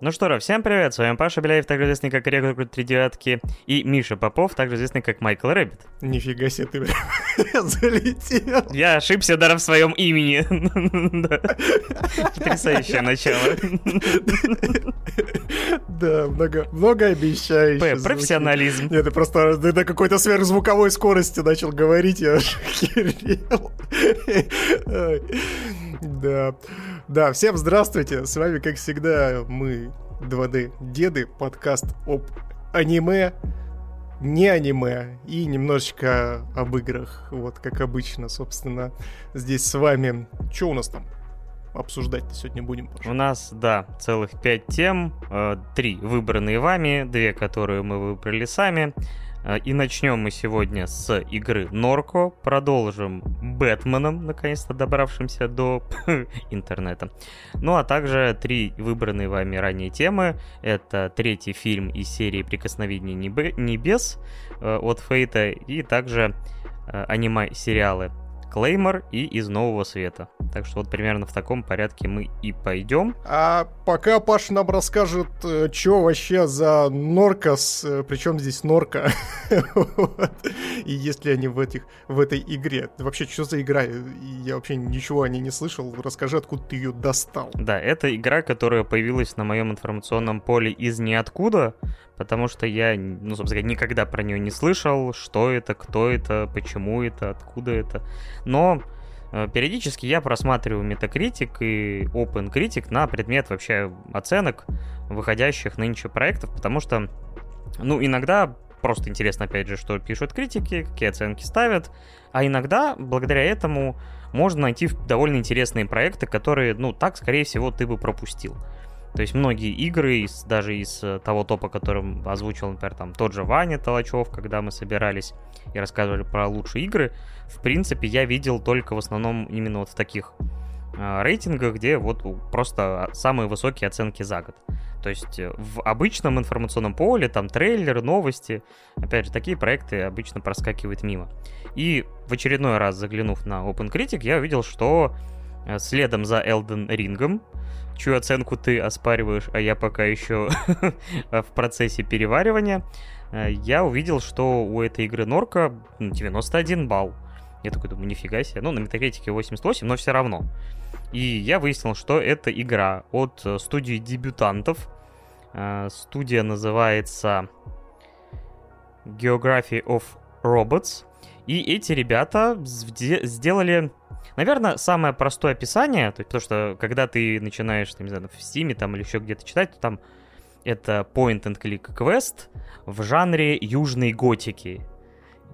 Ну что ж, всем привет, с вами Паша Беляев, также известный как Рекрут Три Девятки, и Миша Попов, также известный как Michael Rabbit. Нифига себе ты, залетел. Я ошибся даже в своем имени. Потрясающее начало. Да, много, многообещающе. Профессионализм. Нет, ты просто ты на какой-то сверхзвуковой скорости начал говорить, я аж. Да. Да, всем здравствуйте. С вами, как всегда, мы 2D деды, подкаст об аниме, не аниме и немножечко об играх. Вот, как обычно, собственно, здесь с вами. Что у нас там? обсуждать-то сегодня будем? Паша? У нас, да, целых пять тем, э, три выбранные вами, две, которые мы выбрали сами. Э, и начнем мы сегодня с игры Норко, продолжим Бэтменом, наконец-то добравшимся до интернета. Ну а также три выбранные вами ранее темы. Это третий фильм из серии «Прикосновение небес» э, от Фейта и также э, аниме-сериалы Клеймор и из Нового Света. Так что вот примерно в таком порядке мы и пойдем. А пока Паша нам расскажет, э, что вообще за Норкас, э, причем здесь Норка, и есть ли они в, этих, в этой игре. Вообще, что за игра? Я вообще ничего о ней не слышал. Расскажи, откуда ты ее достал. Да, это игра, которая появилась на моем информационном поле из ниоткуда, потому что я, ну, собственно, никогда про нее не слышал, что это, кто это, почему это, откуда это. Но э, периодически я просматриваю Metacritic и OpenCritic на предмет вообще оценок выходящих нынче проектов, потому что, ну, иногда просто интересно, опять же, что пишут критики, какие оценки ставят, а иногда, благодаря этому, можно найти довольно интересные проекты, которые, ну, так, скорее всего, ты бы пропустил. То есть многие игры, из, даже из э, того топа, которым озвучил, например, там тот же Ваня Толачев, когда мы собирались и рассказывали про лучшие игры, в принципе, я видел только в основном именно вот в таких э, рейтингах, где вот просто самые высокие оценки за год. То есть э, в обычном информационном поле, там трейлеры, новости, опять же, такие проекты обычно проскакивают мимо. И в очередной раз заглянув на OpenCritic, я увидел, что э, следом за Elden Ring чью оценку ты оспариваешь, а я пока еще в процессе переваривания, э, я увидел, что у этой игры Норка 91 балл. Я такой думаю, нифига себе. Ну, на Метакритике 88, но все равно. И я выяснил, что это игра от э, студии дебютантов. Э, студия называется Geography of Robots. И эти ребята сделали Наверное, самое простое описание, то есть, потому что когда ты начинаешь, не знаю, в Steam там или еще где-то читать, то там это point-and-click квест в жанре южной готики.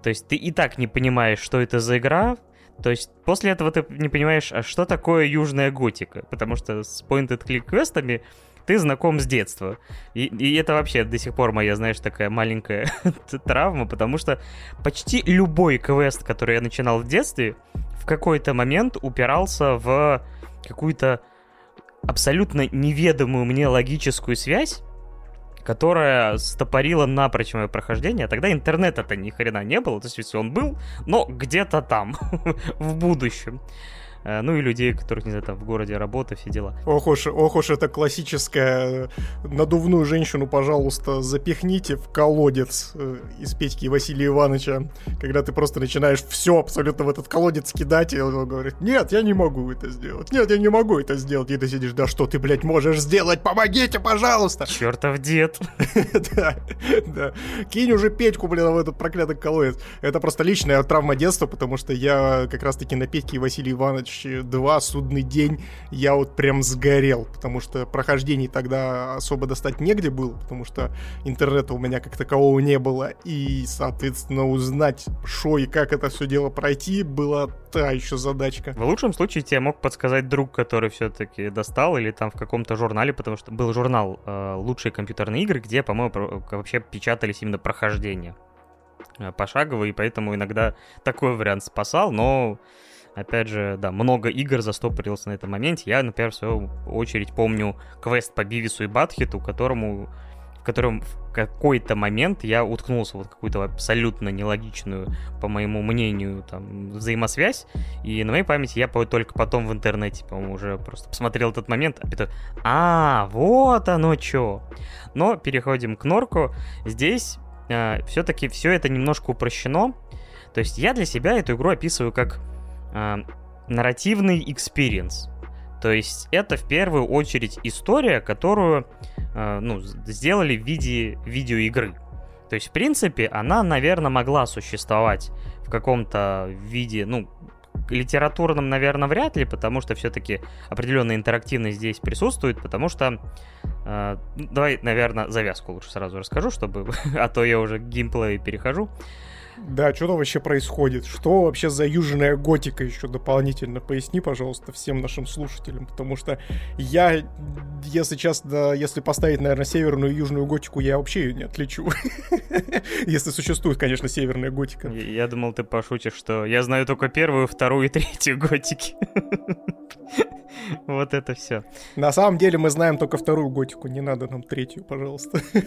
То есть ты и так не понимаешь, что это за игра, то есть после этого ты не понимаешь, а что такое южная готика, потому что с point-and-click квестами ты знаком с детства. И, и это вообще до сих пор моя, знаешь, такая маленькая травма, потому что почти любой квест, который я начинал в детстве, в какой-то момент упирался в какую-то абсолютно неведомую мне логическую связь, которая стопорила напрочь мое прохождение. Тогда интернета-то ни хрена не было, то есть он был, но где-то там, в будущем. Э, ну и людей, которых, не знаю, там в городе работа, все дела. Ох уж, ох уж это классическая надувную женщину, пожалуйста, запихните в колодец э, из Петьки Василия Ивановича, когда ты просто начинаешь все абсолютно в этот колодец кидать, и он говорит, нет, я не могу это сделать, нет, я не могу это сделать, и ты сидишь, да что ты, блядь, можешь сделать, помогите, пожалуйста! Чертов дед! Да, да. Кинь уже Петьку, блин, в этот проклятый колодец. Это просто личная травма детства, потому что я как раз-таки на Петьке и Василий Иванович ночь, два, судный день, я вот прям сгорел, потому что прохождений тогда особо достать негде было, потому что интернета у меня как такового не было, и, соответственно, узнать, что и как это все дело пройти, была та еще задачка. В лучшем случае тебе мог подсказать друг, который все-таки достал, или там в каком-то журнале, потому что был журнал э, «Лучшие компьютерные игры», где, по-моему, вообще печатались именно прохождения э, пошагово, и поэтому иногда такой вариант спасал, но Опять же, да, много игр застопорился на этом моменте. Я, например, в свою очередь помню квест по Бивису и Батхиту, которому в котором в какой-то момент я уткнулся вот какую-то абсолютно нелогичную, по моему мнению, там, взаимосвязь, и на моей памяти я только потом в интернете, по-моему, уже просто посмотрел этот момент, а потом, а, вот оно что. Но переходим к Норку. Здесь э, все-таки все это немножко упрощено. То есть я для себя эту игру описываю как э, нарративный experience. То есть это в первую очередь история, которую э, ну, сделали в виде видеоигры. То есть, в принципе, она, наверное, могла существовать в каком-то виде, ну, литературном, наверное, вряд ли, потому что все-таки определенная интерактивность здесь присутствует, потому что... Э, давай, наверное, завязку лучше сразу расскажу, чтобы... а то я уже к геймплею перехожу. Да, что там вообще происходит? Что вообще за южная готика еще дополнительно? Поясни, пожалуйста, всем нашим слушателям, потому что я, если честно, если поставить, наверное, северную и южную готику, я вообще ее не отличу. Если существует, конечно, северная готика. Я думал, ты пошутишь, что я знаю только первую, вторую и третью готики. Вот это все. На самом деле мы знаем только вторую готику, не надо нам третью, пожалуйста.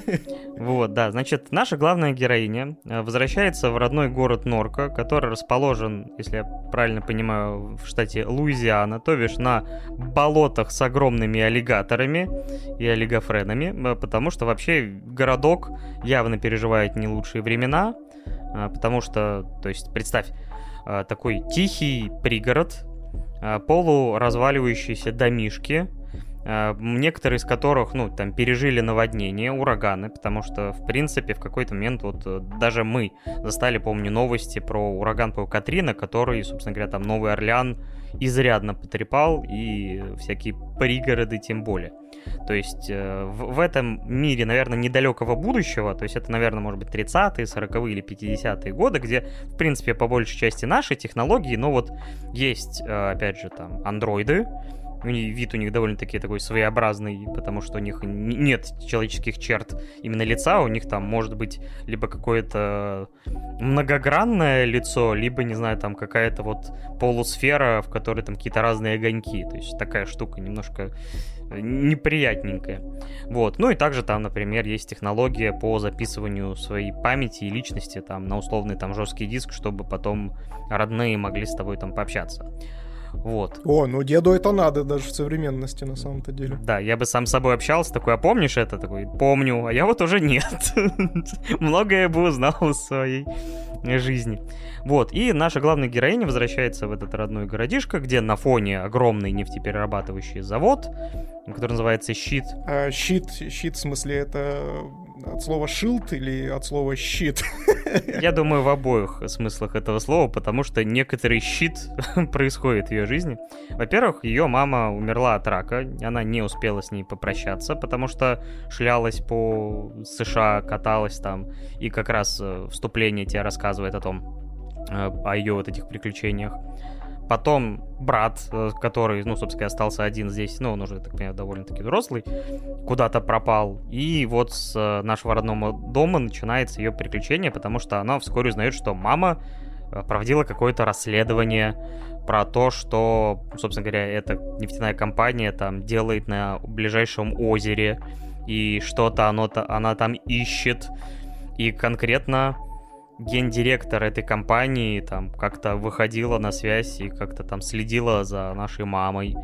Вот, да, значит, наша главная героиня э, возвращается в родной город Норка, который расположен, если я правильно понимаю, в штате Луизиана, то бишь на болотах с огромными аллигаторами и олигофренами, э, потому что вообще городок явно переживает не лучшие времена, э, потому что, то есть, представь, такой тихий пригород, Э, полуразваливающиеся домишки, э, некоторые из которых, ну, там, пережили наводнение, ураганы, потому что, в принципе, в какой-то момент вот э, даже мы застали, помню, новости про ураган по Катрина, который, собственно говоря, там Новый Орлеан изрядно потрепал, и всякие пригороды тем более. То есть э, в, в этом мире, наверное, недалекого будущего, то есть это, наверное, может быть 30-е, 40-е или 50-е годы, где, в принципе, по большей части наши технологии, но вот есть, э, опять же, там, андроиды, вид у них довольно-таки такой своеобразный, потому что у них нет человеческих черт именно лица, у них там может быть либо какое-то многогранное лицо, либо, не знаю, там какая-то вот полусфера, в которой там какие-то разные огоньки. То есть такая штука немножко неприятненькая. Вот. Ну и также там, например, есть технология по записыванию своей памяти и личности там на условный там жесткий диск, чтобы потом родные могли с тобой там пообщаться. Вот. О, ну деду это надо даже в современности на самом-то деле. Да, я бы сам с собой общался, такой, а помнишь это? Такой, помню, а я вот уже нет. Многое бы узнал в своей жизни. Вот, и наша главная героиня возвращается в этот родной городишко, где на фоне огромный нефтеперерабатывающий завод, который называется Щит. А, щит, щит в смысле это от слова шилд или от слова щит? Я думаю, в обоих смыслах этого слова, потому что некоторый щит происходит в ее жизни. Во-первых, ее мама умерла от рака, она не успела с ней попрощаться, потому что шлялась по США, каталась там, и как раз э, вступление тебе рассказывает о том, э, о ее вот этих приключениях. Потом брат, э, который, ну, собственно, остался один здесь, ну, он уже, так понимаю, довольно-таки взрослый, куда-то пропал. И вот с э, нашего родного дома начинается ее приключение, потому что она вскоре узнает, что мама э, проводила какое-то расследование про то, что, собственно говоря, эта нефтяная компания там делает на ближайшем озере, и что-то оно она там ищет. И конкретно гендиректор этой компании там как-то выходила на связь и как-то там следила за нашей мамой.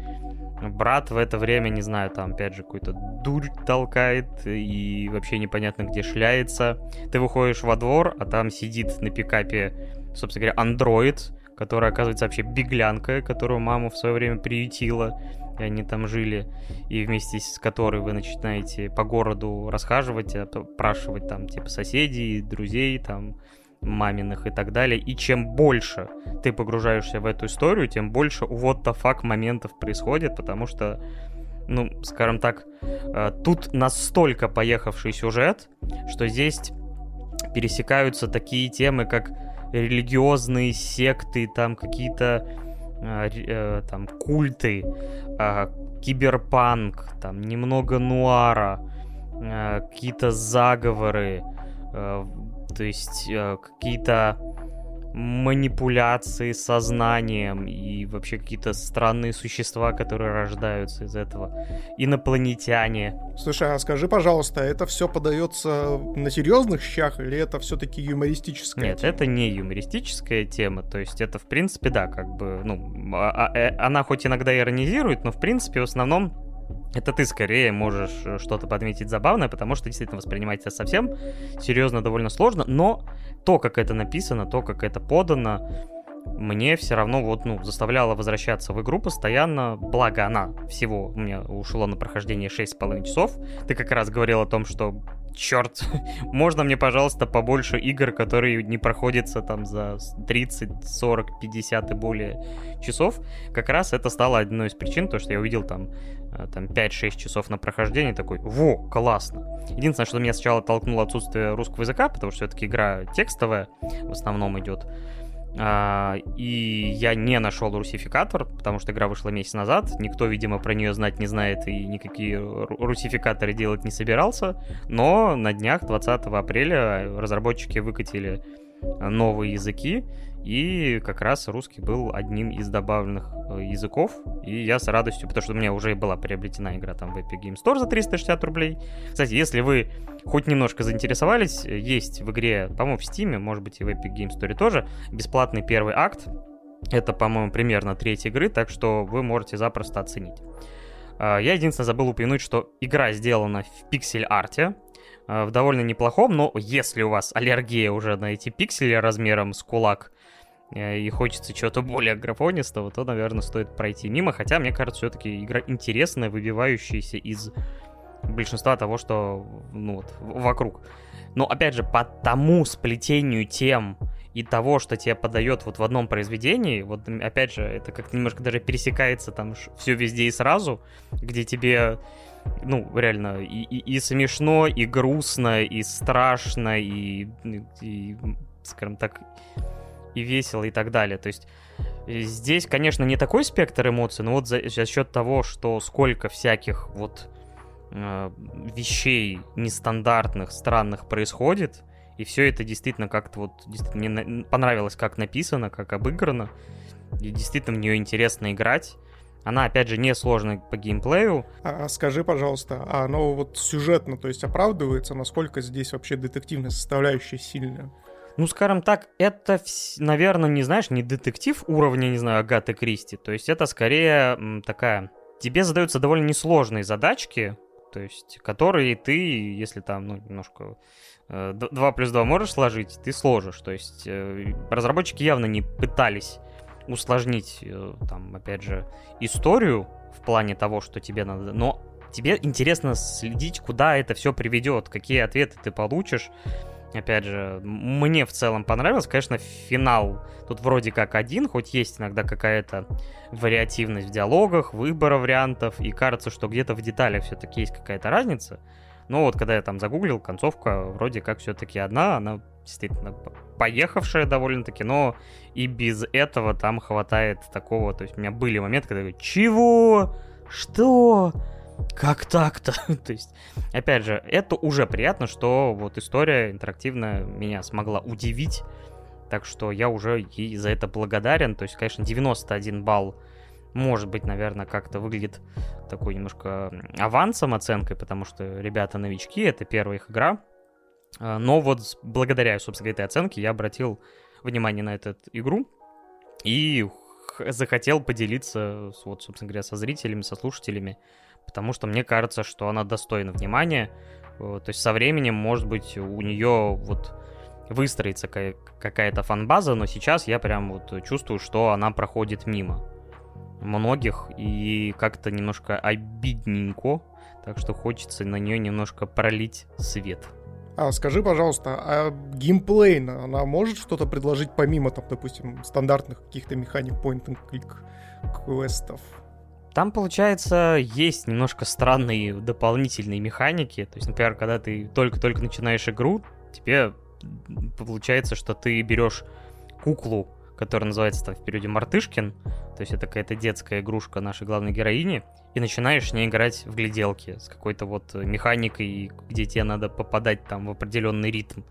Брат в это время, не знаю, там опять же какой-то дурь толкает и вообще непонятно где шляется. Ты выходишь во двор, а там сидит на пикапе, собственно говоря, андроид, которая оказывается вообще беглянка, которую мама в свое время приютила и они там жили, и вместе с которой вы начинаете по городу расхаживать, опрашивать там типа соседей, друзей, там маминых и так далее. И чем больше ты погружаешься в эту историю, тем больше what the fuck моментов происходит, потому что, ну, скажем так, э, тут настолько поехавший сюжет, что здесь пересекаются такие темы, как религиозные секты, там какие-то э, э, там культы, киберпанк, там немного нуара, какие-то заговоры, то есть э, какие-то манипуляции сознанием и вообще какие-то странные существа, которые рождаются из этого. Инопланетяне. Слушай, а скажи, пожалуйста, это все подается на серьезных щах или это все-таки юмористическая Нет, тема? это не юмористическая тема. То есть это, в принципе, да, как бы, ну, а, а, э, она хоть иногда иронизирует, но, в принципе, в основном это ты скорее можешь э, что-то подметить забавное, потому что действительно воспринимать это совсем серьезно довольно сложно, но то, как это написано, то, как это подано, мне все равно вот, ну, заставляло возвращаться в игру постоянно, благо она всего у меня ушло на прохождение 6,5 часов. Ты как раз говорил о том, что черт, можно мне, пожалуйста, побольше игр, которые не проходятся там за 30, 40, 50 и более часов. Как раз это стало одной из причин, то, что я увидел там, там 5-6 часов на прохождение, такой, во, классно. Единственное, что меня сначала толкнуло отсутствие русского языка, потому что все-таки игра текстовая в основном идет. А, и я не нашел русификатор, потому что игра вышла месяц назад. Никто, видимо, про нее знать не знает и никакие русификаторы делать не собирался. Но на днях, 20 апреля, разработчики выкатили новые языки, и как раз русский был одним из добавленных э, языков. И я с радостью, потому что у меня уже была приобретена игра там в Epic Game Store за 360 рублей. Кстати, если вы хоть немножко заинтересовались, есть в игре, по-моему, в Steam, может быть и в Epic Game Store тоже, бесплатный первый акт. Это, по-моему, примерно треть игры, так что вы можете запросто оценить. А, я единственное забыл упомянуть, что игра сделана в пиксель-арте, а, в довольно неплохом, но если у вас аллергия уже на эти пиксели размером с кулак, э, и хочется чего-то более графонистого, то, наверное, стоит пройти мимо. Хотя, мне кажется, все-таки игра интересная, выбивающаяся из большинства того, что ну, вот, вокруг. Но, опять же, по тому сплетению тем и того, что тебе подает вот в одном произведении, вот, опять же, это как-то немножко даже пересекается там все везде и сразу, где тебе ну, реально, и, и, и смешно, и грустно, и страшно, и, и, скажем так, и весело, и так далее. То есть э, здесь, конечно, не такой спектр эмоций, но вот за, за счет того, что сколько всяких вот э, вещей нестандартных, странных происходит, и все это действительно как-то вот действительно мне понравилось, как написано, как обыграно, и действительно в нее интересно играть. Она, опять же, не сложная по геймплею. А, а скажи, пожалуйста, а оно вот сюжетно, то есть оправдывается, насколько здесь вообще детективная составляющая сильная? Ну, скажем так, это, наверное, не знаешь, не детектив уровня, не знаю, Агаты Кристи. То есть это скорее такая... Тебе задаются довольно несложные задачки, то есть которые ты, если там, ну, немножко 2 э, плюс 2 можешь сложить, ты сложишь. То есть э, разработчики явно не пытались усложнить, э, там, опять же, историю в плане того, что тебе надо, но тебе интересно следить, куда это все приведет, какие ответы ты получишь. Опять же, мне в целом понравилось. Конечно, финал тут вроде как один, хоть есть иногда какая-то вариативность в диалогах, выбора вариантов, и кажется, что где-то в деталях все-таки есть какая-то разница. Но вот когда я там загуглил, концовка вроде как все-таки одна, она действительно поехавшая довольно-таки, но и без этого там хватает такого, то есть у меня были моменты, когда я говорю, чего? Что? Как так-то? то есть, опять же, это уже приятно, что вот история интерактивная меня смогла удивить, так что я уже ей за это благодарен. То есть, конечно, 91 балл может быть, наверное, как-то выглядит такой немножко авансом оценкой, потому что ребята новички, это первая их игра. А, но вот благодаря, собственно, этой оценке я обратил внимание на эту игру и захотел поделиться, вот, собственно говоря, со зрителями, со слушателями, потому что мне кажется, что она достойна внимания. То есть со временем, может быть, у нее вот выстроится какая-то фан-база, но сейчас я прям вот чувствую, что она проходит мимо многих и как-то немножко обидненько, так что хочется на нее немножко пролить свет. А скажи, пожалуйста, а геймплейно она может что-то предложить помимо, там, допустим, стандартных каких-то механик point-and-click квестов? Там, получается, есть немножко странные дополнительные механики. То есть, например, когда ты только-только начинаешь игру, тебе получается, что ты берешь куклу который называется там в периоде Мартышкин, то есть это какая-то детская игрушка нашей главной героини, и начинаешь с ней играть в гляделки с какой-то вот механикой, где тебе надо попадать там в определенный ритм.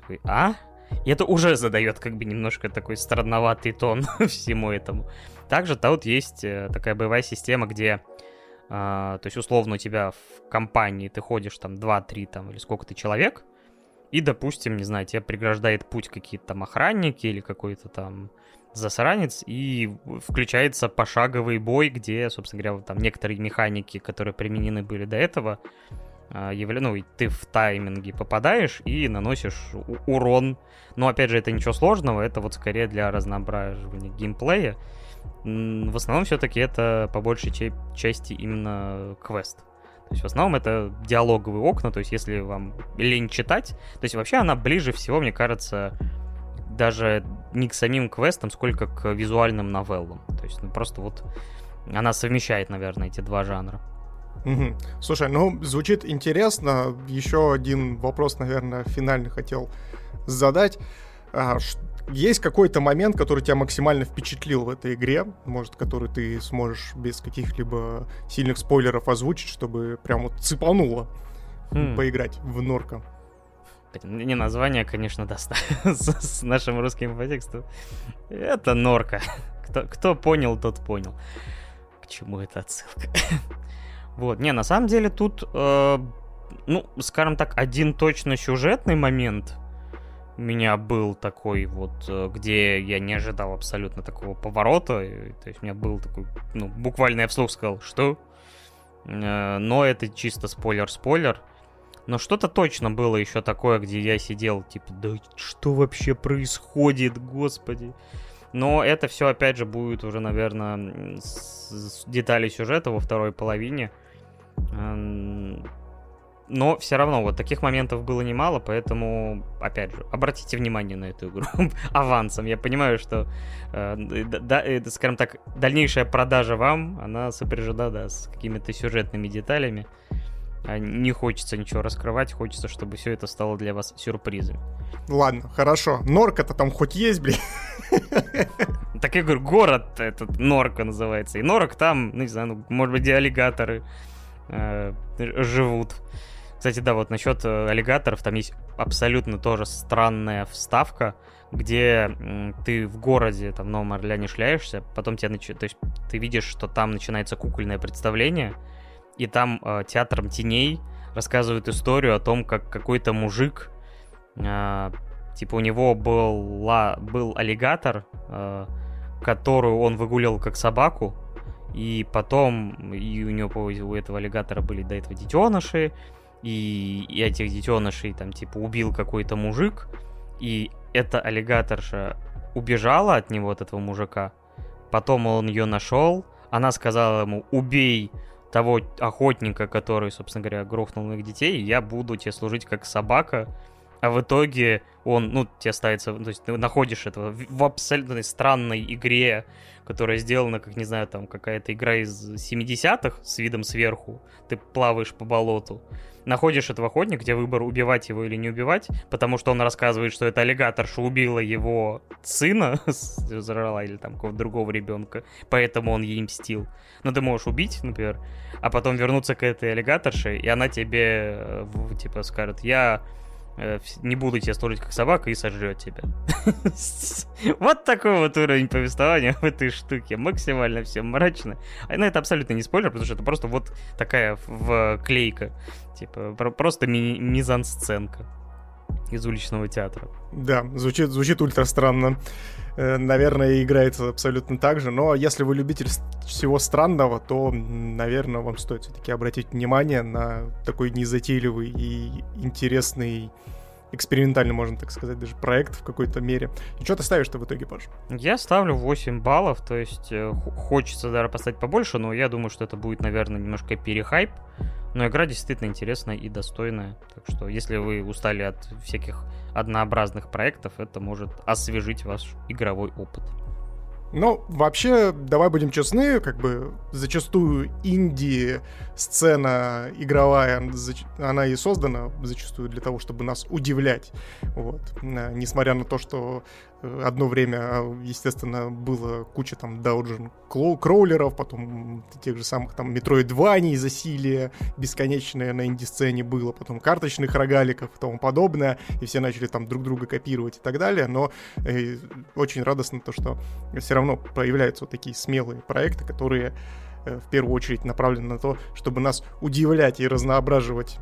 Такой, а? И это уже задает как бы немножко такой странноватый тон всему этому. Также тут есть э, такая боевая система, где, э, то есть условно у тебя в компании ты ходишь там 2-3 там или сколько ты человек, и, допустим, не знаю, тебе преграждает путь какие-то там охранники или какой-то там засранец, и включается пошаговый бой, где, собственно говоря, там некоторые механики, которые применены были до этого, а, явля... ну, ты в тайминге попадаешь и наносишь урон. Но, опять же, это ничего сложного, это вот скорее для разноображивания геймплея. В основном все-таки это по большей части именно квест. То есть в основном это диалоговые окна, то есть если вам лень читать, то есть вообще она ближе всего, мне кажется, даже не к самим квестам, сколько к визуальным новеллам. То есть ну, просто вот она совмещает, наверное, эти два жанра. Угу. Слушай, ну звучит интересно. Еще один вопрос, наверное, финальный хотел задать. А, есть какой-то момент, который тебя максимально впечатлил в этой игре, может, который ты сможешь без каких-либо сильных спойлеров озвучить, чтобы прям вот цепануло хм. поиграть в Норка? Не название, конечно, даст с, нашим русским подтекстом. Это Норка. Кто, кто понял, тот понял. К чему эта отсылка? вот, не, на самом деле тут, э, ну, скажем так, один точно сюжетный момент у меня был такой вот, э, где я не ожидал абсолютно такого поворота. То есть у меня был такой, ну, буквально я вслух сказал, что? Э, но это чисто спойлер-спойлер. Но что-то точно было еще такое, где я сидел, типа, да что вообще происходит, господи. Но это все, опять же, будет уже, наверное, с детали сюжета во второй половине. Но все равно вот таких моментов было немало, поэтому, опять же, обратите внимание на эту игру авансом. Я понимаю, что, э, да, э, скажем так, дальнейшая продажа вам, она сопряжена, да, с какими-то сюжетными деталями. А не хочется ничего раскрывать, хочется, чтобы все это стало для вас сюрпризом. Ладно, хорошо. Норка-то там хоть есть, блин? Так я говорю, город этот Норка называется. И Норок там, ну не знаю, ну, может быть, где аллигаторы э, живут. Кстати, да, вот насчет э, аллигаторов, там есть абсолютно тоже странная вставка, где ты в городе, там, в Новом Орлеане шляешься, потом тебя нач... то есть ты видишь, что там начинается кукольное представление, и там э, театром теней рассказывают историю о том, как какой-то мужик, э, типа у него была, был аллигатор, э, которую он выгуливал как собаку, и потом и у него у этого аллигатора были до этого детеныши, и, и этих детенышей там типа убил какой-то мужик, и эта аллигаторша убежала от него, от этого мужика, потом он ее нашел, она сказала ему, убей того охотника, который, собственно говоря, грохнул моих детей, я буду тебе служить как собака, а в итоге он, ну, тебе ставится, то есть ты находишь этого в абсолютно странной игре, которая сделана, как, не знаю, там какая-то игра из 70-х с видом сверху, ты плаваешь по болоту, находишь этого охотника, где выбор убивать его или не убивать, потому что он рассказывает, что это аллигаторша убила его сына, зажрала или там какого-то другого ребенка, поэтому он ей мстил. Но ты можешь убить, например, а потом вернуться к этой аллигаторше, и она тебе, э, типа, скажет, я не буду тебя служить как собака и сожрет тебя. Вот такой вот уровень повествования в этой штуке. Максимально все мрачно. А, ну, это абсолютно не спойлер, потому что это просто вот такая вклейка. Типа, просто ми- мизансценка из уличного театра. Да, звучит, звучит ультра странно. Э, наверное, играется абсолютно так же. Но если вы любитель всего странного, то, наверное, вам стоит все-таки обратить внимание на такой незатейливый и интересный экспериментальный, можно так сказать, даже проект в какой-то мере. И что ты ставишь-то в итоге, Паш? Я ставлю 8 баллов, то есть э, хочется даже поставить побольше, но я думаю, что это будет, наверное, немножко перехайп. Но игра действительно интересная и достойная. Так что, если вы устали от всяких однообразных проектов, это может освежить ваш игровой опыт. Ну, вообще, давай будем честны, как бы зачастую инди-сцена игровая, она и создана зачастую для того, чтобы нас удивлять. Вот. Несмотря на то, что одно время, естественно, было куча там дауджин кроулеров, потом тех же самых там Метроидваний, засилие бесконечное на инди-сцене было, потом карточных рогаликов и тому подобное, и все начали там друг друга копировать и так далее, но э, очень радостно то, что все равно появляются вот такие смелые проекты, которые э, в первую очередь направлены на то, чтобы нас удивлять и разноображивать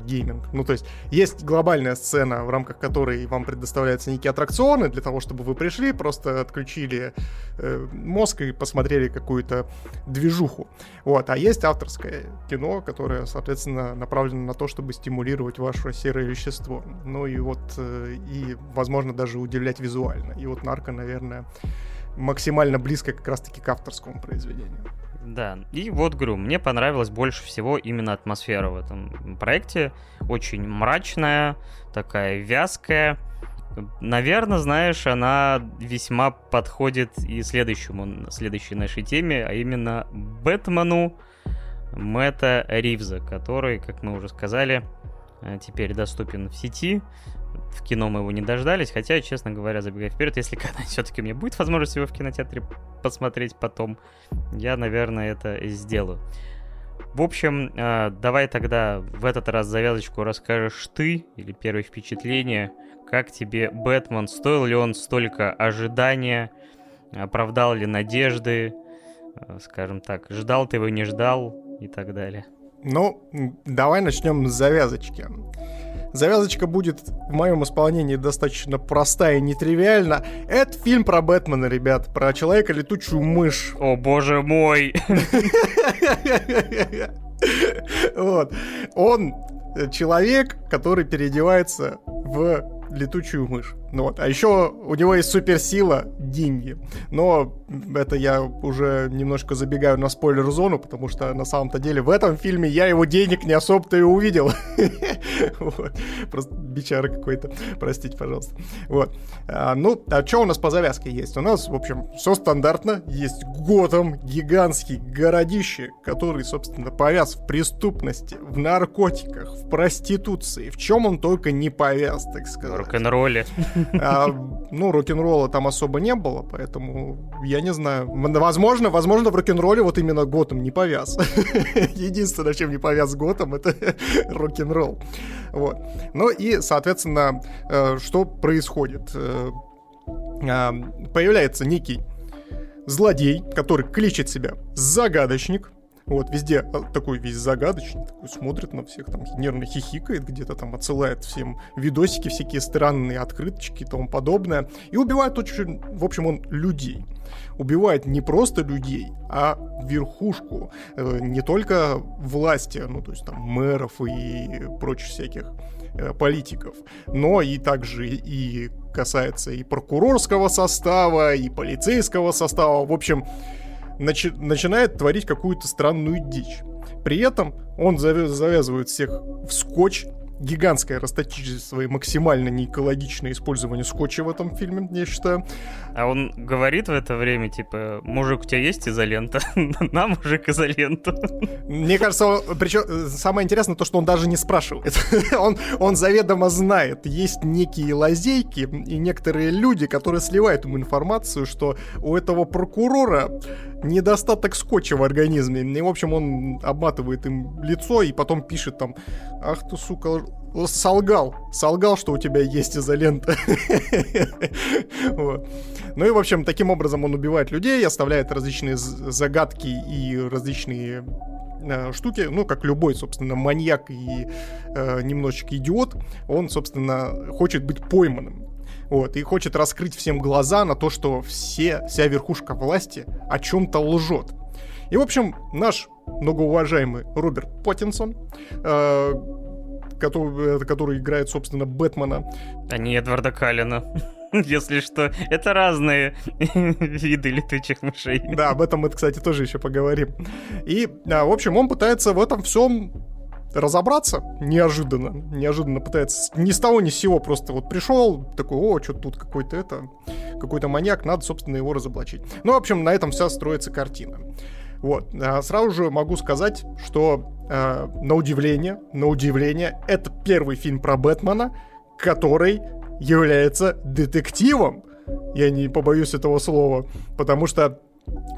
гейминг. Ну, то есть, есть глобальная сцена, в рамках которой вам предоставляются некие аттракционы для того, чтобы вы пришли, просто отключили э, мозг и посмотрели какую-то движуху. Вот. А есть авторское кино, которое, соответственно, направлено на то, чтобы стимулировать ваше серое вещество. Ну и вот, э, и, возможно, даже удивлять визуально. И вот Нарко, наверное, максимально близко как раз-таки к авторскому произведению. Да, и вот говорю, мне понравилась больше всего именно атмосфера в этом проекте. Очень мрачная, такая вязкая. Наверное, знаешь, она весьма подходит и следующему, следующей нашей теме, а именно Бэтмену Мэтта Ривза, который, как мы уже сказали, э, теперь доступен в сети в кино мы его не дождались, хотя, честно говоря, забегая вперед, если когда все-таки у меня будет возможность его в кинотеатре посмотреть потом, я, наверное, это сделаю. В общем, э, давай тогда в этот раз завязочку расскажешь ты, или первое впечатление, как тебе Бэтмен, стоил ли он столько ожидания, оправдал ли надежды, э, скажем так, ждал ты его, не ждал и так далее. Ну, давай начнем с завязочки. Завязочка будет в моем исполнении достаточно простая и нетривиальна. Это фильм про Бэтмена, ребят, про человека-летучую мышь. О, боже мой! Вот. Он человек, который переодевается в летучую мышь. Ну вот. А еще у него есть суперсила — деньги. Но это я уже немножко забегаю на спойлер-зону, потому что на самом-то деле в этом фильме я его денег не особо-то и увидел. Просто бичара какой-то. Простите, пожалуйста. Вот. А, ну, а что у нас по завязке есть? У нас, в общем, все стандартно. Есть Готэм, гигантский городище, который, собственно, повяз в преступности, в наркотиках, в проституции. В чем он только не повяз, так сказать. Рок-н-ролле. А, ну, рок-н-ролла там особо не было, поэтому я не знаю. Возможно, возможно, в рок-н-ролле вот именно Готэм не повяз. Единственное, чем не повяз Готэм, это рок-н-ролл. Вот. Ну и, соответственно, э, что происходит? Э, а, появляется некий злодей, который кличет себя загадочник, вот, везде а, такой весь загадочный, такой смотрит на всех, там нервно хихикает, где-то там отсылает всем видосики всякие странные, открыточки и тому подобное. И убивает очень, в общем, он людей. Убивает не просто людей, а верхушку. Э, не только власти, ну, то есть там мэров и прочих всяких э, политиков, но и также и касается и прокурорского состава, и полицейского состава. В общем, начи- начинает творить какую-то странную дичь. При этом он завязывает всех в скотч, гигантское расточительство и максимально неэкологичное использование скотча в этом фильме, я считаю. А он говорит в это время, типа, мужик, у тебя есть изолента? На, мужик, изоленту. Мне кажется, причем самое интересное то, что он даже не спрашивает. он, он заведомо знает, есть некие лазейки и некоторые люди, которые сливают ему информацию, что у этого прокурора недостаток скотча в организме. И, в общем, он обматывает им лицо и потом пишет там, ах ты, сука, солгал, солгал, что у тебя есть изолента. Ну и, в общем, таким образом он убивает людей, оставляет различные загадки и различные э, штуки, ну, как любой, собственно, маньяк и э, немножечко идиот, он, собственно, хочет быть пойманным. Вот, и хочет раскрыть всем глаза на то, что все, вся верхушка власти о чем-то лжет. И, в общем, наш многоуважаемый Роберт Поттинсон, э, который, который играет, собственно, Бэтмена. А не Эдварда Каллина. Если что, это разные виды летучих мышей. Да, об этом мы, кстати, тоже еще поговорим. И, а, в общем, он пытается в этом всем разобраться неожиданно. Неожиданно пытается ни с того ни с сего просто вот пришел, такой, о, что тут какой-то это, какой-то маньяк, надо, собственно, его разоблачить. Ну, в общем, на этом вся строится картина. Вот. А сразу же могу сказать, что э, на удивление, на удивление, это первый фильм про Бэтмена, который является детективом. Я не побоюсь этого слова. Потому что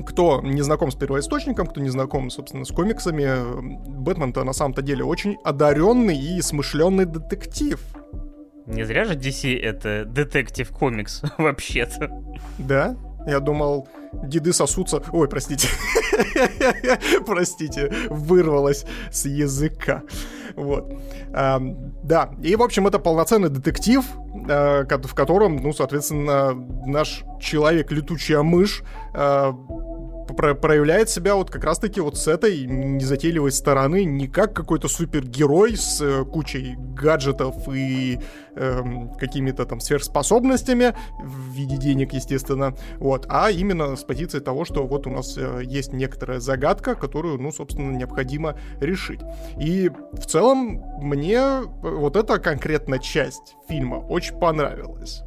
кто не знаком с первоисточником, кто не знаком, собственно, с комиксами, Бэтмен-то на самом-то деле очень одаренный и смышленный детектив. Не зря же DC это детектив комикс вообще-то. Да? Я думал, деды сосутся... Ой, простите. простите, вырвалось с языка. Вот. Да, и, в общем, это полноценный детектив, а, в котором, ну, соответственно, наш человек-летучая мышь а, про проявляет себя вот как раз-таки вот с этой незатейливой стороны, не как какой-то супергерой с э, кучей гаджетов и э, какими-то там сверхспособностями в виде денег, естественно, вот, а именно с позиции того, что вот у нас э, есть некоторая загадка, которую, ну, собственно, необходимо решить. И в целом мне вот эта конкретная часть фильма очень понравилась.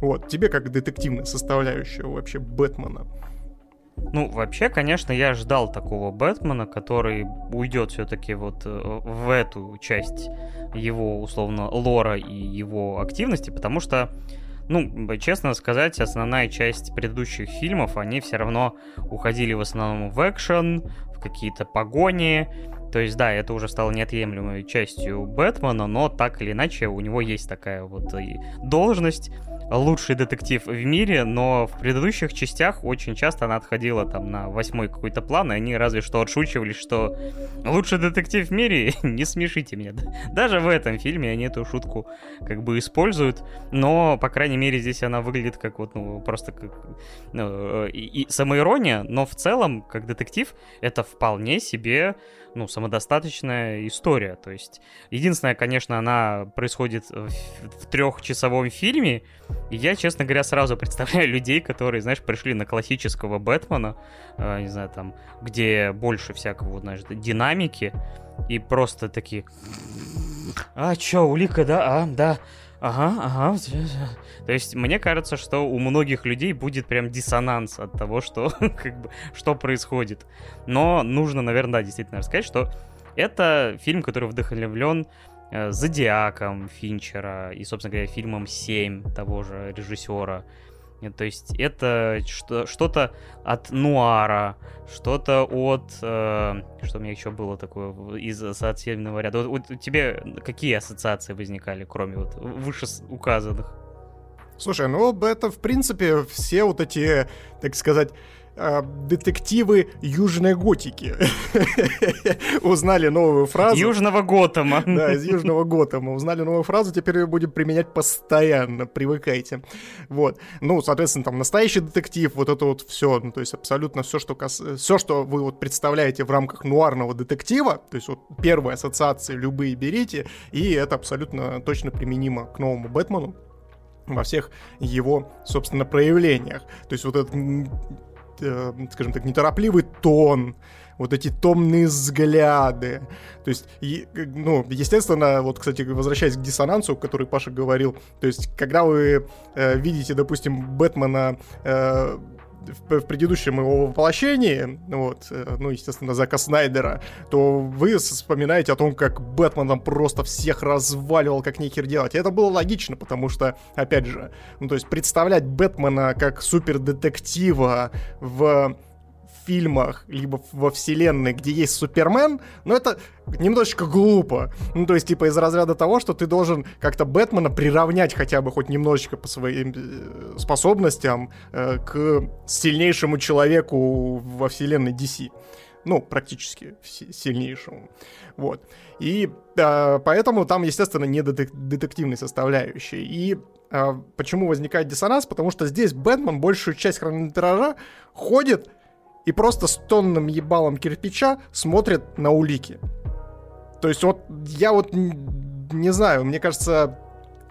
Вот, тебе как детективная составляющая вообще Бэтмена. Ну, вообще, конечно, я ждал такого Бэтмена, который уйдет все-таки вот э, в эту часть его, условно, лора и его активности, потому что, ну, честно сказать, основная часть предыдущих фильмов, они все равно уходили в основном в экшен, в какие-то погони, то есть, да, это уже стало неотъемлемой частью Бэтмена, но так или иначе у него есть такая вот должность, лучший детектив в мире, но в предыдущих частях очень часто она отходила там на восьмой какой-то план, и они разве что отшучивались, что лучший детектив в мире, не смешите меня. Даже в этом фильме они эту шутку как бы используют, но, по крайней мере, здесь она выглядит как вот, ну, просто как ну, и, и самоирония, но в целом, как детектив, это вполне себе ну, самодостаточная история. То есть, единственное, конечно, она происходит в, в трехчасовом фильме, и я, честно говоря, сразу представляю людей, которые, знаешь, пришли на классического Бэтмена, э, не знаю, там, где больше всякого, знаешь, динамики, и просто такие... А, чё, улика, да? А, да. Ага, ага. То есть мне кажется, что у многих людей будет прям диссонанс от того, что как бы что происходит. Но нужно, наверное, да, действительно рассказать, что это фильм, который вдохновлен Зодиаком Финчера и, собственно говоря, фильмом «7» того же режиссера. То есть это что-то от нуара, что-то от... Э, что у меня еще было такое из ассоциативного ряда? Вот, у тебе какие ассоциации возникали, кроме вот вышеуказанных? Слушай, ну это, в принципе, все вот эти, так сказать, э, детективы Южной Готики. Узнали новую фразу. Южного Готэма. Да, из Южного Готэма. Узнали новую фразу, теперь ее будем применять постоянно. Привыкайте. Вот. Ну, соответственно, там настоящий детектив, вот это вот все, ну, то есть абсолютно все, что, кас... все, что вы вот представляете в рамках нуарного детектива, то есть вот первые ассоциации любые берите, и это абсолютно точно применимо к новому Бэтмену во всех его, собственно, проявлениях. То есть вот этот Э, скажем так, неторопливый тон, вот эти томные взгляды. То есть, и, ну, естественно, вот, кстати, возвращаясь к диссонансу, который Паша говорил, то есть, когда вы э, видите, допустим, Бэтмена э, в, в предыдущем его воплощении, вот, э, ну, естественно, Зака Снайдера, то вы вспоминаете о том, как Бэтмен там просто всех разваливал, как нехер делать. И это было логично, потому что, опять же, ну, то есть представлять Бэтмена как супердетектива в фильмах, либо во вселенной, где есть Супермен, но это немножечко глупо. Ну, то есть, типа, из разряда того, что ты должен как-то Бэтмена приравнять хотя бы хоть немножечко по своим э, способностям э, к сильнейшему человеку во вселенной DC. Ну, практически сильнейшему. Вот. И э, поэтому там, естественно, не детек- детективной составляющей. И э, почему возникает диссонанс? Потому что здесь Бэтмен большую часть хронометража ходит и просто с тонным ебалом кирпича смотрит на улики. То есть вот я вот не знаю, мне кажется,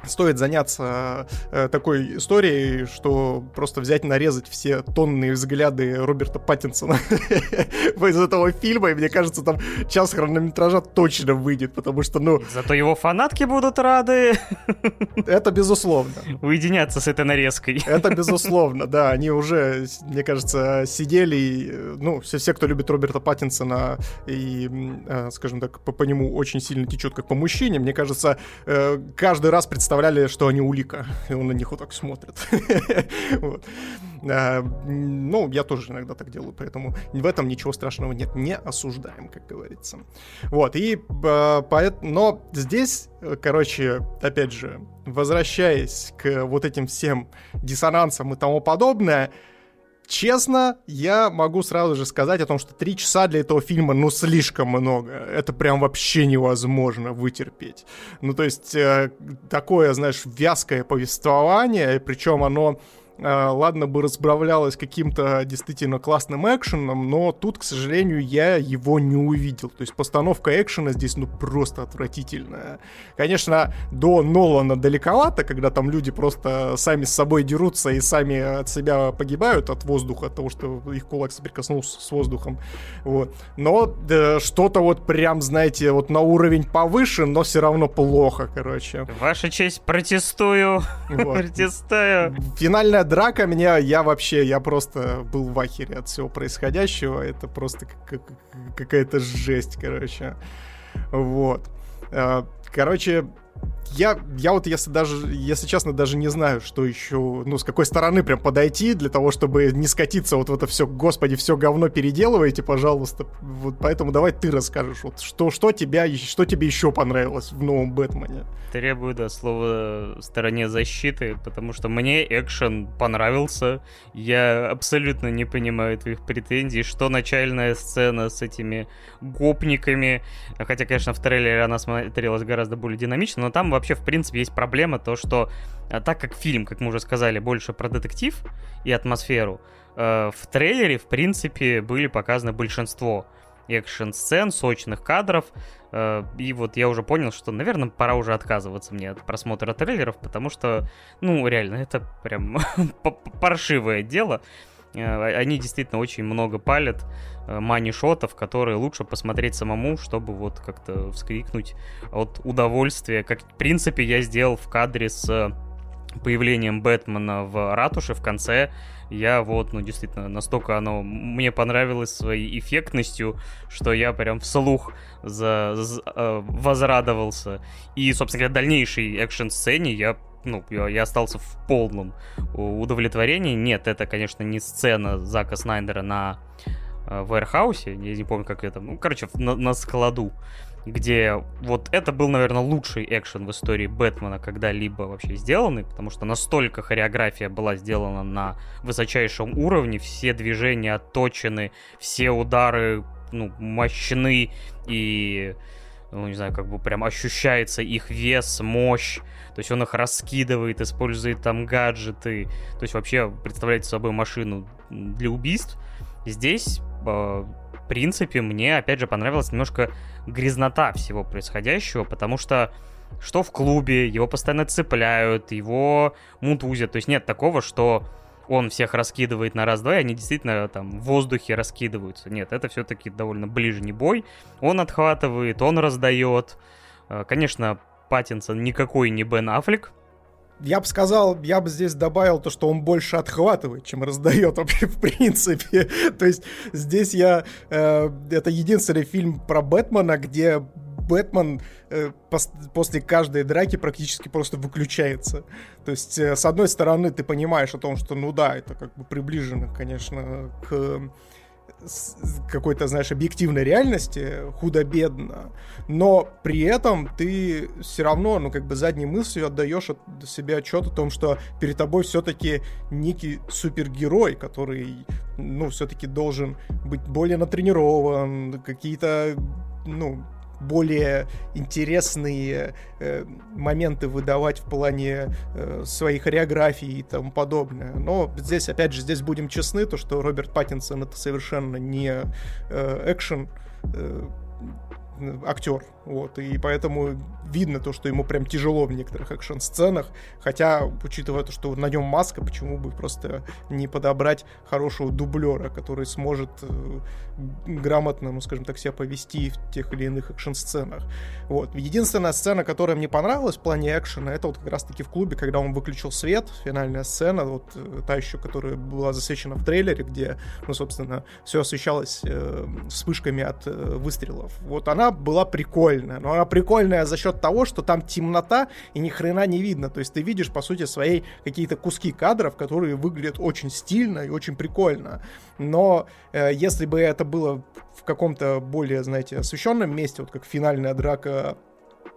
стоит заняться э, такой историей, что просто взять, нарезать все тонные взгляды Роберта Паттинсона из этого фильма, и мне кажется, там час хронометража точно выйдет, потому что, ну... Зато его фанатки будут рады. Это безусловно. Уединяться с этой нарезкой. Это безусловно, да, они уже, мне кажется, сидели, и, ну, все, все, кто любит Роберта Паттинсона и, э, скажем так, по, по нему очень сильно течет, как по мужчине, мне кажется, э, каждый раз представляют представляли, что они улика, и он на них вот так смотрит. А, ну, я тоже иногда так делаю, поэтому в этом ничего страшного нет. Не осуждаем, как говорится. Вот, и но здесь, короче, опять же, возвращаясь к вот этим всем диссонансам и тому подобное, Честно, я могу сразу же сказать о том, что три часа для этого фильма, ну, слишком много. Это прям вообще невозможно вытерпеть. Ну, то есть, э, такое, знаешь, вязкое повествование, причем оно ладно бы разбавлялось каким-то действительно классным экшеном, но тут, к сожалению, я его не увидел. То есть постановка экшена здесь, ну, просто отвратительная. Конечно, до Нолана далековато, когда там люди просто сами с собой дерутся и сами от себя погибают от воздуха, от того, что их кулак соприкоснулся с воздухом. Вот. Но да, что-то вот прям, знаете, вот на уровень повыше, но все равно плохо, короче. Ваша честь, протестую. Вот. Протестую. Финальная драка меня, я вообще, я просто был в ахере от всего происходящего. Это просто какая-то жесть, короче. Вот. Э, короче, я, я вот, если даже, если честно, даже не знаю, что еще, ну, с какой стороны прям подойти для того, чтобы не скатиться вот в это все, господи, все говно переделывайте, пожалуйста. Вот поэтому давай ты расскажешь, вот что, что, тебя, что тебе еще понравилось в новом Бэтмене. Требую, да, слова стороне защиты, потому что мне экшен понравился. Я абсолютно не понимаю твоих претензий, что начальная сцена с этими гопниками, хотя, конечно, в трейлере она смотрелась гораздо более динамично, но там вообще, в принципе, есть проблема то, что а, так как фильм, как мы уже сказали, больше про детектив и атмосферу, э, в трейлере, в принципе, были показаны большинство экшн-сцен, сочных кадров, э, и вот я уже понял, что, наверное, пора уже отказываться мне от просмотра трейлеров, потому что, ну, реально, это прям паршивое дело. Э, они действительно очень много палят э, мани-шотов, которые лучше посмотреть самому, чтобы вот как-то вскрикнуть от удовольствия. Как, в принципе, я сделал в кадре с э, появлением Бэтмена в ратуше в конце. Я вот, ну, действительно, настолько оно мне понравилось своей эффектностью, что я прям вслух за, за, возрадовался. И, собственно говоря, дальнейшей экшн-сцене я ну, я остался в полном удовлетворении. Нет, это, конечно, не сцена Зака Снайдера на э, Вэрхаусе, я не помню, как это, ну, короче, на, на складу, где вот это был, наверное, лучший экшен в истории Бэтмена когда-либо вообще сделанный, потому что настолько хореография была сделана на высочайшем уровне, все движения отточены, все удары, ну, мощны и ну, не знаю, как бы прям ощущается их вес, мощь, то есть он их раскидывает, использует там гаджеты, то есть вообще представляет собой машину для убийств. Здесь, э, в принципе, мне, опять же, понравилась немножко грязнота всего происходящего, потому что что в клубе, его постоянно цепляют, его мутузят, то есть нет такого, что он всех раскидывает на раз-два, и они действительно там в воздухе раскидываются. Нет, это все-таки довольно ближний бой. Он отхватывает, он раздает. Э, конечно, Паттинсон никакой не Бен Аффлек. Я бы сказал, я бы здесь добавил то, что он больше отхватывает, чем раздает вообще в принципе. то есть здесь я... Э, это единственный фильм про Бэтмена, где Бэтмен э, пос после каждой драки практически просто выключается. То есть, э, с одной стороны, ты понимаешь о том, что, ну да, это как бы приближено, конечно, к какой-то, знаешь, объективной реальности, худо-бедно, но при этом ты все равно, ну, как бы задней мыслью отдаешь от себя отчет о том, что перед тобой все-таки некий супергерой, который, ну, все-таки должен быть более натренирован, какие-то, ну, более интересные э, моменты выдавать в плане э, своей хореографии и тому подобное. Но здесь, опять же, здесь будем честны, то, что Роберт Паттинсон это совершенно не э, э, актер, вот, и поэтому видно то, что ему прям тяжело в некоторых экшн-сценах, хотя, учитывая то, что на нем маска, почему бы просто не подобрать хорошего дублера, который сможет э, грамотно, ну, скажем так, себя повести в тех или иных экшн-сценах. Вот. Единственная сцена, которая мне понравилась в плане экшена, это вот как раз-таки в клубе, когда он выключил свет, финальная сцена, вот э, та еще, которая была засвечена в трейлере, где, ну, собственно, все освещалось э, вспышками от э, выстрелов. Вот она была прикольная прикольная. Но она прикольная за счет того, что там темнота и ни хрена не видно. То есть ты видишь, по сути, своей какие-то куски кадров, которые выглядят очень стильно и очень прикольно. Но э, если бы это было в каком-то более, знаете, освещенном месте, вот как финальная драка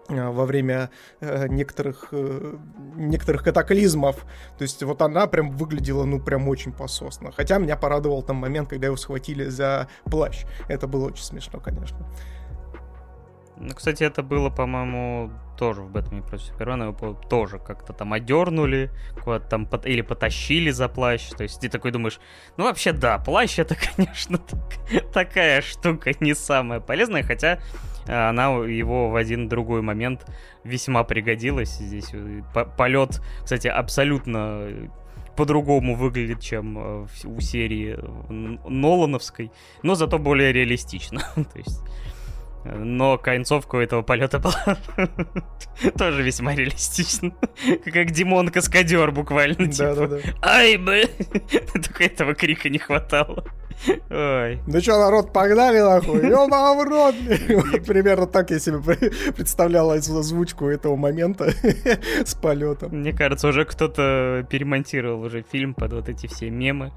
Э, во время э, некоторых, э, некоторых катаклизмов. То есть вот она прям выглядела, ну, прям очень пососно. Хотя меня порадовал там момент, когда его схватили за плащ. Это было очень смешно, конечно. Ну, кстати, это было, по-моему, тоже в Бэтмене против Супермена. Его тоже как-то там одернули, куда-то там под... или потащили за плащ. То есть ты такой думаешь, ну вообще да, плащ это, конечно, так... такая штука не самая полезная, хотя она его в один другой момент весьма пригодилась. Здесь э, полет, кстати, абсолютно по-другому выглядит, чем э, у серии Нолановской, но зато более реалистично. То есть но концовка у этого полета была тоже весьма реалистична. Как Димон Каскадер буквально. Да, типа, да, да. Ай, бы! Только этого крика не хватало. Ой. Ну что, народ, погнали нахуй. Ёба в рот. Примерно так я себе представлял озвучку этого момента с полетом. Мне кажется, уже кто-то перемонтировал уже фильм под вот эти все мемы.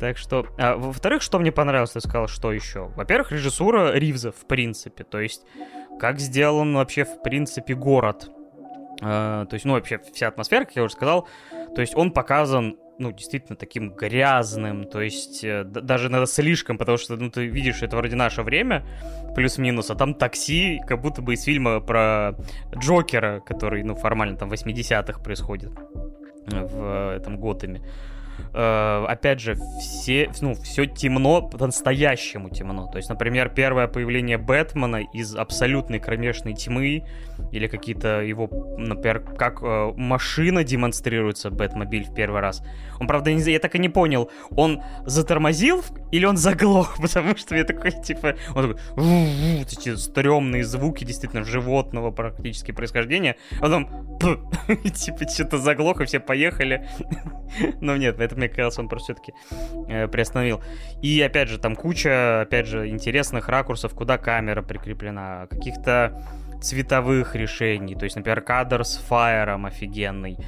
Так что, а, во-вторых, что мне понравилось, ты сказал, что еще? Во-первых, режиссура Ривза, в принципе, то есть как сделан вообще, в принципе, город. А, то есть, ну, вообще вся атмосфера, как я уже сказал, то есть он показан ну, действительно таким грязным, то есть э, даже надо слишком, потому что, ну, ты видишь, это вроде наше время, плюс-минус, а там такси, как будто бы из фильма про Джокера, который, ну, формально там в 80-х происходит в этом Готэме. Э, опять же, все, ну, все темно, по-настоящему темно. То есть, например, первое появление Бэтмена из абсолютной кромешной тьмы, или какие-то его, например, как э, машина демонстрируется, Бэтмобиль в первый раз. Он, правда, не, я так и не понял, он затормозил или он заглох, потому что я такой, типа, он такой, эти стрёмные звуки, действительно, животного практически происхождения, а потом, типа, что-то заглох, и все поехали. Но нет, это, мне казалось, он просто все-таки э, приостановил. И, опять же, там куча, опять же, интересных ракурсов, куда камера прикреплена, каких-то цветовых решений. То есть, например, кадр с фаером офигенный.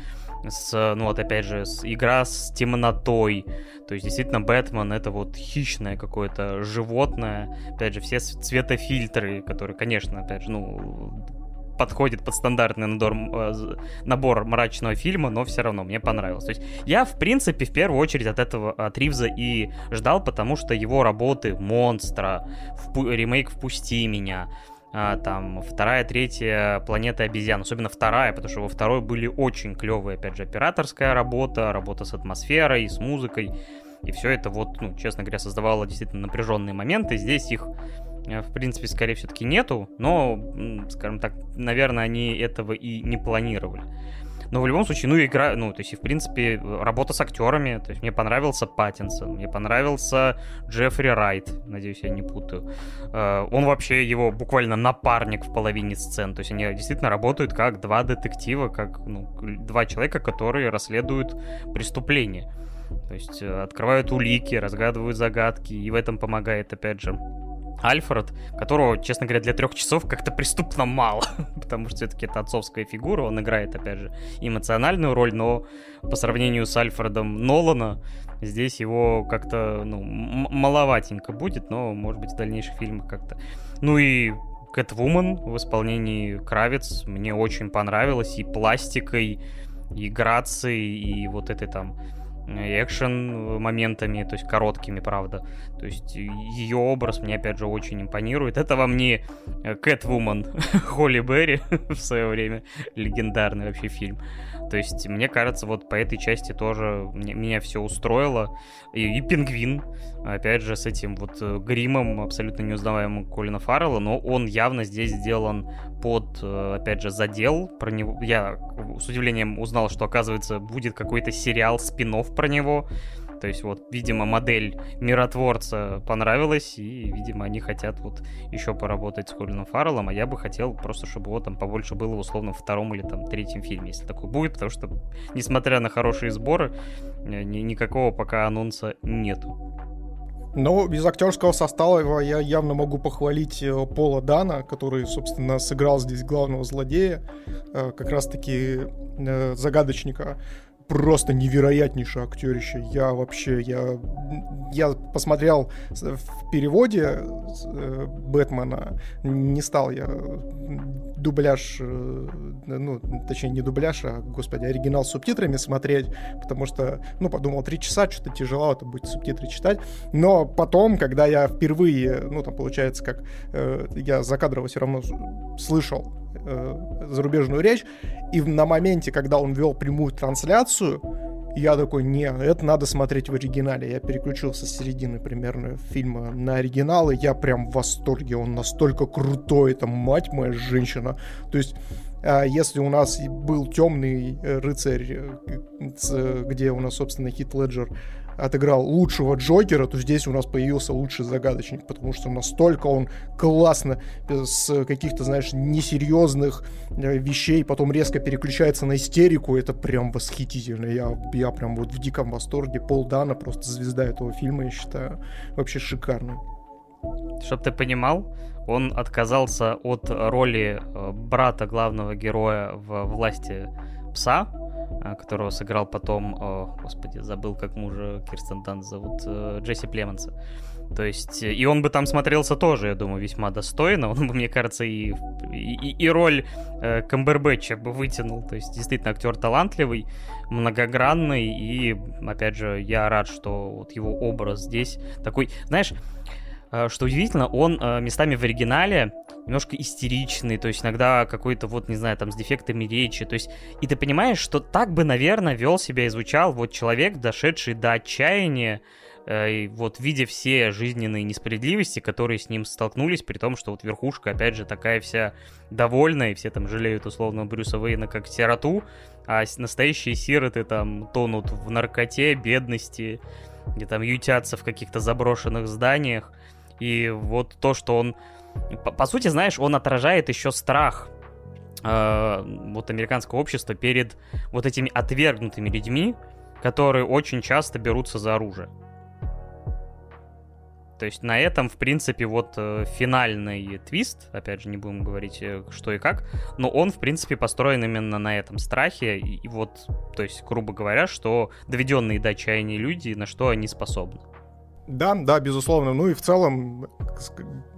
С, ну вот опять же, с, игра с темнотой. То есть, действительно, Бэтмен это вот хищное какое-то животное. Опять же, все цветофильтры, которые, конечно, опять же, ну, подходит под стандартный набор, э, набор мрачного фильма, но все равно мне понравилось. То есть я, в принципе, в первую очередь от этого, от Ривза и ждал, потому что его работы «Монстра», в, ремейк «Впусти меня», а, там вторая, третья планета обезьян, особенно вторая, потому что во второй были очень клевые, опять же, операторская работа, работа с атмосферой, с музыкой, и все это вот, ну, честно говоря, создавало действительно напряженные моменты. Здесь их в принципе, скорее все-таки нету, но, скажем так, наверное, они этого и не планировали. Но в любом случае, ну, игра, ну, то есть, и, в принципе, работа с актерами, то есть, мне понравился Паттинсон, мне понравился Джеффри Райт, надеюсь, я не путаю. Э, он вообще его буквально напарник в половине сцен, то есть, они действительно работают как два детектива, как, ну, два человека, которые расследуют преступление. То есть, э, открывают улики, разгадывают загадки, и в этом помогает, опять же, Альфред, которого, честно говоря, для трех часов как-то преступно мало, потому что все-таки это отцовская фигура, он играет, опять же, эмоциональную роль, но по сравнению с Альфредом Нолана, здесь его как-то, ну, маловатенько будет, но, может быть, в дальнейших фильмах как-то. Ну и Кэтвумен в исполнении Кравец мне очень понравилось и пластикой, и грацией, и вот этой там экшен моментами, то есть короткими, правда. То есть ее образ мне, опять же, очень импонирует. Это вам не Кэтвумен Холли Берри в свое время, легендарный вообще фильм. То есть, мне кажется, вот по этой части тоже мне, меня все устроило. И, и Пингвин, опять же, с этим вот э, гримом абсолютно неузнаваемым Колина Фаррелла, но он явно здесь сделан под, э, опять же, задел. Про него я с удивлением узнал, что, оказывается, будет какой-то сериал спин про него. То есть вот, видимо, модель миротворца понравилась, и, видимо, они хотят вот еще поработать с Колином Фарреллом, а я бы хотел просто, чтобы его там побольше было в условно втором или там третьем фильме, если такой будет, потому что, несмотря на хорошие сборы, ни никакого пока анонса нету. Но из актерского состава я явно могу похвалить э, Пола Дана, который, собственно, сыграл здесь главного злодея, э, как раз-таки э, загадочника просто невероятнейшее актерище. Я вообще, я, я посмотрел в переводе э, Бэтмена, не стал я дубляж, э, ну, точнее, не дубляж, а, господи, оригинал с субтитрами смотреть, потому что, ну, подумал, три часа, что-то тяжело это будет субтитры читать. Но потом, когда я впервые, ну, там, получается, как э, я закадрово все равно слышал э, зарубежную речь, и на моменте, когда он вел прямую трансляцию, я такой, не, это надо смотреть в оригинале. Я переключился с середины примерно фильма на оригинал, и я прям в восторге. Он настолько крутой, это мать моя женщина. То есть а если у нас был темный рыцарь, э, где у нас, собственно, Хит Леджер отыграл лучшего Джокера, то здесь у нас появился лучший загадочник, потому что настолько он классно с каких-то, знаешь, несерьезных э, вещей потом резко переключается на истерику, это прям восхитительно. Я, я прям вот в диком восторге. Пол Дана просто звезда этого фильма, я считаю, вообще шикарный. Чтоб ты понимал, он отказался от роли э, брата главного героя в «Власти пса», которого сыграл потом, о, господи, забыл, как мужа Кирстен Данс зовут, э, Джесси Племенса. То есть, и он бы там смотрелся тоже, я думаю, весьма достойно. Он бы, мне кажется, и, и, и роль э, Камбербэтча бы вытянул. То есть, действительно, актер талантливый, многогранный. И, опять же, я рад, что вот его образ здесь такой... Знаешь, что удивительно, он э, местами в оригинале немножко истеричный, то есть иногда какой-то вот, не знаю, там с дефектами речи, то есть и ты понимаешь, что так бы, наверное, вел себя и звучал вот человек, дошедший до отчаяния, э, и вот видя все жизненные несправедливости, которые с ним столкнулись, при том, что вот верхушка, опять же, такая вся довольная, и все там жалеют условно Брюса Вейна как сироту, а настоящие сироты там тонут в наркоте, бедности, где там ютятся в каких-то заброшенных зданиях. И вот то, что он по, по сути, знаешь, он отражает еще страх э, вот американского общества перед вот этими отвергнутыми людьми, которые очень часто берутся за оружие. То есть на этом, в принципе, вот э, финальный твист, опять же, не будем говорить, э, что и как, но он, в принципе, построен именно на этом страхе, и, и вот, то есть, грубо говоря, что доведенные до отчаяния люди, на что они способны. Да, да, безусловно. Ну и в целом,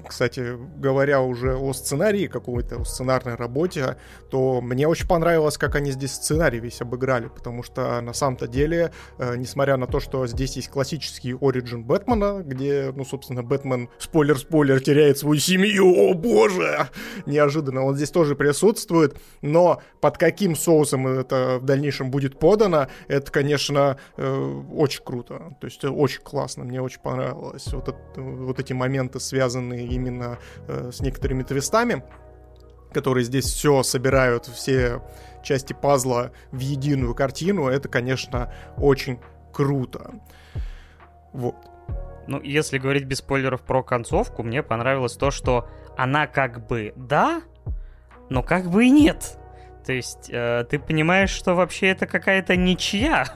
кстати, говоря уже о сценарии какой-то, о сценарной работе, то мне очень понравилось, как они здесь сценарий весь обыграли, потому что на самом-то деле, э, несмотря на то, что здесь есть классический оригин Бэтмена, где, ну, собственно, Бэтмен, спойлер-спойлер, теряет свою семью, о боже! Неожиданно, он здесь тоже присутствует, но под каким соусом это в дальнейшем будет подано, это, конечно, э, очень круто, то есть очень классно, мне очень понравилось. Вот, это, вот эти моменты, связанные именно э, с некоторыми твистами, которые здесь все собирают, все части пазла в единую картину, это, конечно, очень круто. Вот. Ну, если говорить без спойлеров про концовку, мне понравилось то, что она как бы да, но как бы и нет. То есть э, ты понимаешь, что вообще это какая-то ничья.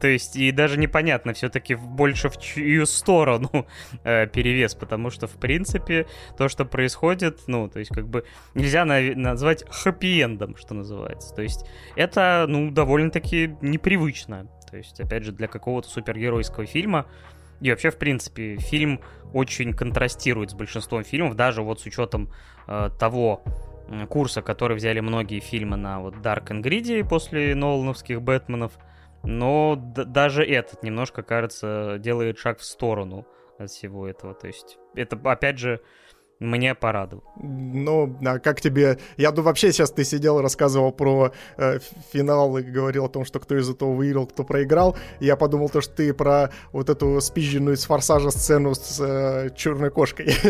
То есть, и даже непонятно все-таки больше в чью сторону э, перевес, потому что, в принципе, то, что происходит, ну, то есть, как бы нельзя на- назвать хэппи-эндом, что называется. То есть, это, ну, довольно-таки непривычно. То есть, опять же, для какого-то супергеройского фильма и вообще, в принципе, фильм очень контрастирует с большинством фильмов, даже вот с учетом э, того курса, который взяли многие фильмы на вот Dark Greedy после Нолановских Бэтменов, но даже этот немножко, кажется, делает шаг в сторону от всего этого. То есть это, опять же, мне порадовал. Ну, а как тебе... Я думаю, вообще сейчас ты сидел, рассказывал про э, финал и говорил о том, что кто из этого выиграл, кто проиграл. Я подумал то, что ты про вот эту спизженную из «Форсажа» сцену с э, черной кошкой.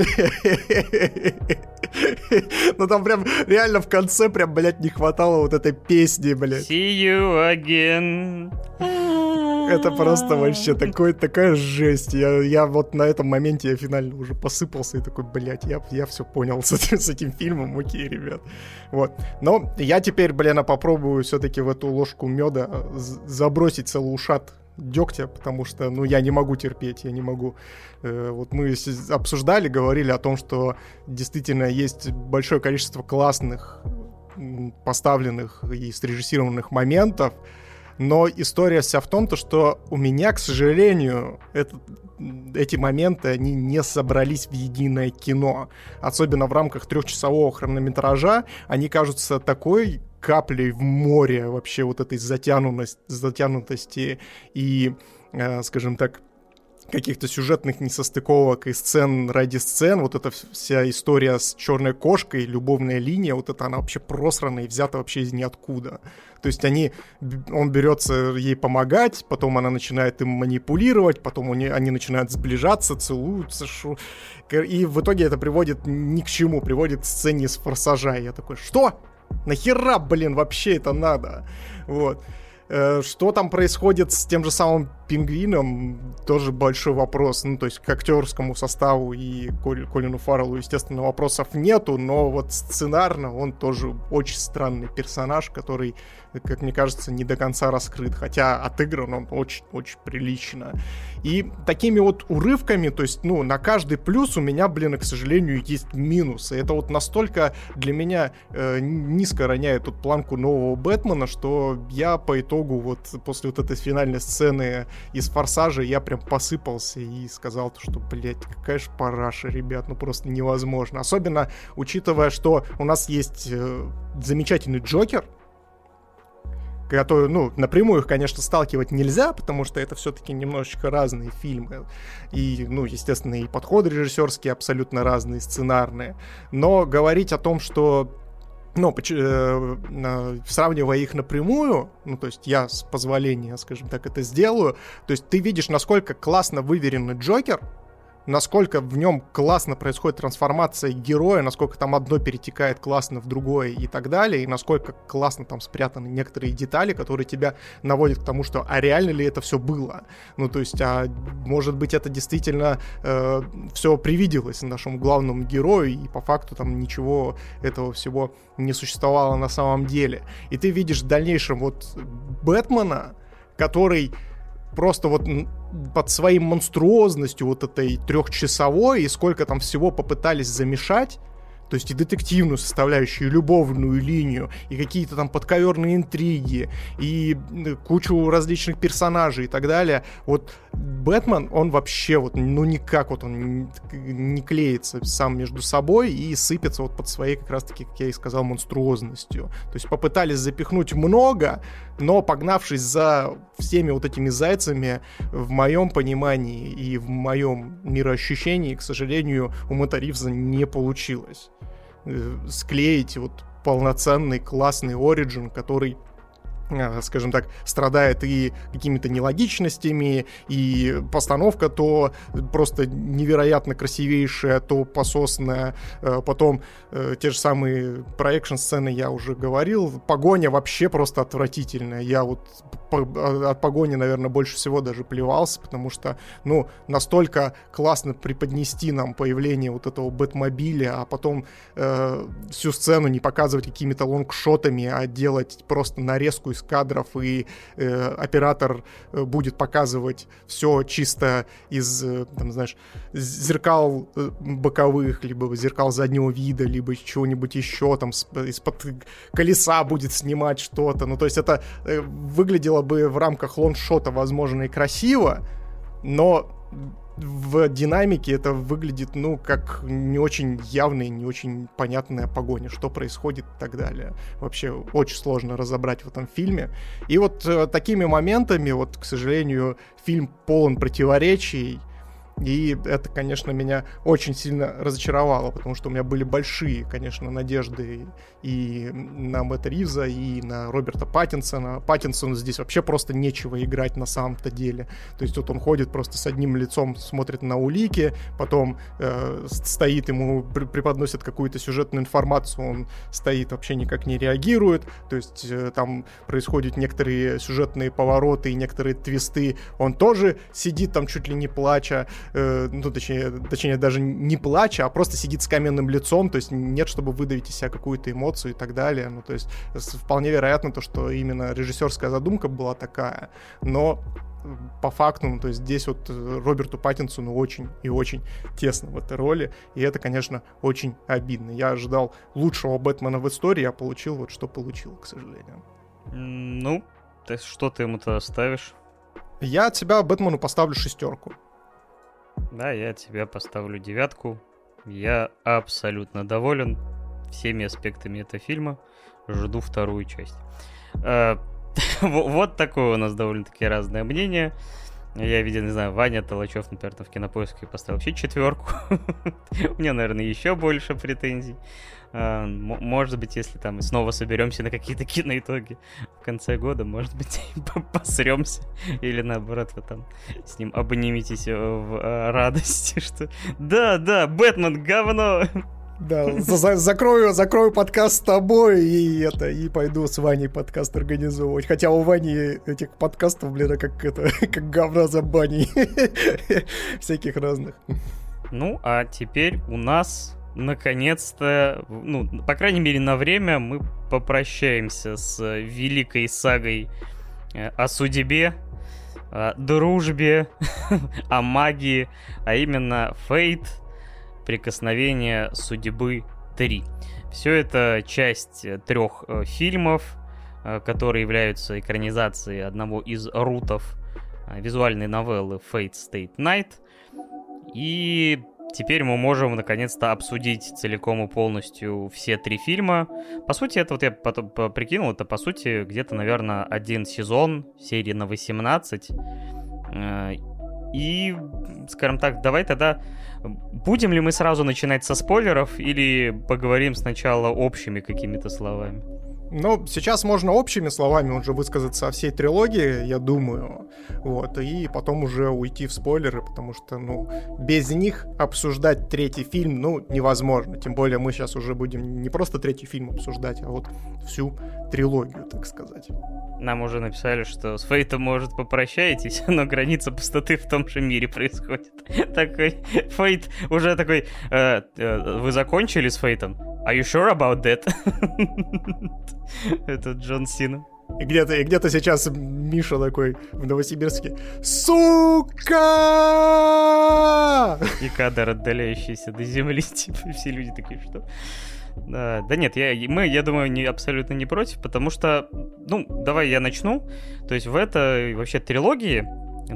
Ну там прям реально в конце прям, блядь, не хватало вот этой песни, блядь. See you again. Это просто вообще такой, такая жесть. Я, я вот на этом моменте я финально уже посыпался и такой, блядь, я, я все понял с, с этим фильмом, окей, ребят. Вот. Но я теперь, блин, попробую все-таки в эту ложку меда забросить целый ушат дегтя, потому что, ну, я не могу терпеть, я не могу. Э, вот мы обсуждали, говорили о том, что действительно есть большое количество классных поставленных и срежиссированных моментов, но история вся в том, то, что у меня, к сожалению, этот, эти моменты, они не собрались в единое кино. Особенно в рамках трехчасового хронометража они кажутся такой каплей в море вообще вот этой затянутости, затянутости и, э, скажем так, каких-то сюжетных несостыковок и сцен ради сцен. Вот эта вся история с черной кошкой, любовная линия, вот это она вообще просрана и взята вообще из ниоткуда. То есть они, он берется ей помогать, потом она начинает им манипулировать, потом они, они начинают сближаться, целуются, шу... и в итоге это приводит ни к чему, приводит к сцене с форсажа. И я такой, что? Нахера, блин, вообще это надо? Вот. Э, что там происходит с тем же самым пингвином, тоже большой вопрос. Ну, то есть к актерскому составу и Колину Фарреллу, естественно, вопросов нету, но вот сценарно он тоже очень странный персонаж, который как мне кажется, не до конца раскрыт, хотя отыгран он очень-очень прилично. И такими вот урывками, то есть, ну, на каждый плюс у меня, блин, к сожалению, есть минусы. Это вот настолько для меня э, низко роняет тут планку нового Бэтмена, что я по итогу вот после вот этой финальной сцены из Форсажа я прям посыпался и сказал, что, блядь, какая же параша, ребят, ну просто невозможно. Особенно учитывая, что у нас есть э, замечательный Джокер, которые, ну, напрямую их, конечно, сталкивать нельзя, потому что это все-таки немножечко разные фильмы. И, ну, естественно, и подходы режиссерские абсолютно разные, сценарные. Но говорить о том, что ну, э, сравнивая их напрямую, ну, то есть я с позволения, скажем так, это сделаю, то есть ты видишь, насколько классно выверенный Джокер, насколько в нем классно происходит трансформация героя, насколько там одно перетекает классно в другое и так далее, и насколько классно там спрятаны некоторые детали, которые тебя наводят к тому, что а реально ли это все было? Ну, то есть, а может быть, это действительно э, все привиделось нашему главному герою, и по факту там ничего этого всего не существовало на самом деле. И ты видишь в дальнейшем вот Бэтмена, который просто вот под своей монструозностью вот этой трехчасовой и сколько там всего попытались замешать, то есть и детективную составляющую, и любовную линию, и какие-то там подковерные интриги, и кучу различных персонажей и так далее. Вот Бэтмен, он вообще вот, ну никак вот он не клеится сам между собой и сыпется вот под своей как раз-таки, как я и сказал, монструозностью. То есть попытались запихнуть много, но погнавшись за всеми вот этими зайцами, в моем понимании и в моем мироощущении, к сожалению, у Моторивза не получилось. Э, склеить вот полноценный классный Origin, который скажем так, страдает и какими-то нелогичностями, и постановка то просто невероятно красивейшая, то пососная. Э, потом э, те же самые проекшн сцены я уже говорил. Погоня вообще просто отвратительная. Я вот от погони, наверное, больше всего даже плевался, потому что, ну, настолько классно преподнести нам появление вот этого Бэтмобиля, а потом э, всю сцену не показывать какими-то лонгшотами, а делать просто нарезку из из кадров, и э, оператор э, будет показывать все чисто из, э, там, знаешь, зеркал э, боковых, либо зеркал заднего вида, либо чего-нибудь еще, там, из-под колеса будет снимать что-то. Ну, то есть это выглядело бы в рамках лоншота, возможно, и красиво, но в динамике это выглядит, ну, как не очень явная, не очень понятная погоня, что происходит и так далее. Вообще очень сложно разобрать в этом фильме. И вот э, такими моментами, вот, к сожалению, фильм полон противоречий, и это, конечно, меня очень сильно разочаровало, потому что у меня были большие, конечно, надежды и на Мэтта Ривза, и на Роберта Паттинсона. Паттинсону здесь вообще просто нечего играть на самом-то деле. То есть вот он ходит просто с одним лицом, смотрит на улики, потом э, стоит, ему преподносят какую-то сюжетную информацию, он стоит, вообще никак не реагирует. То есть э, там происходят некоторые сюжетные повороты и некоторые твисты. Он тоже сидит там чуть ли не плача. Э, ну, точнее, точнее, даже не плача, а просто сидит с каменным лицом, то есть нет, чтобы выдавить из себя какую-то эмоцию и так далее. Ну, то есть вполне вероятно то, что именно режиссерская задумка была такая, но по факту, ну, то есть здесь вот э, Роберту Паттинсону очень и очень тесно в этой роли, и это, конечно, очень обидно. Я ожидал лучшего Бэтмена в истории, а получил вот что получил, к сожалению. Ну, ты что ты ему-то оставишь? Я от себя Бэтмену поставлю шестерку. Да, я от себя поставлю девятку. Я абсолютно доволен всеми аспектами этого фильма. Жду вторую часть. А, вот такое у нас довольно-таки разное мнение. Я видел, не знаю, Ваня Толачев, например, в кинопоиске поставил вообще четверку. У меня, наверное, еще больше претензий. А, может быть, если там снова соберемся на какие-то киноитоги в конце года, может быть, посремся. Или наоборот, вы там с ним обниметесь в а, радости, что да, да, Бэтмен говно. Да, за закрою, закрою подкаст с тобой и это, и пойду с Ваней подкаст организовывать. Хотя у Вани этих подкастов, блин, как это, как говна за баней. Всяких разных. Ну, а теперь у нас наконец-то, ну, по крайней мере, на время мы попрощаемся с великой сагой э, о судьбе, о дружбе, о магии, а именно Фейт, прикосновение судьбы 3. Все это часть трех э, фильмов, э, которые являются экранизацией одного из рутов визуальной новеллы Fate State Night. И Теперь мы можем наконец-то обсудить целиком и полностью все три фильма. По сути, это вот я потом прикинул, это по сути где-то, наверное, один сезон, серии на 18. Э, и, скажем так, давай тогда будем ли мы сразу начинать со спойлеров или поговорим сначала общими какими-то словами? Ну, сейчас можно общими словами уже высказаться о всей трилогии, я думаю, вот, и потом уже уйти в спойлеры, потому что, ну, без них обсуждать третий фильм, ну, невозможно, тем более мы сейчас уже будем не просто третий фильм обсуждать, а вот всю трилогию, так сказать. Нам уже написали, что с Фейтом, может, попрощаетесь, но граница пустоты в том же мире происходит. Такой, Фейт уже такой, э, э, вы закончили с Фейтом? Are you sure about that? Это Джон Сина. И где-то, и где-то сейчас Миша такой в Новосибирске. Сука! И кадр, отдаляющийся до земли, типа, все люди такие, что? Да, да нет, я, мы, я думаю, не, абсолютно не против, потому что, ну, давай я начну. То есть в этой вообще трилогии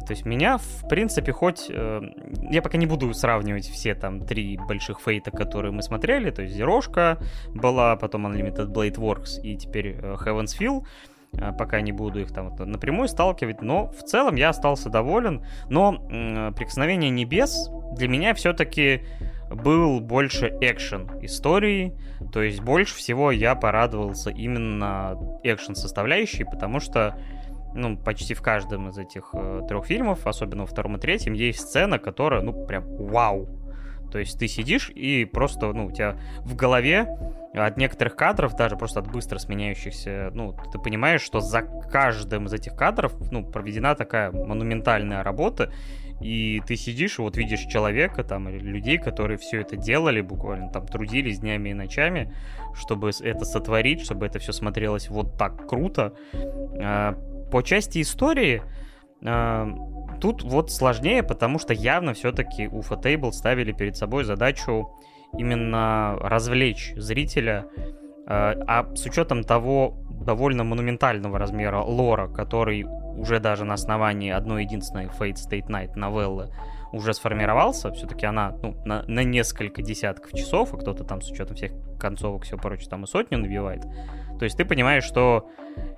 то есть меня, в принципе, хоть... Э, я пока не буду сравнивать все там три больших фейта, которые мы смотрели. То есть Зерошка была, потом Unlimited Blade Works и теперь э, Heaven's Feel. Э, пока не буду их там вот, напрямую сталкивать. Но в целом я остался доволен. Но э, Прикосновение Небес для меня все-таки был больше экшен истории, то есть больше всего я порадовался именно экшен составляющей, потому что ну, почти в каждом из этих э, трех фильмов, особенно во втором и третьем, есть сцена, которая, ну, прям вау. То есть ты сидишь и просто, ну, у тебя в голове от некоторых кадров, даже просто от быстро сменяющихся, ну, ты понимаешь, что за каждым из этих кадров, ну, проведена такая монументальная работа, и ты сидишь вот видишь человека там или людей, которые все это делали буквально, там трудились днями и ночами, чтобы это сотворить, чтобы это все смотрелось вот так круто. А, по части истории э, тут вот сложнее, потому что явно все-таки у Fatable ставили перед собой задачу именно развлечь зрителя, э, а с учетом того довольно монументального размера лора, который уже даже на основании одной единственной Fate State Night новеллы уже сформировался, все-таки она ну, на, на несколько десятков часов, а кто-то там с учетом всех концовок, все прочее, там и сотню набивает. То есть ты понимаешь, что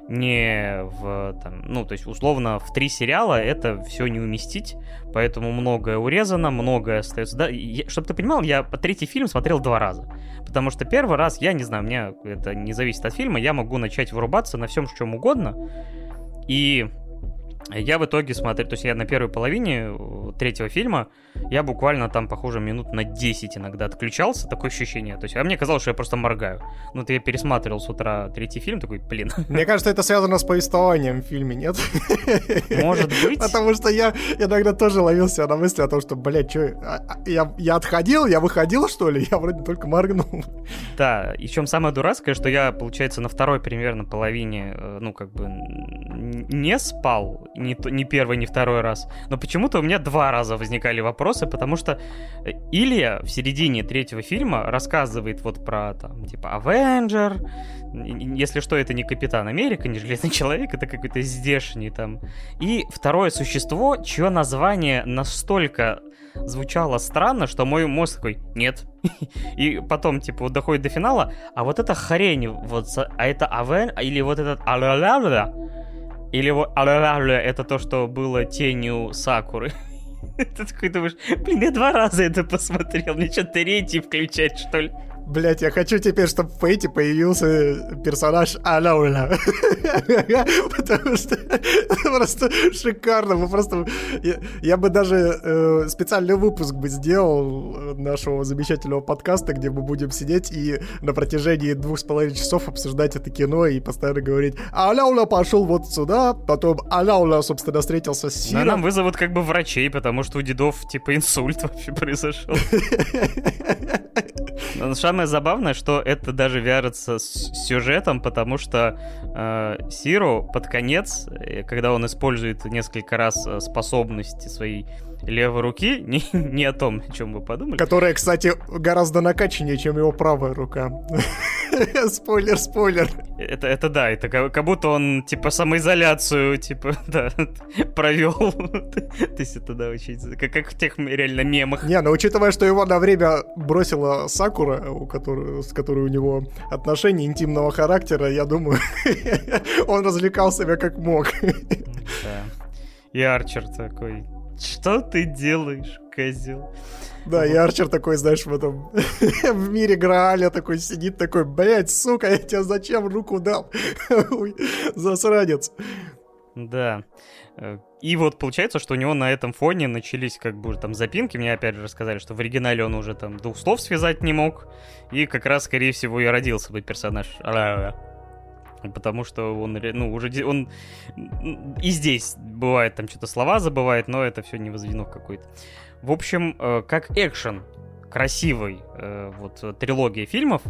не в, там, ну, то есть, условно, в три сериала это все не уместить, поэтому многое урезано, многое остается. Да, чтобы ты понимал, я третий фильм смотрел два раза, потому что первый раз, я не знаю, мне это не зависит от фильма, я могу начать вырубаться на всем, чем угодно, и я в итоге смотрю, то есть я на первой половине вот третьего фильма, я буквально там, похоже, минут на 10 иногда отключался, такое ощущение. То есть, а мне казалось, что я просто моргаю. Ну, вот я пересматривал с утра третий фильм, такой, блин. Мне кажется, это связано с повествованием в фильме, нет? Может быть. Потому что я иногда тоже ловил себя на мысли о том, что, блядь, что, а, а, я, я отходил, я выходил, что ли? Я вроде только моргнул. Да, и чем самое дурацкое, что я, получается, на второй примерно половине, э, ну, как бы, не спал, ни, ни первый, ни второй раз. Но почему-то у меня два раза возникали вопросы, потому что э, Илья в середине третьего фильма рассказывает вот про, там, типа, Авенджер, если что, это не Капитан Америка, не Железный Человек, это какой-то здешний там. И второе существо, чье название настолько звучало странно, что мой мозг такой, нет. И потом, типа, вот доходит до финала, а вот эта хрень, вот, а это Авен, или вот этот или вот это то, что было тенью Сакуры. Ты такой думаешь, блин, я два раза это посмотрел, мне что, третий включать, что ли? Блять, я хочу теперь, чтобы в Фейте появился персонаж Алауля. Потому что это просто шикарно. Мы просто... Я, я бы даже э, специальный выпуск бы сделал нашего замечательного подкаста, где мы будем сидеть и на протяжении двух с половиной часов обсуждать это кино и постоянно говорить Алауля пошел вот сюда, потом Алауля, собственно, встретился с Сиром. Но нам вызовут как бы врачей, потому что у дедов типа инсульт вообще произошел. Но самое забавное, что это даже вяжется с сюжетом, потому что э, Сиру под конец, э, когда он использует несколько раз э, способности своей левой руки, не, не о том, о чем вы подумали. Которая, кстати, гораздо накачаннее, чем его правая рука. спойлер, спойлер. Это, это да, это как, как будто он, типа, самоизоляцию, типа, да, провел. То есть это, да, очень... Как, как в тех реально мемах. Не, но учитывая, что его на время бросила Сакура, у которой, с которой у него отношения интимного характера, я думаю, он развлекал себя как мог. Да. И Арчер такой, что ты делаешь, козел? Да, и Арчер такой, знаешь, в этом в мире Грааля такой сидит, такой, блядь, сука, я тебе зачем руку дал? Засранец. Да. И вот получается, что у него на этом фоне начались как бы там запинки. Мне опять же рассказали, что в оригинале он уже там двух слов связать не мог. И как раз, скорее всего, и родился бы персонаж. Потому что он, ну, уже он и здесь бывает там что-то слова забывает, но это все не возведено в какой-то. В общем, э, как экшен красивый, э, вот трилогия фильмов,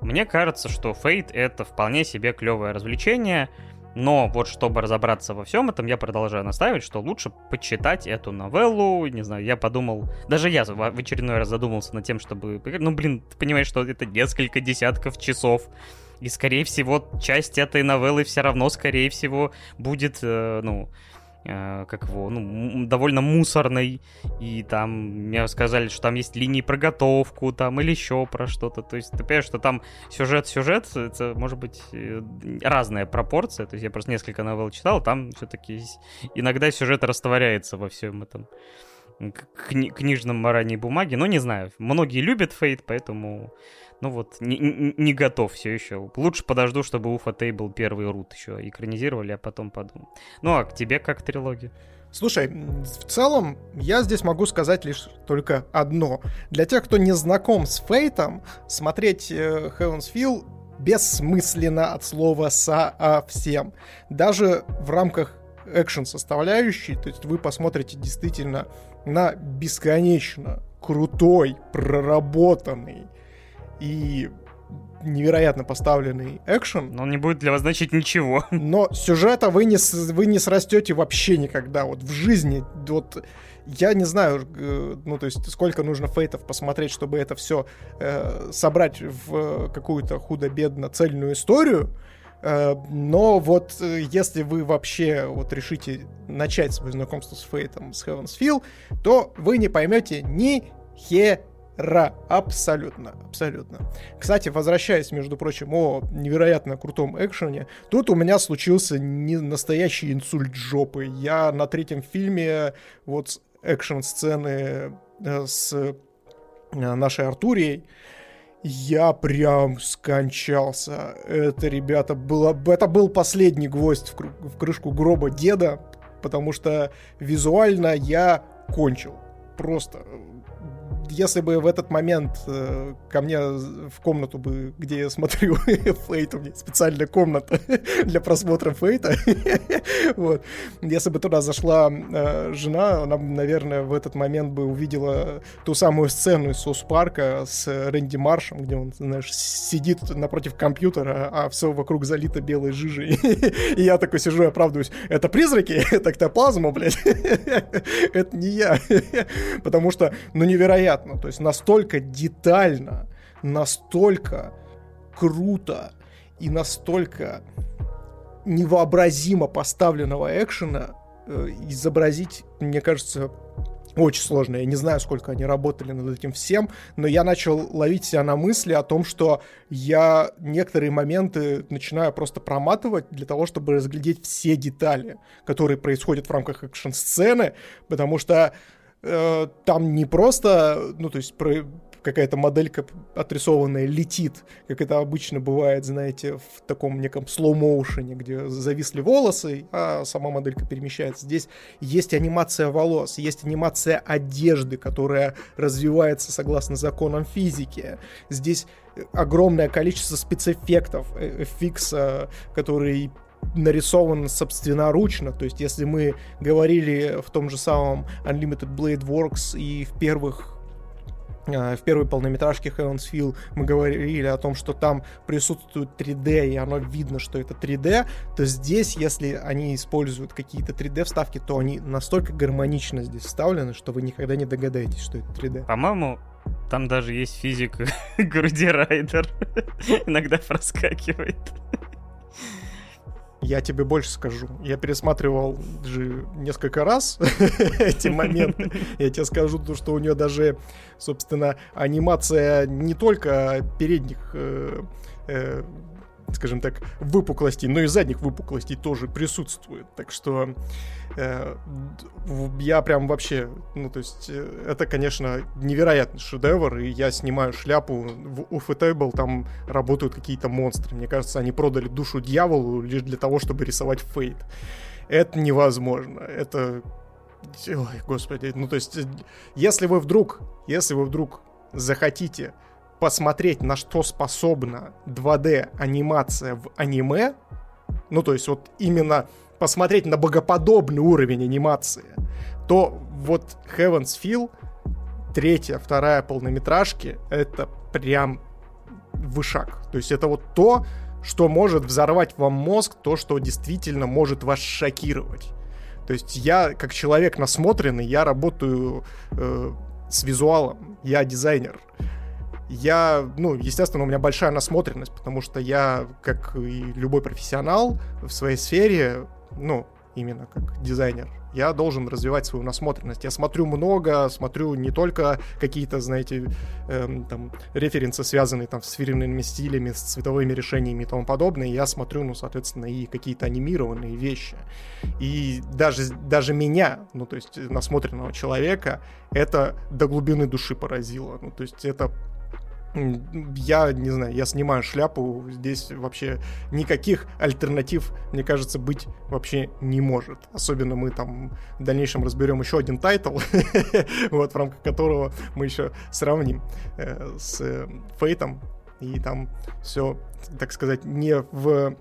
мне кажется, что Фейт это вполне себе клевое развлечение. Но вот чтобы разобраться во всем этом, я продолжаю настаивать, что лучше почитать эту новеллу. Не знаю, я подумал, даже я в очередной раз задумался над тем, чтобы... Ну, блин, ты понимаешь, что это несколько десятков часов и, скорее всего, часть этой новеллы все равно, скорее всего, будет, э, ну, э, как его, ну, довольно мусорной. И там мне сказали, что там есть линии про готовку, там, или еще про что-то. То есть ты понимаешь, что там сюжет-сюжет, это может быть э, разная пропорция. То есть я просто несколько новелл читал, там все-таки иногда сюжет растворяется во всем этом кни- книжном ранней бумаге. Но не знаю, многие любят Фейт, поэтому ну вот, не, не готов все еще. Лучше подожду, чтобы Уфа Тейбл первый рут еще экранизировали, а потом подумаю. Ну а к тебе как трилогия? Слушай, в целом, я здесь могу сказать лишь только одно. Для тех, кто не знаком с Фейтом, смотреть э, Heaven's Feel бессмысленно от слова совсем. Даже в рамках экшен составляющей, то есть вы посмотрите действительно на бесконечно крутой, проработанный, и невероятно поставленный экшен. Но он не будет для вас значить ничего. Но сюжета вы не, вы не срастете вообще никогда. Вот в жизни, вот я не знаю, э, ну то есть сколько нужно фейтов посмотреть, чтобы это все э, собрать в какую-то худо-бедно цельную историю. Э, но вот э, если вы вообще вот решите начать свое знакомство с Фейтом, с Heaven's Feel, то вы не поймете ни хера Ра, абсолютно, абсолютно. Кстати, возвращаясь, между прочим, о невероятно крутом экшене, тут у меня случился не настоящий инсульт жопы. Я на третьем фильме вот экшн-сцены э, с э, нашей Артурией, я прям скончался. Это, ребята, было, это был последний гвоздь в, в крышку гроба деда, потому что визуально я кончил. Просто если бы в этот момент э, ко мне в комнату бы, где я смотрю Фейт, у меня специальная комната для просмотра Фейта, вот, если бы туда зашла э, жена, она, наверное, в этот момент бы увидела ту самую сцену из Соус Парка с Рэнди Маршем, где он, знаешь, сидит напротив компьютера, а все вокруг залито белой жижей. и я такой сижу и оправдываюсь. Это призраки? Это эктоплазма, блядь? Это не я. Потому что, ну, невероятно невероятно, то есть настолько детально, настолько круто и настолько невообразимо поставленного экшена э, изобразить, мне кажется, очень сложно. Я не знаю, сколько они работали над этим всем, но я начал ловить себя на мысли о том, что я некоторые моменты начинаю просто проматывать для того, чтобы разглядеть все детали, которые происходят в рамках экшн-сцены, потому что э, там не просто, ну, то есть про, какая-то моделька отрисованная летит, как это обычно бывает, знаете, в таком неком слоу-моушене, где зависли волосы, а сама моделька перемещается. Здесь есть анимация волос, есть анимация одежды, которая развивается согласно законам физики. Здесь огромное количество спецэффектов, э, который нарисован собственноручно. То есть, если мы говорили в том же самом Unlimited Blade Works и в первых э, в первой полнометражке Heaven's Feel мы говорили о том, что там присутствует 3D, и оно видно, что это 3D, то здесь, если они используют какие-то 3D вставки, то они настолько гармонично здесь вставлены, что вы никогда не догадаетесь, что это 3D. По-моему, там даже есть физика груди Райдер. Иногда проскакивает. Я тебе больше скажу. Я пересматривал же несколько раз эти моменты. Я тебе скажу, что у нее даже, собственно, анимация не только передних э, э, скажем так, выпуклостей, но и задних выпуклостей тоже присутствует. Так что э, я прям вообще, ну то есть э, это, конечно, невероятный шедевр, и я снимаю шляпу. В Ufotable там работают какие-то монстры. Мне кажется, они продали душу дьяволу лишь для того, чтобы рисовать фейт. Это невозможно. Это Ой, господи, ну то есть, если вы вдруг, если вы вдруг захотите посмотреть, на что способна 2D анимация в аниме, ну то есть вот именно посмотреть на богоподобный уровень анимации, то вот Heaven's Feel, третья, вторая полнометражки, это прям вышаг. То есть это вот то, что может взорвать вам мозг, то, что действительно может вас шокировать. То есть я, как человек насмотренный, я работаю э, с визуалом, я дизайнер я, ну, естественно, у меня большая насмотренность, потому что я, как и любой профессионал в своей сфере, ну, именно как дизайнер, я должен развивать свою насмотренность. Я смотрю много, смотрю не только какие-то, знаете, эм, там, референсы, связанные там с фирменными стилями, с цветовыми решениями и тому подобное, я смотрю, ну, соответственно, и какие-то анимированные вещи. И даже, даже меня, ну, то есть насмотренного человека, это до глубины души поразило. Ну, то есть это я не знаю, я снимаю шляпу, здесь вообще никаких альтернатив, мне кажется, быть вообще не может. Особенно мы там в дальнейшем разберем еще один тайтл, вот, в рамках которого мы еще сравним э, с э, Фейтом, и там все, так сказать, не в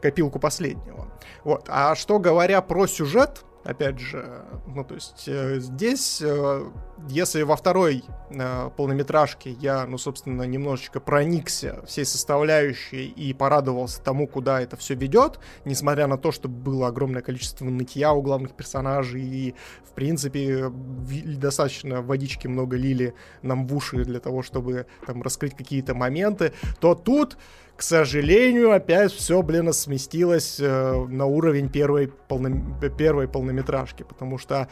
копилку последнего. Вот. А что говоря про сюжет, опять же, ну то есть э, здесь, э, если во второй э, полнометражке я, ну собственно, немножечко проникся всей составляющей и порадовался тому, куда это все ведет, несмотря на то, что было огромное количество нытья у главных персонажей и, в принципе, достаточно водички много лили нам в уши для того, чтобы там раскрыть какие-то моменты, то тут к сожалению, опять все, блин, сместилось э, на уровень первой, полно... первой полнометражки, потому что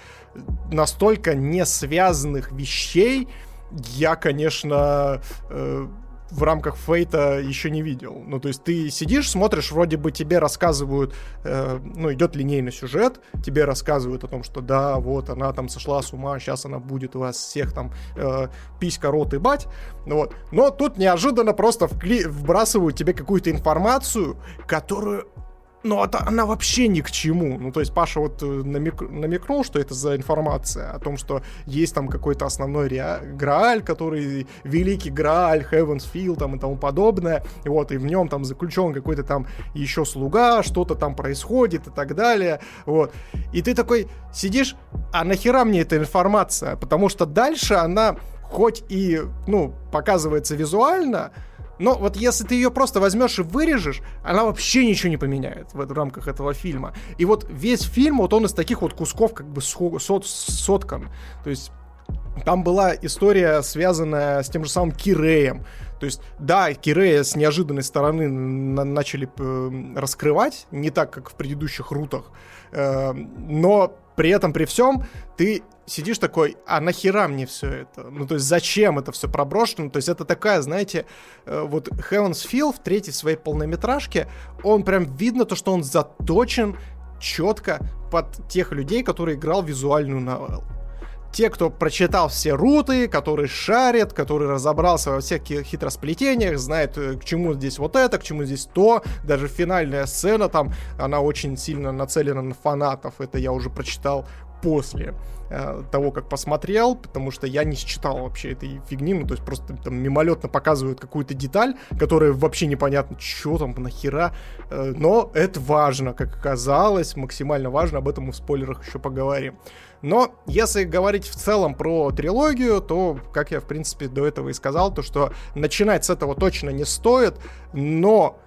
настолько не связанных вещей я, конечно, э, в рамках Фейта еще не видел. Ну, то есть ты сидишь, смотришь, вроде бы тебе рассказывают, э, ну, идет линейный сюжет, тебе рассказывают о том, что да, вот она там сошла с ума, сейчас она будет у вас всех там э, писька, рот и бать. Ну, вот. Но тут неожиданно просто вкли- вбрасывают тебе какую-то информацию, которую но это она вообще ни к чему. Ну, то есть Паша вот э, намек, намекнул, что это за информация о том, что есть там какой-то основной ре... Грааль, который великий Грааль, Heaven's Field там и тому подобное. И вот, и в нем там заключен какой-то там еще слуга, что-то там происходит и так далее. Вот. И ты такой сидишь, а нахера мне эта информация? Потому что дальше она хоть и, ну, показывается визуально, но вот если ты ее просто возьмешь и вырежешь, она вообще ничего не поменяет в, рамках этого фильма. И вот весь фильм, вот он из таких вот кусков как бы сот, соткан. То есть там была история, связанная с тем же самым Киреем. То есть, да, Кирея с неожиданной стороны на- начали э, раскрывать, не так, как в предыдущих рутах, но при этом, при всем, ты сидишь такой, а нахера мне все это? Ну, то есть, зачем это все проброшено? То есть, это такая, знаете, э, вот Heaven's Feel в третьей своей полнометражке, он прям видно то, что он заточен четко под тех людей, которые играл визуальную новеллу те, кто прочитал все руты, который шарит, который разобрался во всех хитросплетениях, знает, э, к чему здесь вот это, к чему здесь то. Даже финальная сцена там, она очень сильно нацелена на фанатов. Это я уже прочитал после э, того, как посмотрел, потому что я не считал вообще этой фигни, ну, то есть просто там мимолетно показывают какую-то деталь, которая вообще непонятно, что там, нахера, э, но это важно, как оказалось, максимально важно, об этом мы в спойлерах еще поговорим. Но если говорить в целом про трилогию, то, как я, в принципе, до этого и сказал, то, что начинать с этого точно не стоит, но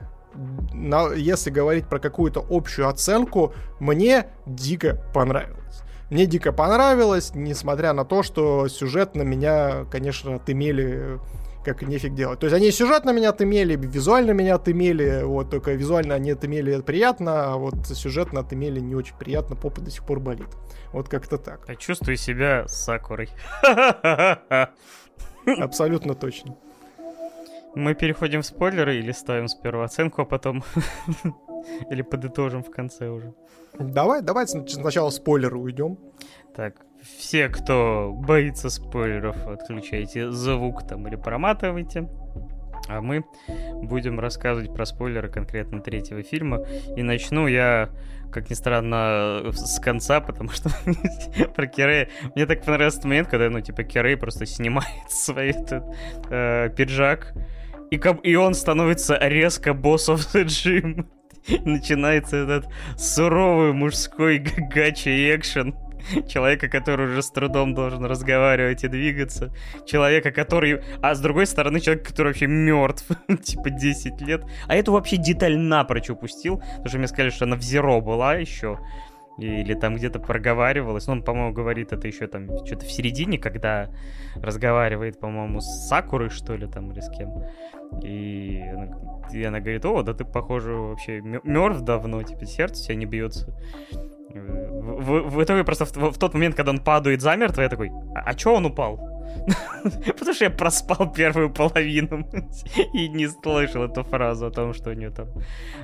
на, если говорить про какую-то общую оценку, мне дико понравилось. Мне дико понравилось, несмотря на то, что сюжет на меня, конечно, отымели как нефиг делать. То есть они сюжет на меня отымели, визуально меня отымели, вот, только визуально они отымели приятно, а вот сюжетно отымели не очень приятно, попа до сих пор болит. Вот как-то так. Я чувствую себя Сакурой. Абсолютно точно. Мы переходим в спойлеры или ставим сперва оценку, а потом... Или подытожим в конце уже. Давай, давай сначала спойлеры уйдем. Так, все, кто боится спойлеров, отключайте звук там или проматывайте. А мы будем рассказывать про спойлеры конкретно третьего фильма. И начну я, как ни странно, с конца, потому что про Кирея... Мне так понравился этот момент, когда, ну, типа, Кирей просто снимает свой этот э, пиджак, и, и он становится резко боссом Джим. Начинается этот суровый мужской гачи экшен человека, который уже с трудом должен разговаривать и двигаться, человека, который... А с другой стороны, человек, который вообще мертв, типа 10 лет. А эту вообще деталь напрочь упустил, потому что мне сказали, что она в Зеро была еще, или там где-то проговаривалась. Ну, он, по-моему, говорит это еще там что-то в середине, когда разговаривает, по-моему, с Сакурой, что ли, там, или с кем. И она, и она говорит, о, да ты, похоже, вообще мертв давно, типа, сердце у тебя не бьется. В, в, итоге просто в, в тот момент, когда он падает замертво, я такой, а, а чё он упал? Потому что я проспал первую половину и не слышал эту фразу о том, что у него там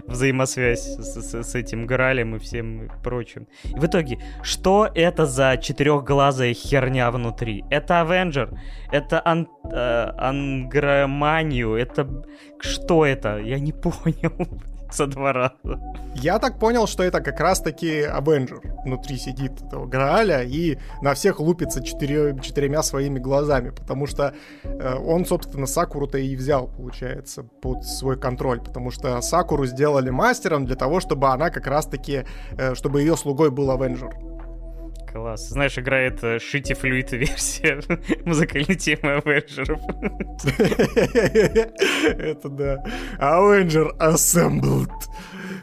взаимосвязь с, с, с этим Гралем и всем прочим. И в итоге, что это за четырехглазая херня внутри? Это Авенджер, это ан, э, Ангроманию, это... Что это? Я не понял со двора. Я так понял, что это как раз-таки Авенджер. Внутри сидит этого Грааля и на всех лупится четыре, четырьмя своими глазами, потому что э, он, собственно, Сакуру-то и взял, получается, под свой контроль, потому что Сакуру сделали мастером для того, чтобы она как раз-таки, э, чтобы ее слугой был Авенджер. Класс. Знаешь, играет э, Шити Флюид версия музыкальной темы Авенджеров. Это да. Avenger Assembled.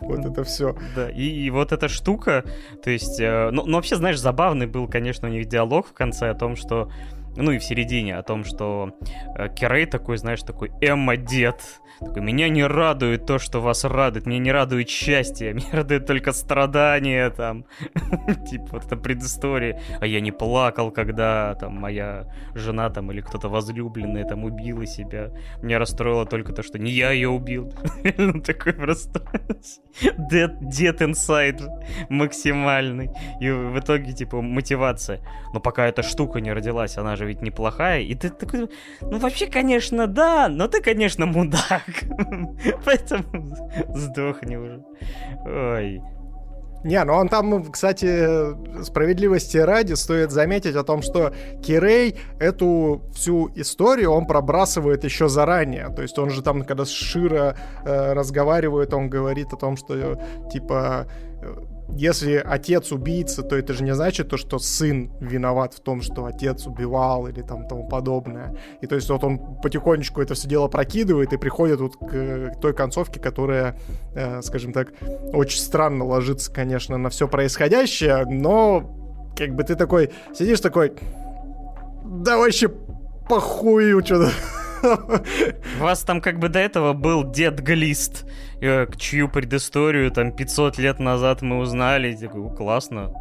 Вот это все. Да, и, и вот эта штука, то есть, э, ну, ну, вообще, знаешь, забавный был, конечно, у них диалог в конце о том, что ну и в середине, о том, что э, Керей такой, знаешь, такой Эмма-дед, такой, меня не радует то, что вас радует, меня не радует счастье, меня радует только страдания, там, типа вот это предыстория, а я не плакал, когда там моя жена там или кто-то возлюбленный там убила себя, меня расстроило только то, что не я ее убил, ну такой просто дед инсайд максимальный, и в итоге, типа, мотивация, но пока эта штука не родилась, она же ведь неплохая. И ты такой, ну вообще, конечно, да, но ты, конечно, мудак. Поэтому сдохни уже. Ой. Не, ну он там, кстати, справедливости ради стоит заметить о том, что Кирей эту всю историю он пробрасывает еще заранее. То есть он же там, когда с Шира э, разговаривает, он говорит о том, что типа если отец убийца, то это же не значит то, что сын виноват в том, что отец убивал или там тому подобное. И то есть вот он потихонечку это все дело прокидывает и приходит вот к, к той концовке, которая, э, скажем так, очень странно ложится, конечно, на все происходящее, но как бы ты такой сидишь такой, да вообще похуй, что-то у вас там как бы до этого был дед Глист, чью предысторию там 500 лет назад мы узнали. Такой, классно.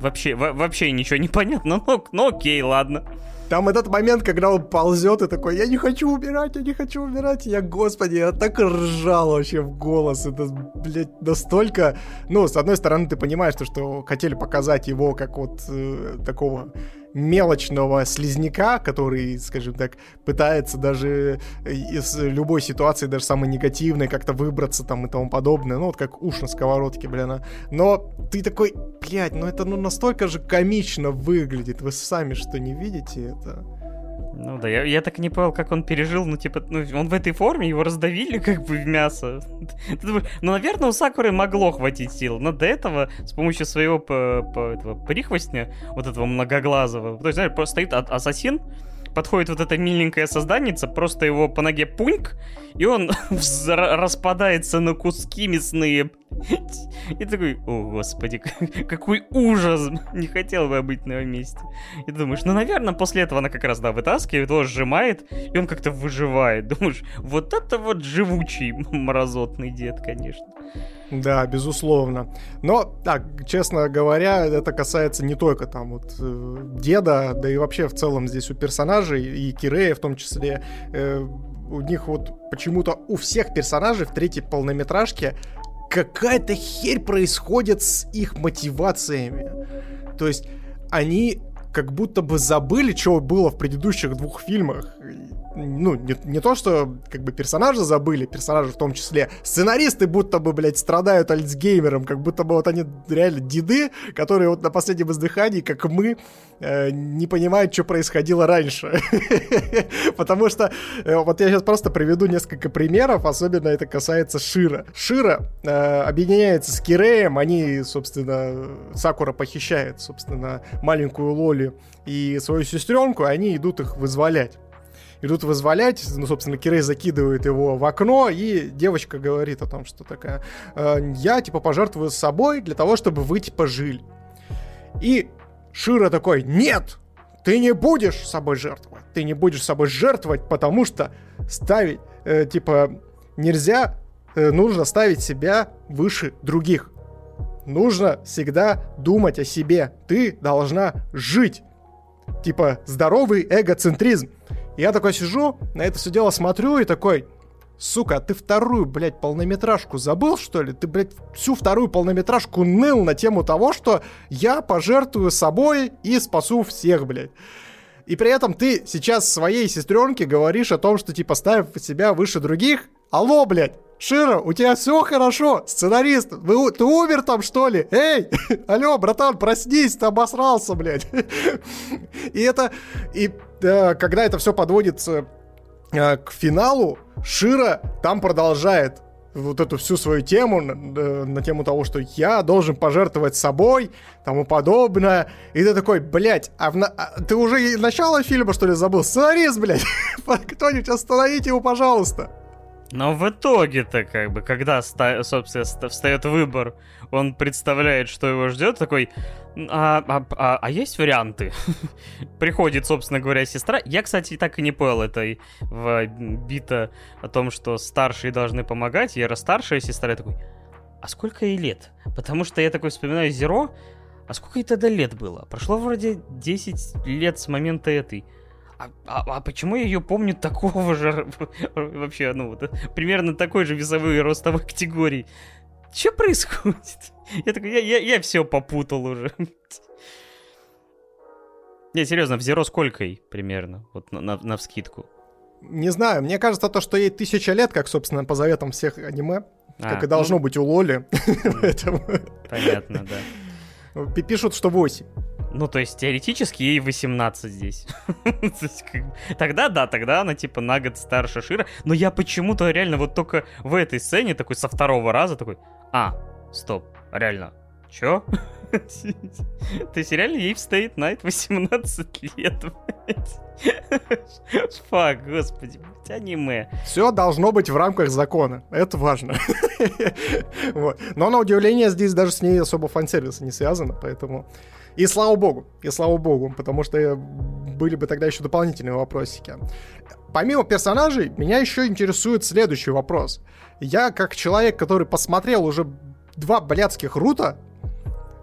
Вообще, вообще ничего не понятно, но, но окей, ладно. Там этот момент, когда он ползет и такой, я не хочу умирать, я не хочу умирать. Я, господи, я так ржал вообще в голос. Это, блядь, настолько... Ну, с одной стороны, ты понимаешь, то, что хотели показать его как вот э, такого мелочного слизняка, который, скажем так, пытается даже из любой ситуации, даже самой негативной, как-то выбраться там и тому подобное. Ну, вот как уж на сковородке, блин. А. Но ты такой, блядь, ну это ну настолько же комично выглядит. Вы сами что, не видите это? Ну да, я, я так не понял, как он пережил, ну типа, ну он в этой форме, его раздавили как бы в мясо. ну, наверное, у Сакуры могло хватить сил, но до этого с помощью своего этого прихвостня, вот этого многоглазого, то есть, знаешь, просто стоит ассасин, подходит вот эта миленькая созданница, просто его по ноге пуньк, и он распадается на куски мясные. И такой, о господи, какой ужас, не хотел бы я быть на его месте. И думаешь, ну, наверное, после этого она как раз, да, вытаскивает его, сжимает, и он как-то выживает. Думаешь, вот это вот живучий мразотный дед, конечно. Да, безусловно. Но, так, честно говоря, это касается не только там вот э, деда, да и вообще в целом здесь у персонажей, и Кирея в том числе, э, у них вот почему-то у всех персонажей в третьей полнометражке какая-то херь происходит с их мотивациями. То есть они как будто бы забыли, что было в предыдущих двух фильмах ну, не, не то, что как бы персонажи забыли, персонажи в том числе, сценаристы будто бы, блядь, страдают альцгеймером, как будто бы вот они реально деды, которые вот на последнем издыхании, как мы, э, не понимают, что происходило раньше. Потому что э, вот я сейчас просто приведу несколько примеров, особенно это касается Шира. Шира э, объединяется с Киреем, они, собственно, Сакура похищает, собственно, маленькую Лоли и свою сестренку, они идут их вызволять идут вызволять, ну, собственно, Кирей закидывает его в окно, и девочка говорит о том, что такая, «Э, я, типа, пожертвую собой для того, чтобы вы, типа, жили. И Шира такой, нет, ты не будешь собой жертвовать, ты не будешь собой жертвовать, потому что ставить, э, типа, нельзя, э, нужно ставить себя выше других. Нужно всегда думать о себе. Ты должна жить. Типа, здоровый эгоцентризм. Я такой сижу, на это все дело смотрю и такой, сука, а ты вторую, блядь, полнометражку забыл, что ли? Ты, блядь, всю вторую полнометражку ныл на тему того, что я пожертвую собой и спасу всех, блядь. И при этом ты сейчас своей сестренке говоришь о том, что, типа, ставив себя выше других. Алло, блядь, Шира, у тебя все хорошо, сценарист, вы, ты умер там, что ли? Эй, алло, братан, проснись, ты обосрался, блядь. И это, и когда это все подводится э, к финалу, Шира там продолжает вот эту всю свою тему на, на тему того, что я должен пожертвовать собой, тому подобное. И ты такой, блядь, а, в, а ты уже начало фильма, что ли, забыл? Сценарист, блядь! Кто-нибудь остановите его, пожалуйста! Но в итоге-то, как бы, когда, собственно, встает выбор, он представляет, что его ждет, такой, а, а, а, а есть варианты? Приходит, собственно говоря, сестра. Я, кстати, так и не понял этой в бита о том, что старшие должны помогать. Я старшая сестра, я такой, а сколько ей лет? Потому что я такой вспоминаю Зеро, а сколько ей тогда лет было? Прошло вроде 10 лет с момента этой. А, а, а почему я ее помню такого же вообще, ну вот примерно такой же весовой ростовой категории? Что происходит? Я такой, я, я, я все попутал уже. Не, серьезно, в Зеро сколько ей примерно? Вот на, на, на вскидку. Не знаю, мне кажется, то, что ей тысяча лет, как, собственно, по заветам всех аниме, а, как и должно ну... быть у Лоли. Понятно, да. Пишут, что 8. Ну, то есть, теоретически ей 18 здесь. тогда, да, тогда она, типа, на год старше Шира. Но я почему-то реально вот только в этой сцене, такой, со второго раза, такой, а, стоп, реально, чё? То есть реально ей в State Night 18 лет, Фак, господи, аниме. Все должно быть в рамках закона. Это важно. вот. Но на удивление здесь даже с ней особо фан-сервиса не связано, поэтому... И слава богу, и слава богу, потому что были бы тогда еще дополнительные вопросики. Помимо персонажей, меня еще интересует следующий вопрос. Я, как человек, который посмотрел уже два блядских рута,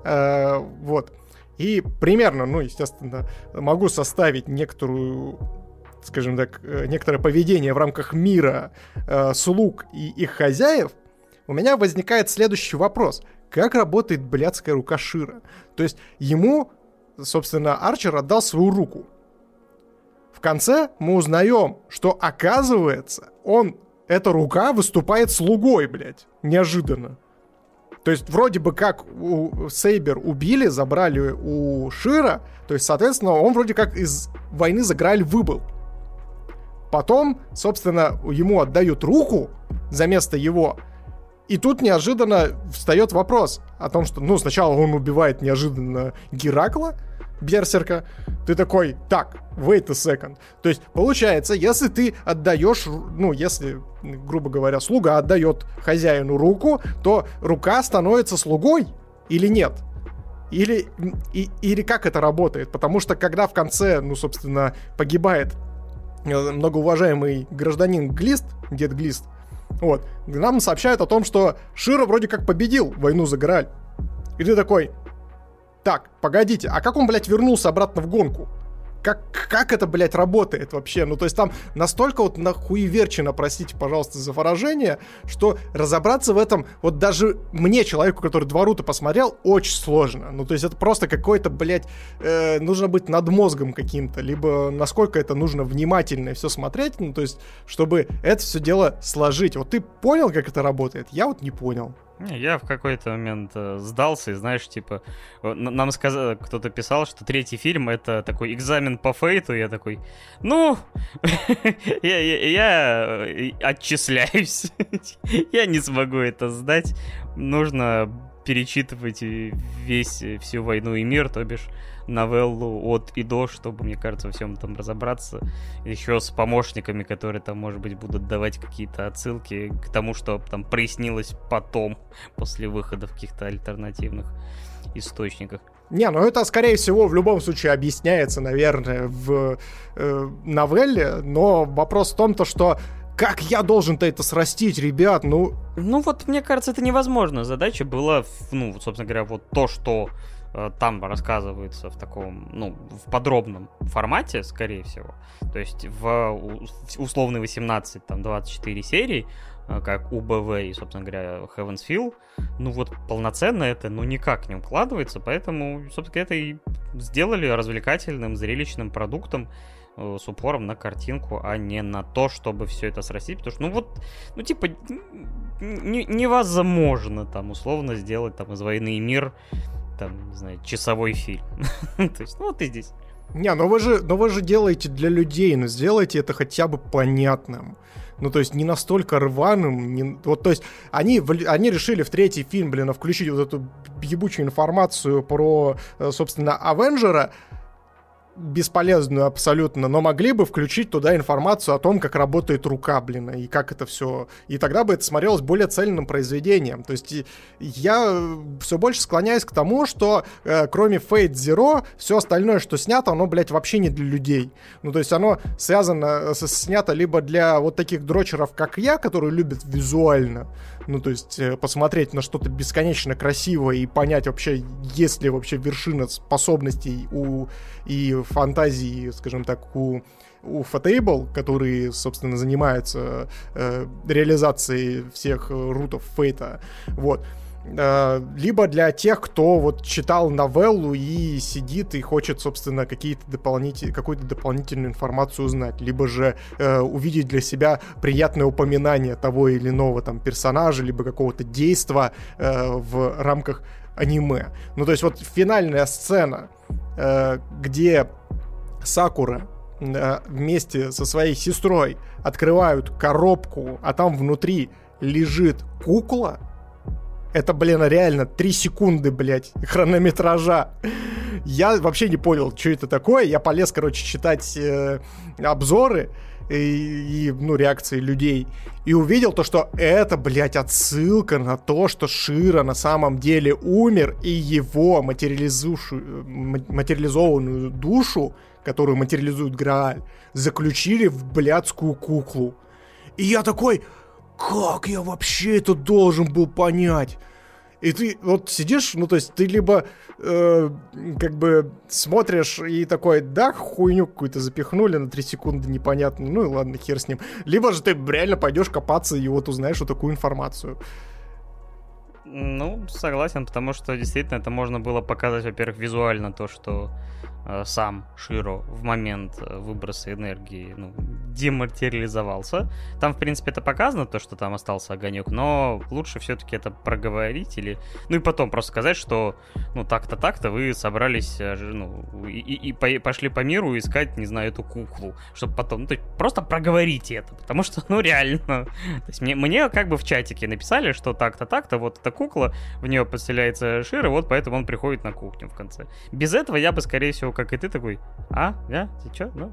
Э, вот. И примерно, ну, естественно, могу составить некоторую скажем так, э, некоторое поведение в рамках мира э, слуг и их хозяев, у меня возникает следующий вопрос. Как работает блядская рука Шира? То есть ему, собственно, Арчер отдал свою руку. В конце мы узнаем, что оказывается, он, эта рука выступает слугой, блядь. Неожиданно. То есть вроде бы как у Сейбер убили, забрали у Шира, то есть, соответственно, он вроде как из войны за Грааль выбыл. Потом, собственно, ему отдают руку за место его, и тут неожиданно встает вопрос о том, что, ну, сначала он убивает неожиданно Геракла, берсерка, ты такой, так, wait a second. То есть, получается, если ты отдаешь, ну, если, грубо говоря, слуга отдает хозяину руку, то рука становится слугой или нет? Или, и, или как это работает? Потому что когда в конце, ну, собственно, погибает э, многоуважаемый гражданин Глист, дед Глист, вот, нам сообщают о том, что Широ вроде как победил войну за Грааль. И ты такой, так, погодите, а как он, блядь, вернулся обратно в гонку? Как, как это, блядь, работает вообще? Ну, то есть там настолько вот нахуеверчено, простите, пожалуйста, за выражение, что разобраться в этом, вот даже мне, человеку, который два рута посмотрел, очень сложно. Ну, то есть это просто какой-то, блядь, э, нужно быть над мозгом каким-то, либо насколько это нужно внимательно все смотреть, ну, то есть, чтобы это все дело сложить. Вот ты понял, как это работает? Я вот не понял. Я в какой-то момент э, сдался, и знаешь, типа, нам сказал, кто-то писал, что третий фильм это такой экзамен по фейту, я такой, ну, я э, отчисляюсь, я не смогу это сдать, нужно перечитывать весь, всю войну и мир, то бишь новеллу от и до, чтобы, мне кажется, во всем там разобраться. Еще с помощниками, которые там, может быть, будут давать какие-то отсылки к тому, что там прояснилось потом, после выхода в каких-то альтернативных источниках. Не, ну это, скорее всего, в любом случае объясняется, наверное, в э, новелле, но вопрос в том, то, что как я должен-то это срастить, ребят, ну... Ну вот, мне кажется, это невозможно. Задача была, ну, собственно говоря, вот то, что Э, там рассказывается в таком, ну, в подробном формате, скорее всего. То есть в условный 18, там, 24 серии, э, как у БВ и, собственно говоря, Heaven's Feel, ну вот полноценно это, ну, никак не укладывается, поэтому, собственно говоря, это и сделали развлекательным, зрелищным продуктом с упором на картинку, а не на то, чтобы все это срастить, потому что, ну вот, ну типа, невозможно там условно сделать там из войны и мир там, не знаю, часовой фильм. То есть, ну вот и здесь. Не, но вы же, но вы же делаете для людей, но сделайте это хотя бы понятным. Ну, то есть не настолько рваным. Не... Вот, то есть они, они решили в третий фильм, блин, включить вот эту ебучую информацию про, э, собственно, Авенджера, бесполезную абсолютно, но могли бы включить туда информацию о том, как работает рука, блин, и как это все. И тогда бы это смотрелось более цельным произведением. То есть я все больше склоняюсь к тому, что э, кроме Fate Zero, все остальное, что снято, оно, блядь, вообще не для людей. Ну, то есть оно связано, с, снято либо для вот таких дрочеров, как я, которые любят визуально, ну, то есть э, посмотреть на что-то бесконечно красивое и понять вообще, есть ли вообще вершина способностей у и фантазии, скажем так, у у Fatable, которые, собственно, занимаются э, реализацией всех рутов Фейта. Вот. Э, либо для тех, кто вот читал новеллу и сидит и хочет, собственно, какие-то дополнительные, какую-то дополнительную информацию узнать, либо же э, увидеть для себя приятное упоминание того или иного там персонажа, либо какого-то действа э, в рамках аниме. Ну, то есть вот финальная сцена, э, где Сакура э, вместе со своей сестрой открывают коробку, а там внутри лежит кукла, это, блин, реально 3 секунды, блядь, хронометража. Я вообще не понял, что это такое. Я полез, короче, читать э, обзоры и, и, ну, реакции людей. И увидел то, что это, блядь, отсылка на то, что Шира на самом деле умер, и его материализованную душу, которую материализует Грааль, заключили в блядскую куклу. И я такой, как я вообще это должен был понять? И ты вот сидишь, ну то есть ты либо э, как бы смотришь и такой, да, хуйню какую-то запихнули на 3 секунды, непонятно, ну и ладно, хер с ним. Либо же ты реально пойдешь копаться и вот узнаешь вот такую информацию. Ну, согласен, потому что действительно это можно было показать, во-первых, визуально то, что сам Широ в момент э, выброса энергии ну, дематериализовался. Там, в принципе, это показано, то, что там остался огонек, но лучше все-таки это проговорить или... Ну и потом просто сказать, что ну так-то, так-то вы собрались э, ну, и, и, и пошли по миру искать, не знаю, эту куклу, чтобы потом... Ну, то есть просто проговорите это, потому что, ну, реально... То есть мне, мне как бы в чатике написали, что так-то, так-то, вот эта кукла, в нее подселяется Широ, вот поэтому он приходит на кухню в конце. Без этого я бы, скорее всего, как и ты такой, а, да, ты чё, ну,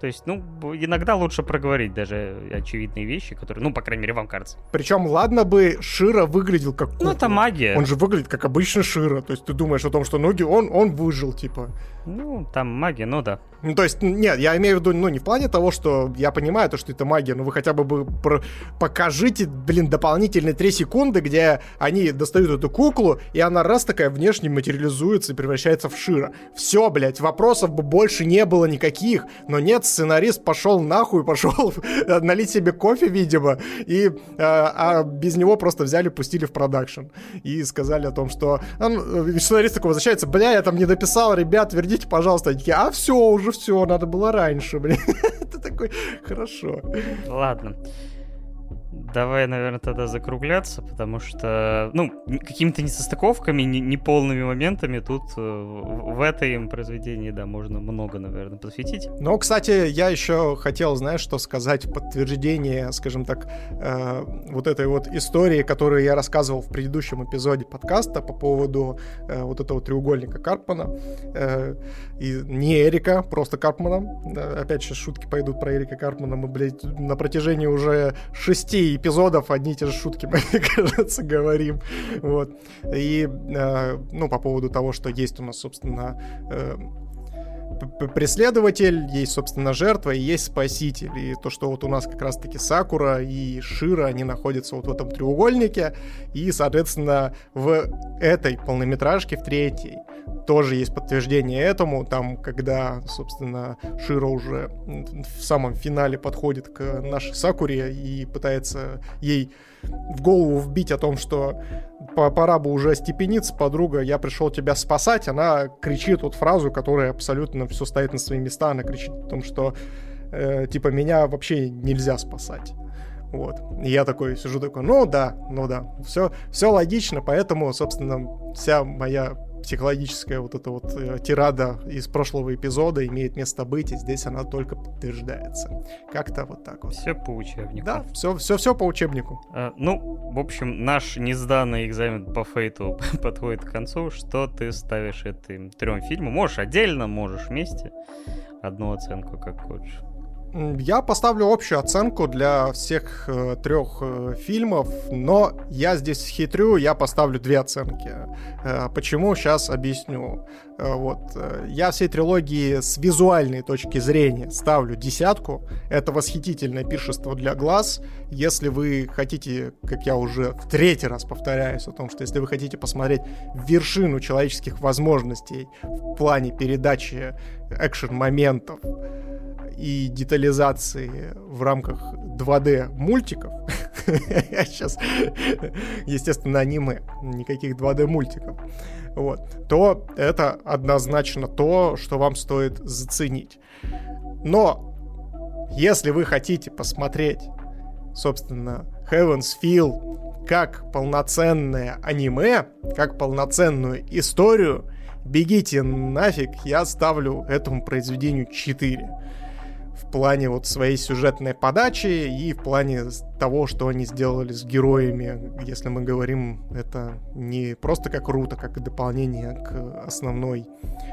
то есть, ну, иногда лучше проговорить даже очевидные вещи, которые, ну, по крайней мере, вам кажется. Причем, ладно бы Шира выглядел как кукла. Ну, это магия. Он же выглядит как обычно Шира. То есть ты думаешь о том, что ноги, он, он выжил, типа. Ну, там магия, ну да. Ну, то есть, нет, я имею в виду, ну, не в плане того, что я понимаю то, что это магия, но вы хотя бы бы про... покажите, блин, дополнительные 3 секунды, где они достают эту куклу, и она раз такая внешне материализуется и превращается в Шира. Все, блядь, вопросов бы больше не было никаких, но нет, сценарист пошел нахуй, пошел налить себе кофе, видимо, и а, а без него просто взяли, пустили в продакшн. И сказали о том, что... А, сценарист такой возвращается, бля, я там не дописал, ребят, верните, пожалуйста. Они такие, а все, уже все, надо было раньше, блин. Это такой, хорошо. Ладно давай, наверное, тогда закругляться, потому что, ну, какими-то несостыковками, неполными моментами тут э, в этой произведении, да, можно много, наверное, посвятить. Но, кстати, я еще хотел, знаешь, что сказать подтверждение, скажем так, э, вот этой вот истории, которую я рассказывал в предыдущем эпизоде подкаста по поводу э, вот этого треугольника Карпмана. Э, и не Эрика, просто Карпмана. Да, опять сейчас шутки пойдут про Эрика Карпмана. Мы, блядь, на протяжении уже шести эпизодов одни и те же шутки, мне кажется, говорим. Вот. И, э, ну, по поводу того, что есть у нас, собственно, э, преследователь, есть, собственно, жертва и есть спаситель. И то, что вот у нас как раз-таки Сакура и Шира, они находятся вот в этом треугольнике. И, соответственно, в этой полнометражке, в третьей, тоже есть подтверждение этому. Там, когда, собственно, Шира уже в самом финале подходит к нашей Сакуре и пытается ей в голову вбить о том, что пора бы уже степениться, подруга, я пришел тебя спасать, она кричит вот фразу, которая абсолютно все ставит на свои места, она кричит о том, что э, типа меня вообще нельзя спасать. Вот. И я такой сижу такой, ну да, ну да, все, все логично, поэтому, собственно, вся моя психологическая вот эта вот э, тирада из прошлого эпизода имеет место быть, и здесь она только подтверждается. Как-то вот так вот. Все по учебнику. Да, все, все, все по учебнику. А, ну, в общем, наш несданный экзамен по фейту подходит к концу. Что ты ставишь этим трем фильмам? Можешь отдельно, можешь вместе. Одну оценку, как хочешь. Я поставлю общую оценку для всех э, трех э, фильмов, но я здесь хитрю, я поставлю две оценки. Э, почему? Сейчас объясню. Э, вот. Э, я всей трилогии с визуальной точки зрения ставлю десятку. Это восхитительное пиршество для глаз. Если вы хотите, как я уже в третий раз повторяюсь о том, что если вы хотите посмотреть вершину человеческих возможностей в плане передачи экшен-моментов, и детализации в рамках 2D мультиков, сейчас, естественно, аниме, никаких 2D-мультиков, вот, то это однозначно то, что вам стоит заценить. Но, если вы хотите посмотреть, собственно, Heaven's Feel как полноценное аниме, как полноценную историю, бегите нафиг, я ставлю этому произведению 4 в плане вот своей сюжетной подачи и в плане того, что они сделали с героями. Если мы говорим, это не просто как рута, как и дополнение к основной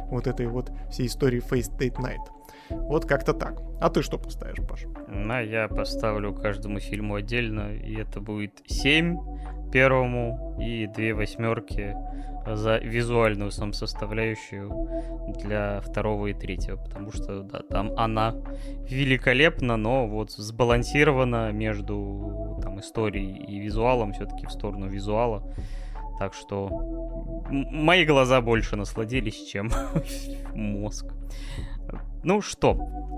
вот этой вот всей истории Face Date Night. Вот как-то так. А ты что поставишь, Паш? На, я поставлю каждому фильму отдельно, и это будет 7 первому и две восьмерки за визуальную сам составляющую для второго и третьего, потому что да, там она великолепна, но вот сбалансирована между там историей и визуалом, все-таки в сторону визуала. Так что мои глаза больше насладились, чем мозг. Ну что?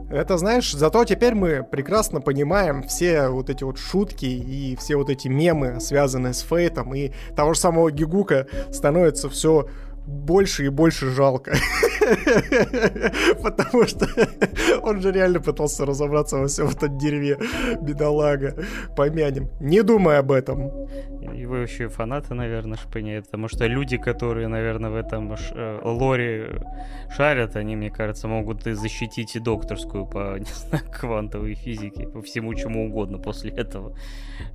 Это, знаешь, зато теперь мы прекрасно понимаем все вот эти вот шутки и все вот эти мемы, связанные с Фейтом, и того же самого Гигука становится все больше и больше жалко. Потому что он же реально пытался разобраться во всем этом дерьме. Бедолага. Помянем. Не думай об этом. И вы вообще фанаты, наверное, шпыня, потому что люди, которые, наверное, в этом э, лоре шарят, они, мне кажется, могут и защитить и докторскую по, не знаю, квантовой физике, по всему чему угодно после этого.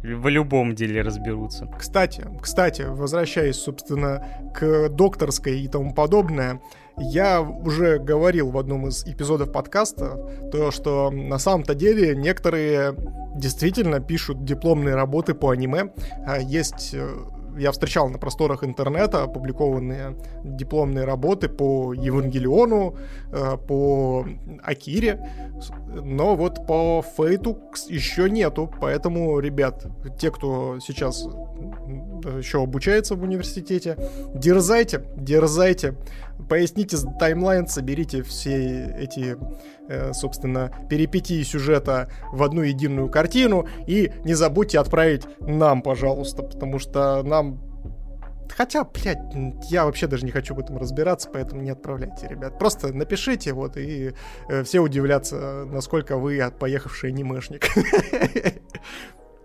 В любом деле разберутся. Кстати, кстати, возвращаясь, собственно, к докторской и тому подобное, я уже говорил в одном из эпизодов подкаста, то, что на самом-то деле некоторые действительно пишут дипломные работы по аниме. А есть э, я встречал на просторах интернета опубликованные дипломные работы по Евангелиону, э, по Акире, но вот по Фейту еще нету, поэтому, ребят, те, кто сейчас еще обучается в университете, дерзайте, дерзайте, поясните таймлайн, соберите все эти, собственно, перипетии сюжета в одну единую картину и не забудьте отправить нам, пожалуйста, потому что нам Хотя, блядь, я вообще даже не хочу в этом разбираться, поэтому не отправляйте, ребят. Просто напишите, вот, и э, все удивлятся, насколько вы поехавший анимешник.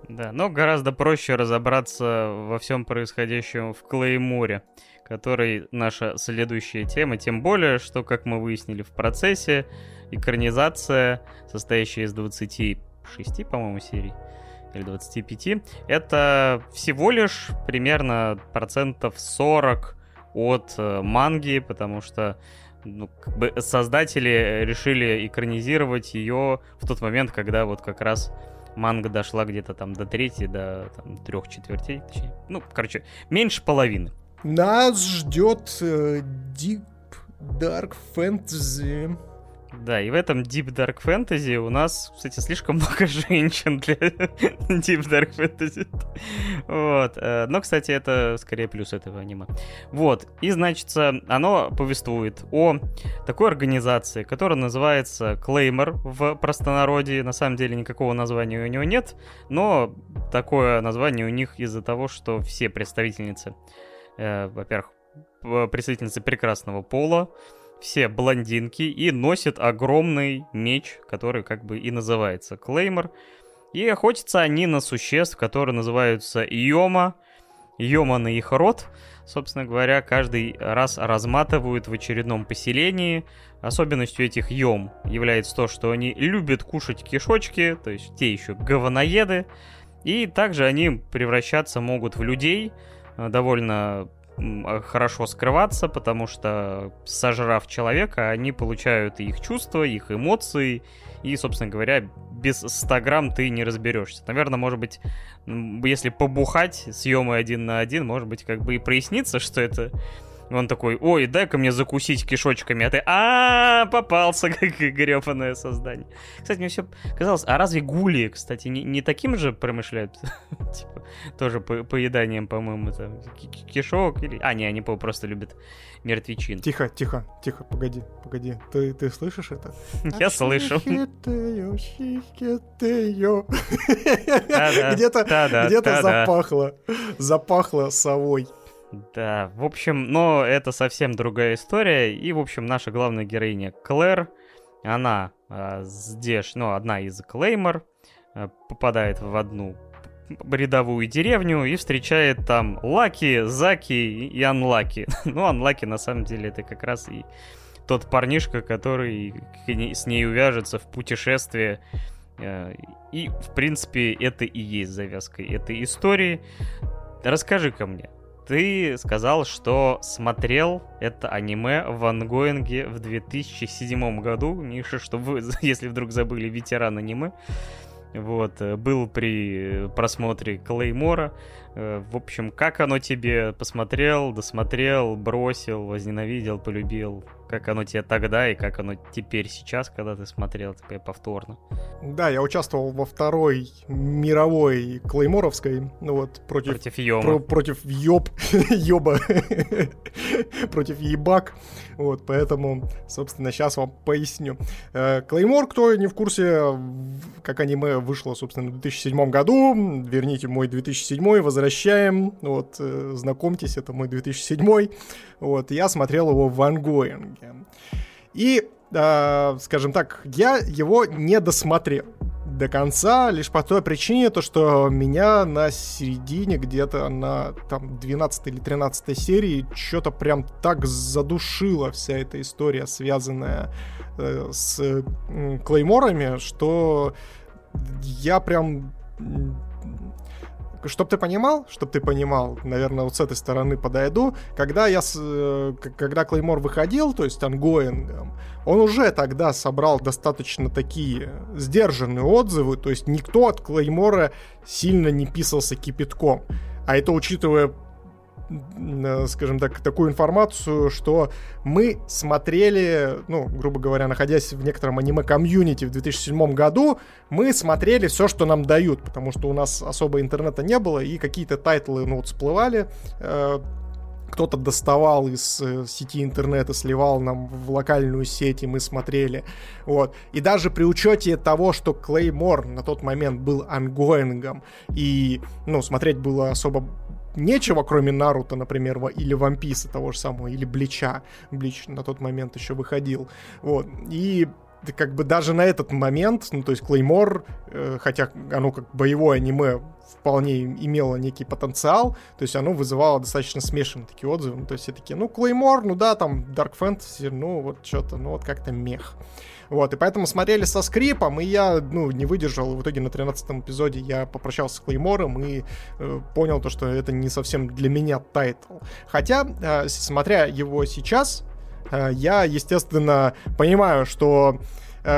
Да, но гораздо проще разобраться во всем происходящем в Клейморе, который наша следующая тема, тем более, что, как мы выяснили в процессе, экранизация, состоящая из 26, по-моему, серий, или 25, это всего лишь примерно процентов 40 от э, манги, потому что ну, как бы создатели решили экранизировать ее в тот момент, когда вот как раз манга дошла где-то там до трети, до там, трех четвертей, точнее. Ну, короче, меньше половины. Нас ждет э, Deep Dark Fantasy. Да, и в этом Deep Dark Fantasy у нас, кстати, слишком много женщин для Deep Dark Fantasy. Вот. Э, но, кстати, это скорее плюс этого аниме. Вот. И, значит, оно повествует о такой организации, которая называется Claimer в простонародье. На самом деле никакого названия у него нет, но такое название у них из-за того, что все представительницы, э, во-первых, представительницы прекрасного пола, все блондинки и носят огромный меч, который как бы и называется Клеймор. И охотятся они на существ, которые называются Йома. Йома на их рот, собственно говоря, каждый раз разматывают в очередном поселении. Особенностью этих Йом является то, что они любят кушать кишочки, то есть те еще говноеды. И также они превращаться могут в людей, э, довольно хорошо скрываться, потому что, сожрав человека, они получают их чувства, их эмоции, и, собственно говоря, без 100 грамм ты не разберешься. Наверное, может быть, если побухать съемы один на один, может быть, как бы и прояснится, что это Он такой, ой, дай-ка мне закусить кишочками, а ты, а попался, как гребаное создание. Кстати, мне все казалось, а разве гули, кстати, не, не таким же промышляют? типа, тоже по поеданием, по-моему, там, кишок или... А, не, они просто любят мертвечин. Тихо, тихо, тихо, погоди, погоди. Ты, ты слышишь это? Я слышу. Где-то где-то запахло, запахло совой. Да, в общем, но это совсем другая история. И, в общем, наша главная героиня Клэр, она э, здесь, ну, одна из Клеймор, э, попадает в одну рядовую деревню и встречает там Лаки, Заки и Анлаки. ну, Анлаки на самом деле это как раз и тот парнишка, который с ней увяжется в путешествие. Э, и, в принципе, это и есть завязкой этой истории. Расскажи-ка мне, ты сказал, что смотрел это аниме в ангоинге в 2007 году. Миша, чтобы вы, если вдруг забыли, ветеран аниме. Вот, э, был при просмотре Клеймора. Э, в общем, как оно тебе посмотрел, досмотрел, бросил, возненавидел, полюбил? Как оно тебе тогда и как оно теперь сейчас, когда ты смотрел теперь повторно? Да, я участвовал во второй мировой клейморовской, ну вот, против... Против Йома. Про, против Йоб, Йоба, против Ебак, вот, поэтому, собственно, сейчас вам поясню. Э, Клеймор, кто не в курсе, как аниме вышло, собственно, в 2007 году, верните мой 2007, возвращаем, вот, э, знакомьтесь, это мой 2007, вот, я смотрел его в ангоинге. И, э, скажем так, я его не досмотрел до конца, лишь по той причине, то, что меня на середине, где-то на там 12 или 13 серии, что-то прям так задушила вся эта история, связанная э, с э, клейморами, что я прям Чтоб ты понимал, чтоб ты понимал, наверное, вот с этой стороны подойду, когда я, с, э, когда Клеймор выходил, то есть ongoing ом, он уже тогда собрал достаточно такие сдержанные отзывы, то есть никто от Клеймора сильно не писался кипятком. А это учитывая скажем так, такую информацию, что мы смотрели, ну, грубо говоря, находясь в некотором аниме-комьюнити в 2007 году, мы смотрели все, что нам дают, потому что у нас особо интернета не было, и какие-то тайтлы, ну, вот, всплывали, э, кто-то доставал из э, сети интернета, сливал нам в локальную сеть, и мы смотрели. Вот. И даже при учете того, что Клеймор на тот момент был ongoing ом, и, ну, смотреть было особо нечего, кроме Наруто, например, или Вамписа того же самого, или Блича. Блич на тот момент еще выходил. Вот. И как бы даже на этот момент, ну, то есть Клеймор, э, хотя оно как боевое аниме вполне имело некий потенциал, то есть оно вызывало достаточно смешанные такие отзывы, ну, то есть все такие, ну, Клеймор, ну да, там Dark Fantasy, ну, вот что-то, ну, вот как-то мех. Вот, и поэтому смотрели со скрипом, и я, ну, не выдержал. В итоге на 13 эпизоде я попрощался с Клеймором и э, понял то, что это не совсем для меня тайтл. Хотя, э, смотря его сейчас, э, я, естественно, понимаю, что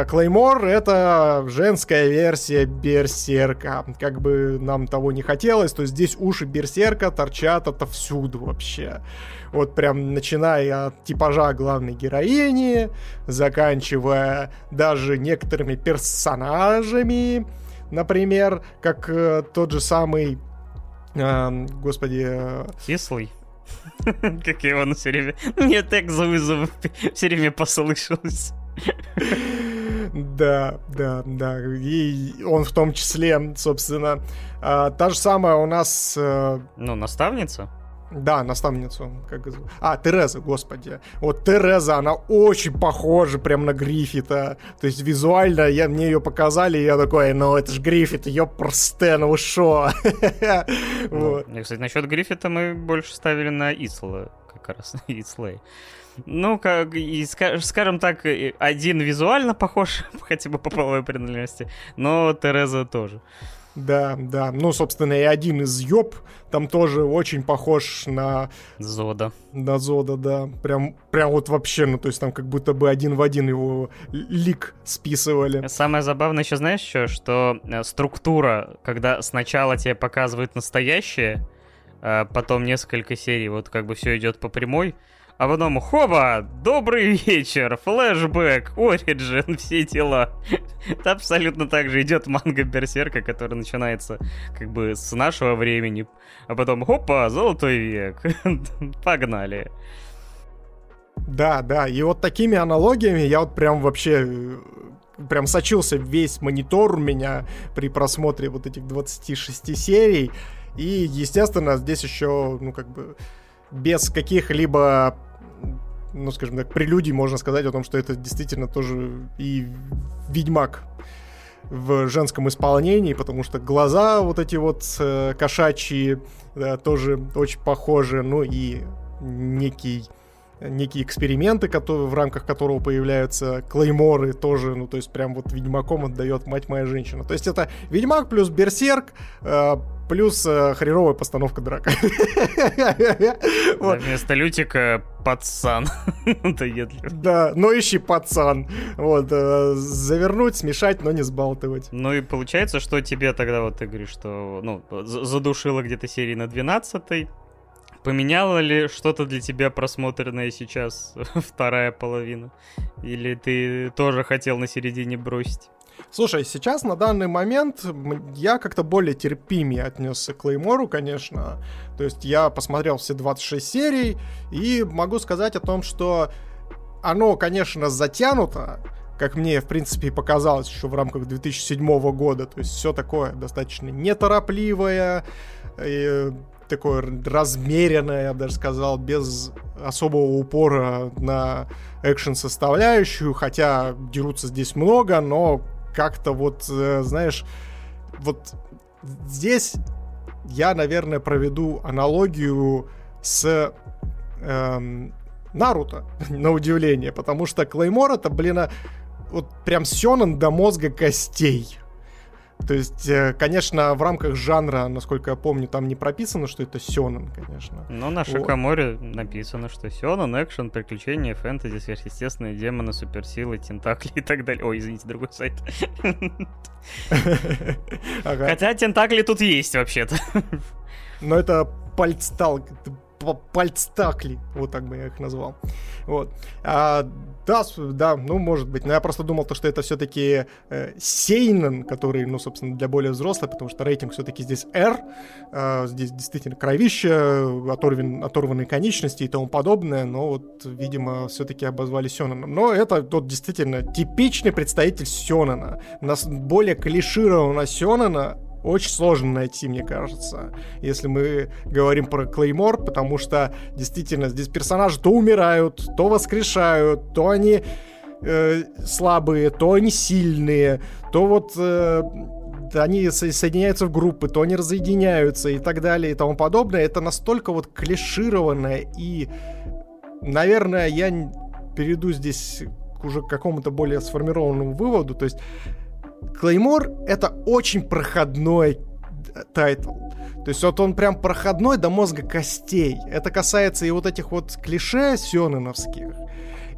Клеймор — это женская версия Берсерка. Как бы нам того не хотелось, то здесь уши Берсерка торчат отовсюду вообще. Вот прям начиная от типажа главной героини, заканчивая даже некоторыми персонажами, например, как э, тот же самый, э, господи... Э... Кислый. Как я его все время... Мне так за вызов все время послышалось. Да, да, да. И он в том числе, собственно, а, та же самая у нас... Э, ну, наставница? Да, наставницу. Как... А, Тереза, господи. Вот Тереза, она очень похожа прям на Гриффита. То есть визуально я, мне ее показали, и я такой, ну это ж Гриффит, ее просто, ну шо? Ну, кстати, насчет Гриффита мы больше ставили на Исла, как раз, Ислей. Ну, как, и, скажем так, один визуально похож, хотя бы по половой принадлежности, но Тереза тоже. Да, да. Ну, собственно, и один из Йоб там тоже очень похож на... Зода. На Зода, да. Прям, прям вот вообще, ну, то есть там как будто бы один в один его лик списывали. Самое забавное еще, знаешь, что, что э, структура, когда сначала тебе показывают настоящее, а потом несколько серий вот как бы все идет по прямой, а потом хоба, добрый вечер, флешбэк, Ориджин, все дела. Это абсолютно так же идет манга Берсерка, который начинается как бы с нашего времени, а потом хопа, золотой век, погнали. Да, да, и вот такими аналогиями я вот прям вообще прям сочился весь монитор у меня при просмотре вот этих 26 серий. И, естественно, здесь еще, ну, как бы, без каких-либо ну, скажем так, прелюдий можно сказать о том, что это действительно тоже и Ведьмак в женском исполнении, потому что глаза вот эти вот э, кошачьи да, тоже очень похожи, ну и некий некие эксперименты, которые, в рамках которого появляются клейморы тоже, ну, то есть прям вот Ведьмаком отдает мать моя женщина. То есть это Ведьмак плюс Берсерк, э, плюс э, хреровая постановка драка. Вместо Лютика пацан. Да, но ищи пацан. Вот, э, завернуть, смешать, но не сбалтывать. Ну и получается, что тебе тогда, вот ты говоришь, что, ну, задушило где-то серии на 12 Поменяло ли что-то для тебя просмотренное сейчас вторая половина? Или ты тоже хотел на середине бросить? Слушай, сейчас на данный момент я как-то более терпимее отнесся к Клеймору, конечно. То есть я посмотрел все 26 серий и могу сказать о том, что оно, конечно, затянуто, как мне, в принципе, показалось еще в рамках 2007 года. То есть все такое достаточно неторопливое, и такое размеренное, я бы даже сказал, без особого упора на экшен составляющую, хотя дерутся здесь много, но как-то вот, э, знаешь, вот здесь я, наверное, проведу аналогию с эм, Наруто, на удивление, потому что Клеймор это, блин, а, вот прям сёнэн до мозга костей. То есть, э, конечно, в рамках жанра, насколько я помню, там не прописано, что это сёнэн, конечно. Но на Шикаморе вот. написано, что сёнэн, экшен, приключения, фэнтези, сверхъестественные демоны, суперсилы, тентакли и так далее. Ой, извините, другой сайт. Хотя тентакли тут есть вообще-то. Но это пальцтал, пальцтакли, вот так бы я их назвал. Вот. А, да, да, ну, может быть. Но я просто думал, то, что это все-таки э, Сейнен, который, ну, собственно, для более взрослых, потому что рейтинг все-таки здесь R. Э, здесь действительно кровище, оторван, оторванные конечности и тому подобное. Но вот, видимо, все-таки обозвали Сёненом. Но это тот действительно типичный представитель Сёнена. Нас более клишированного Сёнена очень сложно найти, мне кажется, если мы говорим про Клеймор, потому что действительно здесь персонажи то умирают, то воскрешают, то они э, слабые, то они сильные, то вот э, они соединяются в группы, то они разъединяются и так далее и тому подобное. Это настолько вот клишированное и, наверное, я перейду здесь к уже какому-то более сформированному выводу, то есть Клеймор — это очень проходной тайтл. То есть вот он прям проходной до мозга костей. Это касается и вот этих вот клише сёнэновских,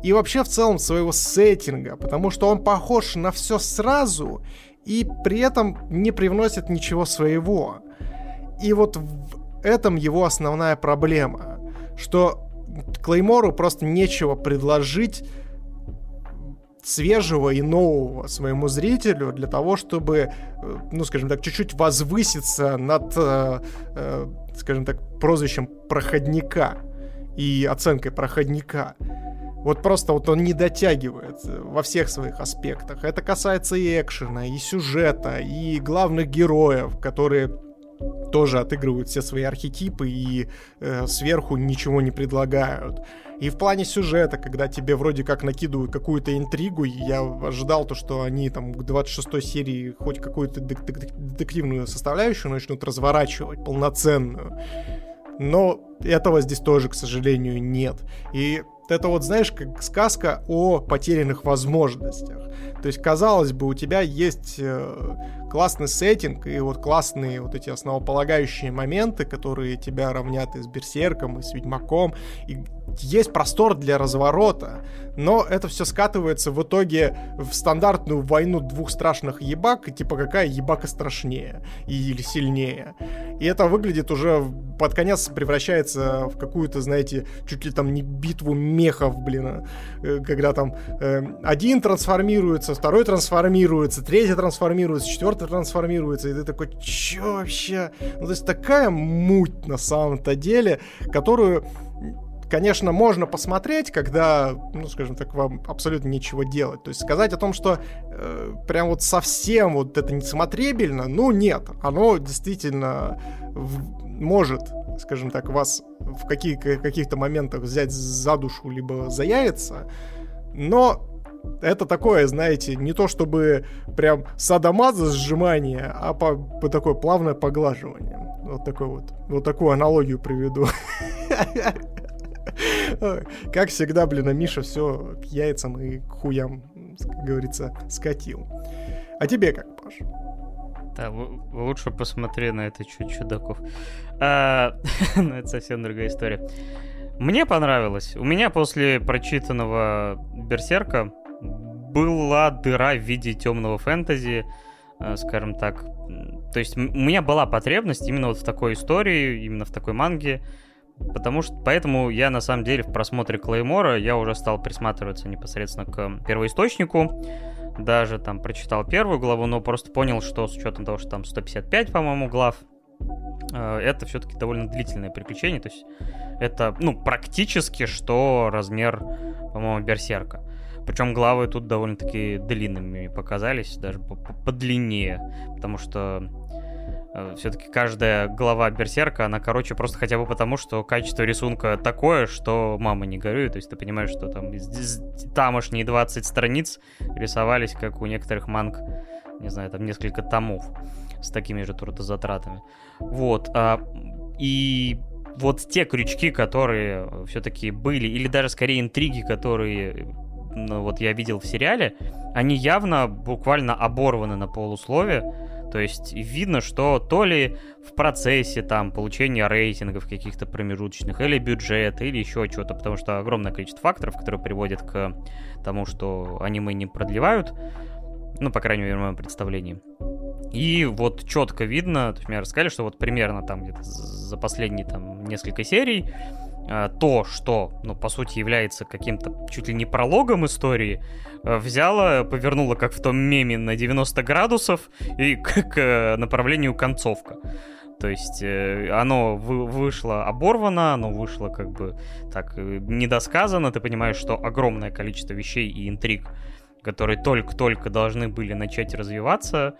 и вообще в целом своего сеттинга, потому что он похож на все сразу и при этом не привносит ничего своего. И вот в этом его основная проблема, что Клеймору просто нечего предложить свежего и нового своему зрителю для того, чтобы, э, ну, скажем так, чуть-чуть возвыситься над, э, э, скажем так, прозвищем проходника и оценкой проходника. Вот просто вот он не дотягивает во всех своих аспектах. Это касается и экшена, и сюжета, и главных героев, которые тоже отыгрывают все свои архетипы и э, сверху ничего не предлагают. И в плане сюжета, когда тебе вроде как накидывают какую-то интригу, я ожидал то, что они там к 26 серии хоть какую-то детективную составляющую начнут разворачивать, полноценную. Но этого здесь тоже, к сожалению, нет. И это вот, знаешь, как сказка о потерянных возможностях. То есть, казалось бы, у тебя есть э, классный сеттинг и вот классные вот эти основополагающие моменты, которые тебя равнят и с Берсерком, и с Ведьмаком, и есть простор для разворота, но это все скатывается в итоге в стандартную войну двух страшных ебак, типа какая ебака страшнее или сильнее. И это выглядит уже под конец превращается в какую-то, знаете, чуть ли там не битву мехов, блин, э, когда там э, один трансформируется, второй трансформируется, третий трансформируется, четвертый трансформируется, и ты такой, чё вообще? Ну, то есть такая муть на самом-то деле, которую конечно, можно посмотреть, когда, ну, скажем так, вам абсолютно нечего делать. То есть сказать о том, что э, прям вот совсем вот это несмотребельно, ну, нет. Оно действительно в, может, скажем так, вас в каких- каких-то моментах взять за душу либо за но это такое, знаете, не то чтобы прям садомаза сжимание, а по, по такое плавное поглаживание. Вот такой вот, вот такую аналогию приведу. Как всегда, блин, Миша все к яйцам и к хуям, как говорится, скатил. А тебе как, Паш? Да, лучше посмотри на это чуть чудаков. А, ну, это совсем другая история. Мне понравилось. У меня после прочитанного Берсерка была дыра в виде темного фэнтези, э, скажем так. То есть у меня была потребность именно вот в такой истории, именно в такой манге. Потому что, поэтому я на самом деле в просмотре Клеймора я уже стал присматриваться непосредственно к первоисточнику. Даже там прочитал первую главу, но просто понял, что с учетом того, что там 155, по-моему, глав, э, это все-таки довольно длительное приключение. То есть это, ну, практически что размер, по-моему, Берсерка. Причем главы тут довольно-таки длинными показались, даже подлиннее, потому что Э, все-таки каждая глава Берсерка, она короче просто хотя бы потому, что качество рисунка такое, что мама не горюй. То есть ты понимаешь, что там тамошние 20 страниц рисовались, как у некоторых манг, не знаю, там несколько томов с такими же трудозатратами. Вот. А, и вот те крючки, которые все-таки были, или даже скорее интриги, которые ну, вот я видел в сериале, они явно буквально оборваны на полуслове то есть видно, что то ли в процессе там получения рейтингов каких-то промежуточных, или бюджета, или еще что-то, потому что огромное количество факторов, которые приводят к тому, что аниме не продлевают, ну, по крайней мере, в моем представлении. И вот четко видно, то есть мне рассказали, что вот примерно там где-то за последние там несколько серий то, что, ну, по сути, является каким-то чуть ли не прологом истории, э, взяла, повернула, как в том меме, на 90 градусов и к, э, направлению концовка. То есть э, оно вы, вышло оборвано, оно вышло как бы так недосказано. Ты понимаешь, что огромное количество вещей и интриг, которые только-только должны были начать развиваться,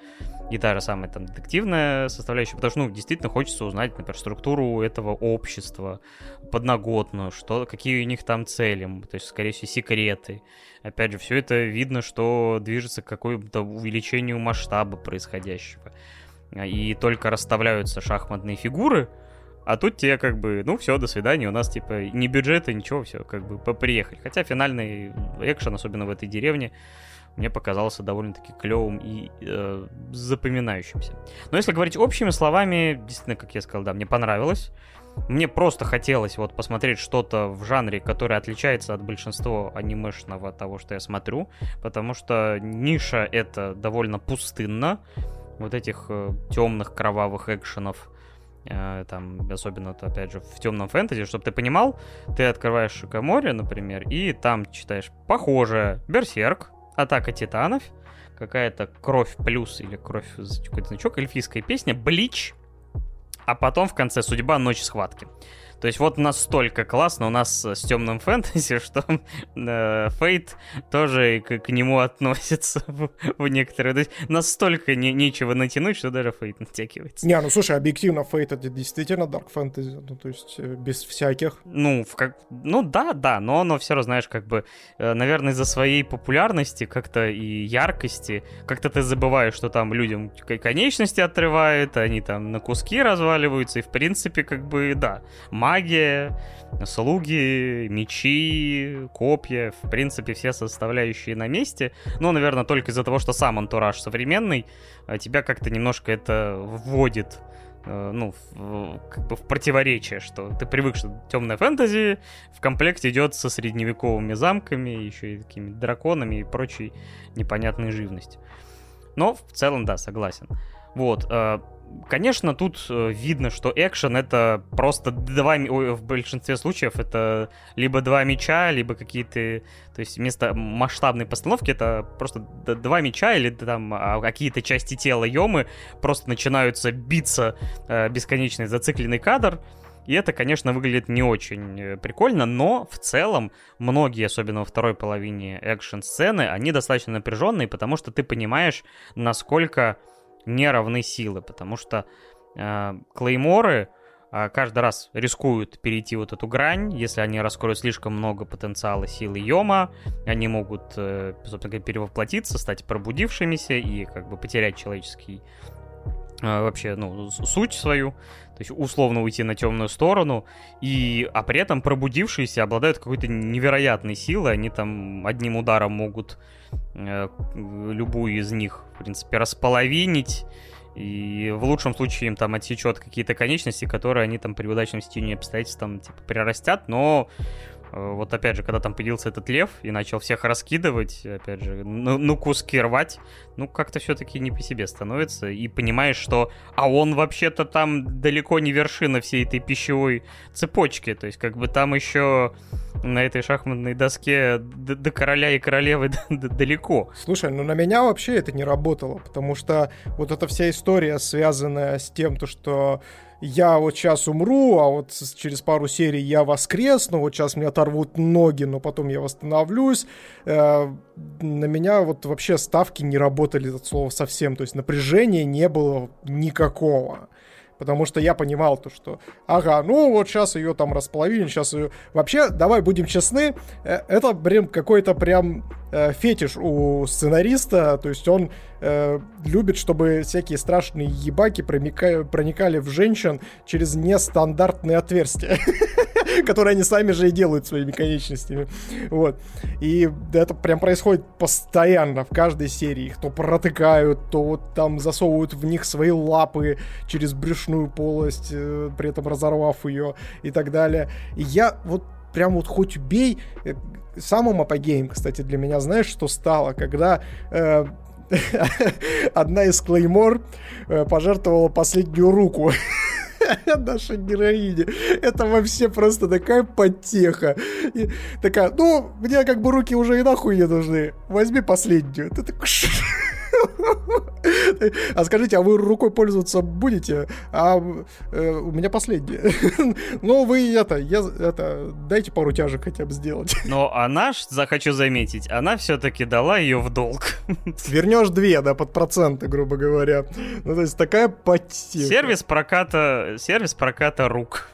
и та же самая там детективная составляющая, потому что, ну, действительно хочется узнать, например, структуру этого общества, подноготную, что, какие у них там цели, то есть, скорее всего, секреты. Опять же, все это видно, что движется к какому-то увеличению масштаба происходящего. И только расставляются шахматные фигуры, а тут тебе как бы, ну все, до свидания, у нас типа ни бюджета, ничего, все, как бы приехали. Хотя финальный экшен, особенно в этой деревне, мне показался довольно-таки клевым и э, запоминающимся. Но если говорить общими словами, действительно, как я сказал, да, мне понравилось. Мне просто хотелось вот посмотреть что-то в жанре, которое отличается от большинства анимешного того, что я смотрю, потому что ниша это довольно пустынно. Вот этих э, темных кровавых экшенов, там, особенно, опять же, в темном фэнтези, чтобы ты понимал, ты открываешь Шикоморе, например, и там читаешь похоже Берсерк, Атака титанов, какая-то кровь плюс или кровь какой-то значок, эльфийская песня, Блич, а потом в конце судьба ночь схватки. То есть вот настолько классно у нас с темным фэнтези, что э, Фейт тоже к, к нему относится в, в некоторые... То есть настолько не, нечего натянуть, что даже Фейт натягивается. Не, ну слушай, объективно Фейт это действительно Dark Fantasy, ну то есть э, без всяких. Ну, в как... ну да, да, но оно все равно, знаешь, как бы, э, наверное, из-за своей популярности как-то и яркости, как-то ты забываешь, что там людям конечности отрывают, они там на куски разваливаются, и в принципе, как бы, да, магия, слуги, мечи, копья, в принципе, все составляющие на месте. Но, наверное, только из-за того, что сам антураж современный, а тебя как-то немножко это вводит э, ну, в, как бы в противоречие, что ты привык, что темная фэнтези в комплекте идет со средневековыми замками, еще и такими драконами и прочей непонятной живностью. Но в целом, да, согласен. Вот. Конечно, тут э, видно, что экшен это просто два... В большинстве случаев это либо два меча, либо какие-то... То есть вместо масштабной постановки это просто два меча или там а, какие-то части тела Йомы просто начинаются биться э, бесконечный зацикленный кадр. И это, конечно, выглядит не очень э, прикольно, но в целом многие, особенно во второй половине экшн-сцены, они достаточно напряженные, потому что ты понимаешь, насколько не равны силы, потому что э, клейморы э, каждый раз рискуют перейти вот эту грань, если они раскроют слишком много потенциала силы Йома, они могут, э, собственно говоря, перевоплотиться, стать пробудившимися и как бы потерять человеческий э, вообще, ну, суть свою, то есть условно уйти на темную сторону, и, а при этом пробудившиеся обладают какой-то невероятной силой, они там одним ударом могут любую из них, в принципе, располовинить, и в лучшем случае им там отсечет какие-то конечности, которые они там при удачном стечении обстоятельств там типа прирастят, но Э, вот опять же, когда там появился этот лев и начал всех раскидывать, опять же, ну, ну куски рвать, ну как-то все-таки не по себе становится. И понимаешь, что а он вообще-то там далеко не вершина всей этой пищевой цепочки. То есть как бы там еще на этой шахматной доске до, до короля и королевы далеко. Слушай, ну на меня вообще это не работало, потому что вот эта вся история, связанная с тем, то, что я вот сейчас умру, а вот через пару серий я воскресну, вот сейчас мне оторвут ноги, но потом я восстановлюсь. Э, на меня вот вообще ставки не работали, от слова совсем, то есть напряжения не было никакого. Потому что я понимал то, что, ага, ну вот сейчас ее там располовили, сейчас ее... Вообще, давай будем честны, э, это, блин, какой-то прям э, фетиш у сценариста, то есть он э, любит, чтобы всякие страшные ебаки проникали, проникали в женщин через нестандартные отверстия, которые они сами же и делают своими конечностями. Вот. И это прям происходит постоянно в каждой серии. Их то протыкают, то вот там засовывают в них свои лапы через брюшную полость, э, при этом разорвав ее и так далее. И я вот прям вот хоть убей, э, самым апогеем, кстати, для меня, знаешь, что стало, когда э, одна из Клеймор э, пожертвовала последнюю руку нашей героине. Это вообще просто такая потеха. И такая, ну, мне как бы руки уже и нахуй не нужны. Возьми последнюю. Ты такой... А скажите, а вы рукой пользоваться будете? А э, у меня последнее. ну, вы это, я, это, дайте пару тяжек хотя бы сделать. Но она, захочу заметить, она все-таки дала ее в долг. Вернешь две, да, под проценты, грубо говоря. Ну, то есть такая потеха. Сервис проката, сервис проката рук.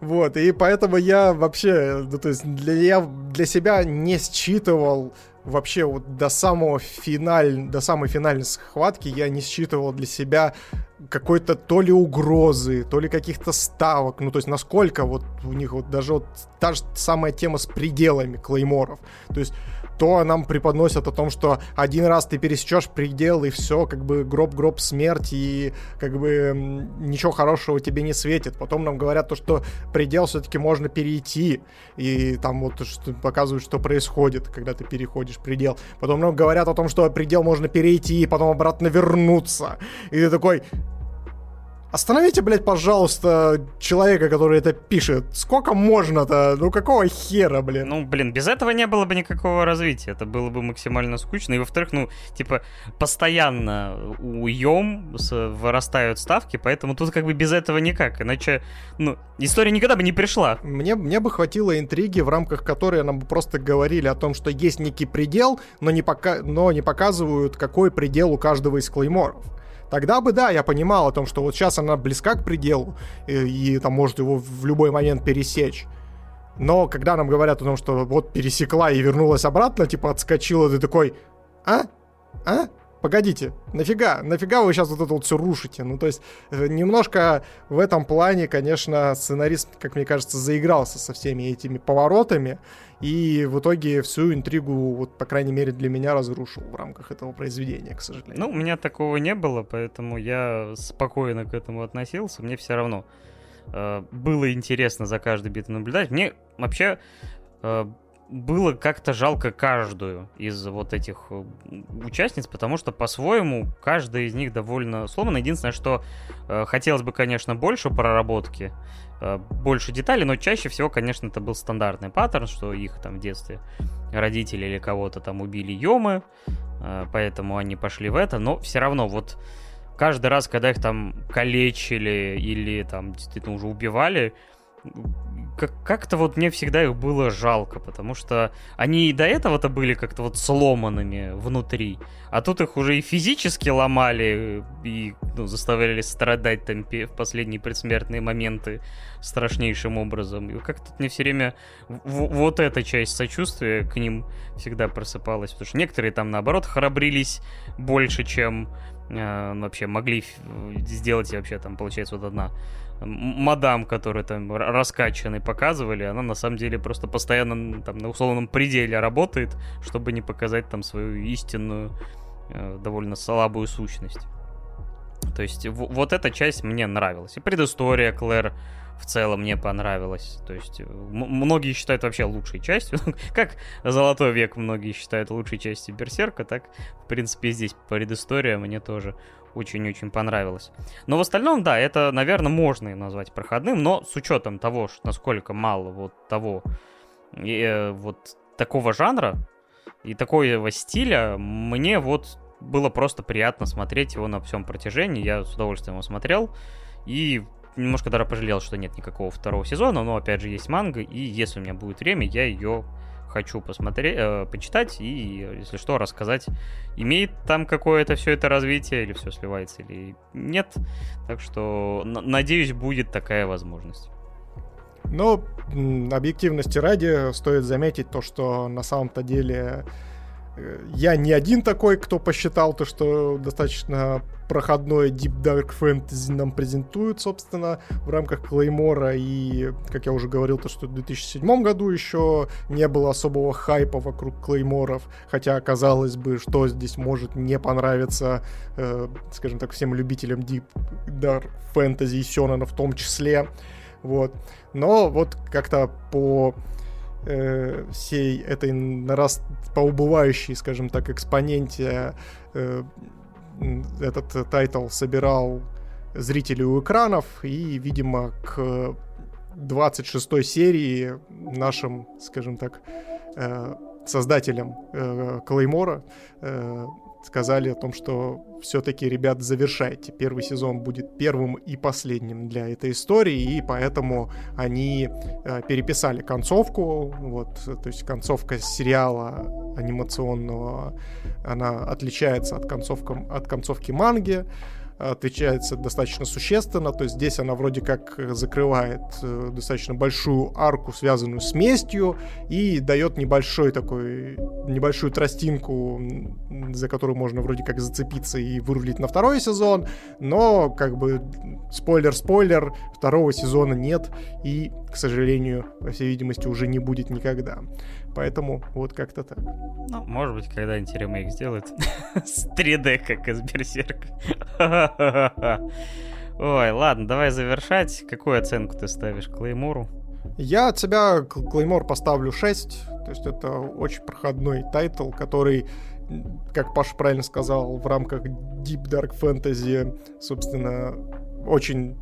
Вот, и поэтому я вообще, ну, то есть для, я для себя не считывал вообще вот до самого финаль, до самой финальной схватки я не считывал для себя какой-то то ли угрозы, то ли каких-то ставок, ну то есть насколько вот у них вот даже вот та же самая тема с пределами клейморов, то есть то нам преподносят о том, что один раз ты пересечешь предел, и все, как бы гроб-гроб смерть, и как бы ничего хорошего тебе не светит. Потом нам говорят то, что предел все-таки можно перейти, и там вот что, показывают, что происходит, когда ты переходишь предел. Потом нам говорят о том, что предел можно перейти, и потом обратно вернуться. И ты такой, Остановите, блядь, пожалуйста, человека, который это пишет. Сколько можно-то? Ну какого хера, блин? Ну, блин, без этого не было бы никакого развития. Это было бы максимально скучно. И во-вторых, ну, типа, постоянно у Йом вырастают ставки, поэтому тут как бы без этого никак. Иначе, ну, история никогда бы не пришла. Мне, мне бы хватило интриги, в рамках которой нам бы просто говорили о том, что есть некий предел, но не, пока, но не показывают, какой предел у каждого из клейморов. Тогда бы, да, я понимал о том, что вот сейчас она близка к пределу, и, и там может его в любой момент пересечь. Но когда нам говорят о том, что вот пересекла и вернулась обратно, типа отскочила, ты такой, а? А? погодите, нафига, нафига вы сейчас вот это вот все рушите? Ну, то есть, э, немножко в этом плане, конечно, сценарист, как мне кажется, заигрался со всеми этими поворотами, и в итоге всю интригу, вот, по крайней мере, для меня разрушил в рамках этого произведения, к сожалению. Ну, у меня такого не было, поэтому я спокойно к этому относился, мне все равно э, было интересно за каждой битвой наблюдать. Мне вообще э, было как-то жалко каждую из вот этих э, участниц, потому что по-своему каждая из них довольно сломана. Единственное, что э, хотелось бы, конечно, больше проработки, больше деталей, но чаще всего, конечно, это был стандартный паттерн, что их там в детстве родители или кого-то там убили Йомы, э, поэтому они пошли в это, но все равно вот каждый раз, когда их там калечили или там действительно уже убивали, как-то вот мне всегда их было жалко, потому что они и до этого-то были как-то вот сломанными внутри, а тут их уже и физически ломали, и ну, заставляли страдать там в последние предсмертные моменты страшнейшим образом. И как-то мне все время вот эта часть сочувствия к ним всегда просыпалась, потому что некоторые там наоборот храбрились больше, чем э, вообще могли сделать, и вообще там получается вот одна мадам, которую там раскачанной показывали, она на самом деле просто постоянно там на условном пределе работает, чтобы не показать там свою истинную, э, довольно слабую сущность. То есть вот эта часть мне нравилась. И предыстория Клэр в целом мне понравилась. То есть многие считают вообще лучшей частью. как Золотой век многие считают лучшей частью Берсерка, так, в принципе, здесь предыстория мне тоже очень-очень понравилось. Но в остальном, да, это, наверное, можно и назвать проходным, но с учетом того, насколько мало вот того, э, вот такого жанра и такого стиля, мне вот было просто приятно смотреть его на всем протяжении. Я с удовольствием его смотрел. И немножко даже пожалел, что нет никакого второго сезона, но опять же есть манга, и если у меня будет время, я ее хочу посмотреть, э, почитать и, если что, рассказать, имеет там какое-то все это развитие, или все сливается, или нет. Так что, надеюсь, будет такая возможность. Но объективности ради стоит заметить то, что на самом-то деле я не один такой, кто посчитал то, что достаточно проходное Deep Dark Fantasy нам презентуют, собственно, в рамках Клеймора. И, как я уже говорил, то, что в 2007 году еще не было особого хайпа вокруг Клейморов. Хотя, казалось бы, что здесь может не понравиться, э, скажем так, всем любителям Deep Dark Fantasy и сёнэна в том числе. Вот. Но вот как-то по э, всей этой нараст... по убывающей, скажем так, экспоненте э, этот тайтл собирал зрителей у экранов, и, видимо, к 26 серии нашим, скажем так, э, создателям э, Клеймора э, сказали о том, что все-таки, ребят, завершайте. Первый сезон будет первым и последним для этой истории, и поэтому они э, переписали концовку. Вот, то есть концовка сериала анимационного, она отличается от, концовка, от концовки манги отличается достаточно существенно. То есть здесь она вроде как закрывает э, достаточно большую арку, связанную с местью, и дает небольшой такой, небольшую тростинку, за которую можно вроде как зацепиться и вырулить на второй сезон. Но, как бы, спойлер-спойлер, второго сезона нет, и, к сожалению, по всей видимости, уже не будет никогда. Поэтому вот как-то так. Ну, может быть, когда-нибудь ремейк сделают с 3D, как из Берсерка. Ой, ладно, давай завершать. Какую оценку ты ставишь Клеймору? Я от себя Клеймор поставлю 6. То есть это очень проходной тайтл, который, как Паша правильно сказал, в рамках Deep Dark Fantasy, собственно, очень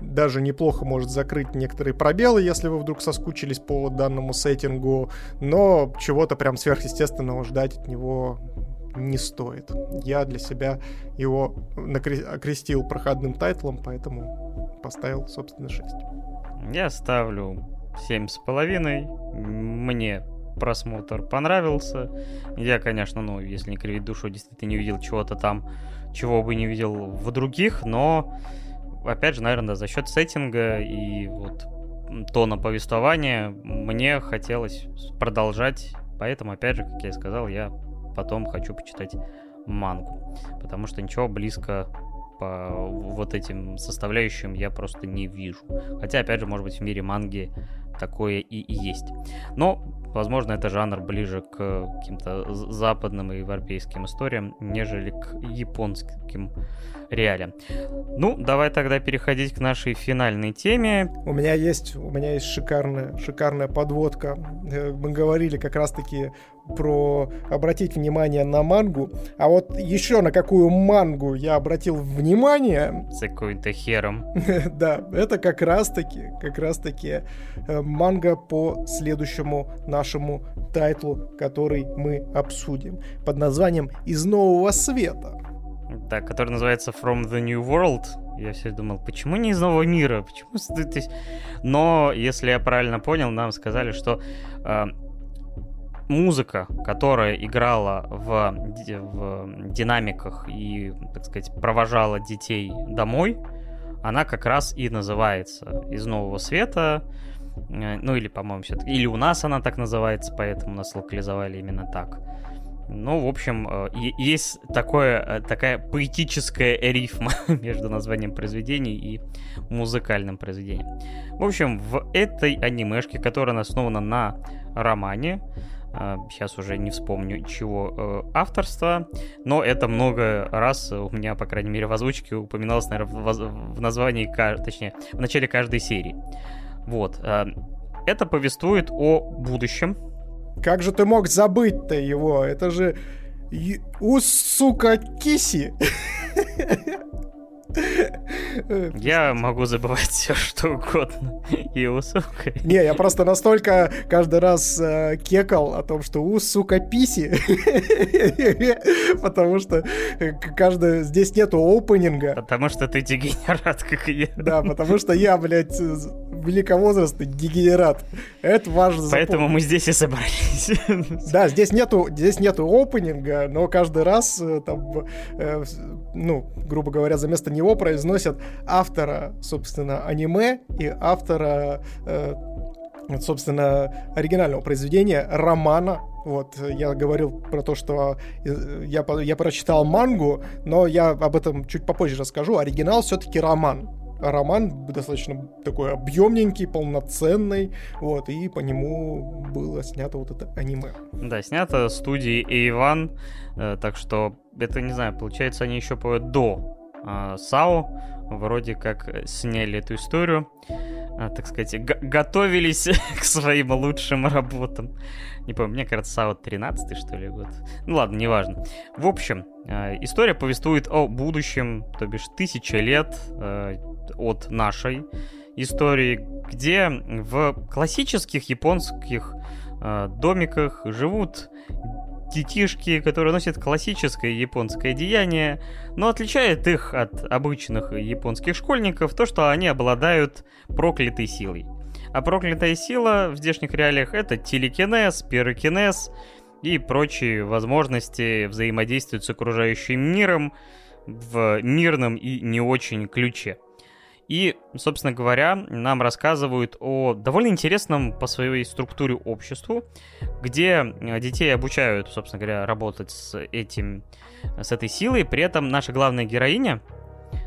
даже неплохо может закрыть некоторые пробелы, если вы вдруг соскучились по данному сеттингу, но чего-то прям сверхъестественного ждать от него не стоит. Я для себя его окрестил проходным тайтлом, поэтому поставил, собственно, 6. Я ставлю семь с половиной. Мне просмотр понравился. Я, конечно, ну, если не кривить душу, действительно не видел чего-то там, чего бы не видел в других, но опять же, наверное, за счет сеттинга и вот тона повествования мне хотелось продолжать. Поэтому, опять же, как я и сказал, я потом хочу почитать мангу. Потому что ничего близко по вот этим составляющим я просто не вижу. Хотя, опять же, может быть, в мире манги такое и, есть. Но возможно, это жанр ближе к каким-то западным и европейским историям, нежели к японским реалиям. Ну, давай тогда переходить к нашей финальной теме. У меня есть, у меня есть шикарная, шикарная подводка. Э, мы говорили как раз-таки про обратить внимание на мангу. А вот еще на какую мангу я обратил внимание... С какой-то хером. да, это как раз-таки, как раз-таки э, манга по следующему нашему тайтлу, который мы обсудим. Под названием «Из нового света». Да, который называется From the New World. Я все думал, почему не из нового мира? Почему Но, если я правильно понял, нам сказали, что э, музыка, которая играла в, в динамиках и, так сказать, провожала детей домой, она как раз и называется «Из нового света». Э, ну, или, по-моему, все-таки... Или у нас она так называется, поэтому нас локализовали именно так. Ну, в общем, э, есть такое, э, такая поэтическая рифма между названием произведений и музыкальным произведением. В общем, в этой анимешке, которая основана на романе, сейчас э, уже не вспомню чего авторства, но это много раз у меня, по крайней мере, в озвучке упоминалось, наверное, в названии, точнее, в начале каждой серии. Вот. Это повествует о будущем, как же ты мог забыть-то его? Это же... У, сука, киси. Я могу забывать все, что угодно. И у, сука. Не, я просто настолько каждый раз э, кекал о том, что у, сука, писи. Потому что э, каждый... Здесь нету опенинга. Потому что ты дегенерат, как и я. Да, потому что я, блядь, великовозрастный дегенерат. Это важно Поэтому мы здесь и собрались. Да, здесь нету, здесь нету опенинга, но каждый раз э, там, э, ну, грубо говоря, за место него произносят автора, собственно, аниме и автора э, собственно, оригинального произведения, романа. Вот, я говорил про то, что я, я прочитал мангу, но я об этом чуть попозже расскажу. Оригинал все-таки роман роман достаточно такой объемненький, полноценный, вот, и по нему было снято вот это аниме. Да, снято студией A1, э, так что это, не знаю, получается, они еще до э, САО вроде как сняли эту историю, э, так сказать, готовились к своим лучшим работам. Не помню, мне кажется, САО 13 что ли, год. Ну ладно, неважно. В общем, э, история повествует о будущем, то бишь тысяча лет, э, от нашей истории, где в классических японских э, домиках живут детишки, которые носят классическое японское деяние, но отличает их от обычных японских школьников то, что они обладают проклятой силой. А проклятая сила в здешних реалиях это телекинез, пирокинез и прочие возможности взаимодействовать с окружающим миром в мирном и не очень ключе. И, собственно говоря, нам рассказывают о довольно интересном по своей структуре обществу, где э, детей обучают, собственно говоря, работать с этим, с этой силой. При этом наша главная героиня,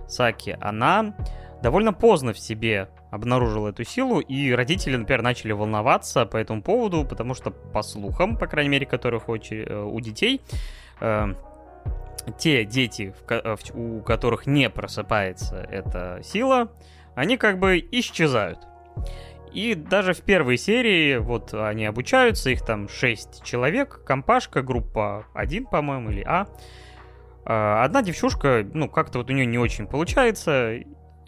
Саки, она довольно поздно в себе обнаружила эту силу, и родители, например, начали волноваться по этому поводу, потому что, по слухам, по крайней мере, которых э, у детей, э, те дети, э, у которых не просыпается эта сила, они как бы исчезают. И даже в первой серии, вот они обучаются, их там 6 человек, компашка, группа 1, по-моему, или А. а. Одна девчушка, ну, как-то вот у нее не очень получается,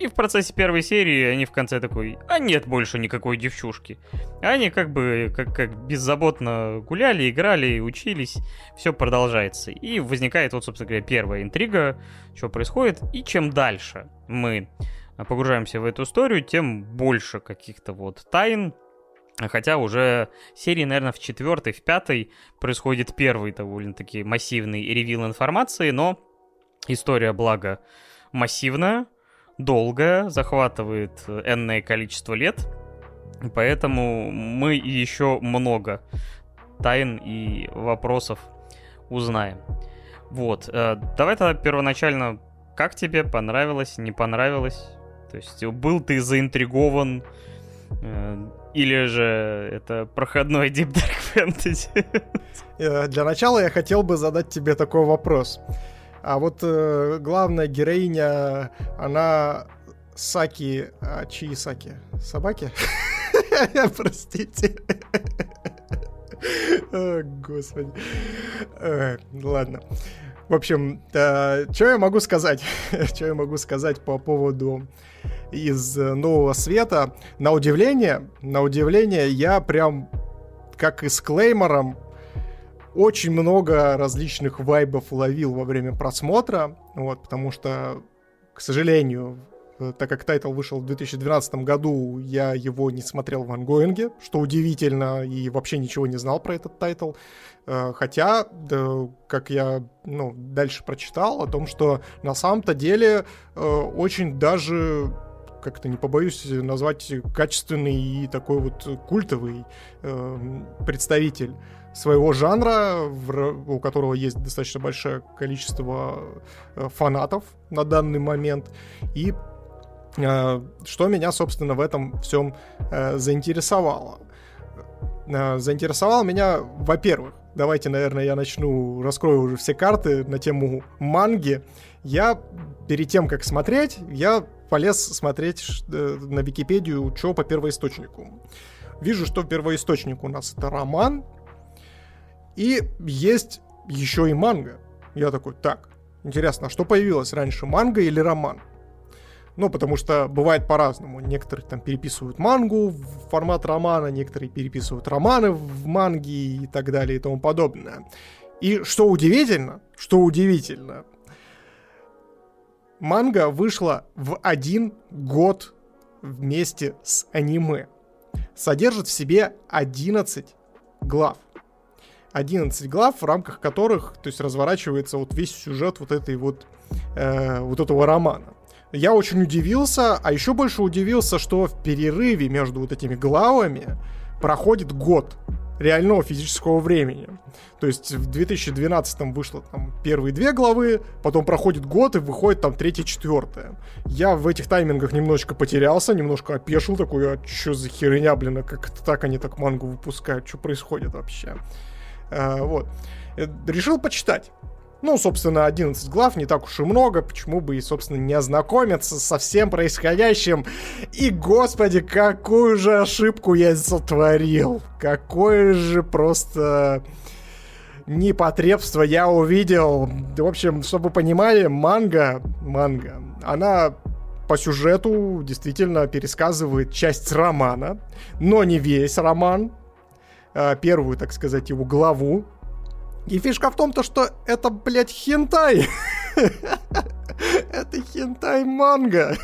и в процессе первой серии они в конце такой, а нет больше никакой девчушки. Они как бы как, как беззаботно гуляли, играли, учились, все продолжается. И возникает вот, собственно говоря, первая интрига, что происходит. И чем дальше мы погружаемся в эту историю, тем больше каких-то вот тайн, Хотя уже серии, наверное, в четвертой, в пятой происходит первый довольно-таки массивный ревил информации, но история, благо, массивная, долгая, захватывает энное количество лет, поэтому мы еще много тайн и вопросов узнаем. Вот, э, давай тогда первоначально, как тебе понравилось, не понравилось? То есть был ты заинтригован, э, Или же это проходной Deep Dark Fantasy? Э, для начала я хотел бы задать тебе такой вопрос. А вот э, главная героиня, она Саки... А чьи Саки? Собаки? Простите. Господи. Ладно. В общем, что я могу сказать? Что я могу сказать по поводу из Нового Света? На удивление, на удивление, я прям как и с Клеймором очень много различных вайбов ловил во время просмотра, вот, потому что, к сожалению, Э, так как тайтл вышел в 2012 году, я его не смотрел в ongoing е, что удивительно, и вообще ничего не знал про этот тайтл. Э, хотя, да, как я ну, дальше прочитал, о том, что на самом-то деле э, очень даже как-то не побоюсь назвать качественный и такой вот культовый представитель своего жанра, у которого есть достаточно большое количество фанатов на данный момент. И Э, что меня, собственно, в этом всем э, заинтересовало? Э, заинтересовало меня, во-первых, давайте, наверное, я начну, раскрою уже все карты на тему манги. Я перед тем, как смотреть, я полез смотреть на Википедию, что по первоисточнику. Вижу, что первоисточник у нас это роман, и есть еще и манга. Я такой, так, интересно, а что появилось раньше, манга или роман? Ну, потому что бывает по-разному. Некоторые там переписывают мангу в формат романа, некоторые переписывают романы в манге и так далее и тому подобное. И что удивительно, что удивительно, манга вышла в один год вместе с аниме. Содержит в себе 11 глав. 11 глав, в рамках которых, то есть разворачивается вот весь сюжет вот этой вот, э, вот этого романа. Я очень удивился, а еще больше удивился, что в перерыве между вот этими главами проходит год реального физического времени. То есть в 2012 вышло там первые две главы, потом проходит год и выходит там третья, четвертая. Я в этих таймингах немножечко потерялся, немножко опешил, такой, а что за херня, блин, а как это так они так мангу выпускают, что происходит вообще? А, вот. Э, решил почитать. Ну, собственно, 11 глав, не так уж и много, почему бы и, собственно, не ознакомиться со всем происходящим. И, господи, какую же ошибку я сотворил. Какое же просто непотребство я увидел. В общем, чтобы вы понимали, манга, манга, она по сюжету действительно пересказывает часть романа, но не весь роман, первую, так сказать, его главу, и фишка в том, то, что это, блядь, хентай. это хентай-манга.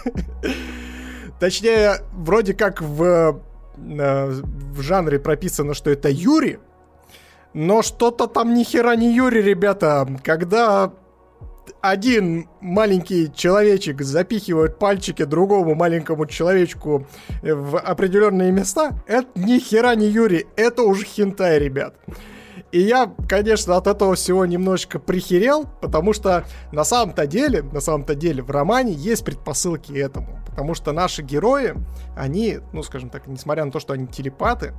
Точнее, вроде как в, э, в жанре прописано, что это Юри, но что-то там ни хера не Юри, ребята. Когда один маленький человечек запихивает пальчики другому маленькому человечку в определенные места, это ни хера не Юри, это уже хентай, ребят. И я, конечно, от этого всего немножечко прихерел, потому что на самом-то деле, на самом-то деле в романе есть предпосылки этому. Потому что наши герои, они, ну, скажем так, несмотря на то, что они телепаты,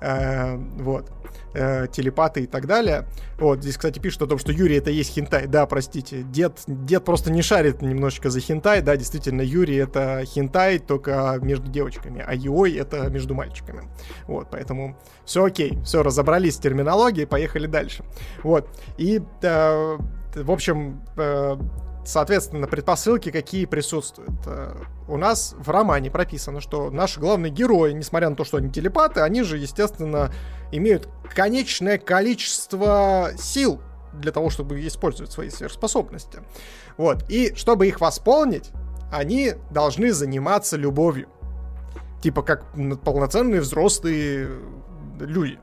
Э, вот, э, телепаты и так далее. Вот, здесь, кстати, пишут о том, что Юрий это есть хентай. Да, простите, дед, дед просто не шарит немножечко за хентай. Да, действительно, Юрий это хентай, только между девочками, а Юой это между мальчиками. Вот, поэтому все окей, все, разобрались с терминологией, поехали дальше. Вот, и, э, в общем, э, Соответственно, предпосылки какие присутствуют. Э, у нас в романе прописано, что наши главные герои, несмотря на то, что они телепаты, они же, естественно, имеют конечное количество сил для того, чтобы использовать свои сверхспособности. Вот. И чтобы их восполнить, они должны заниматься любовью. Типа как полноценные взрослые люди.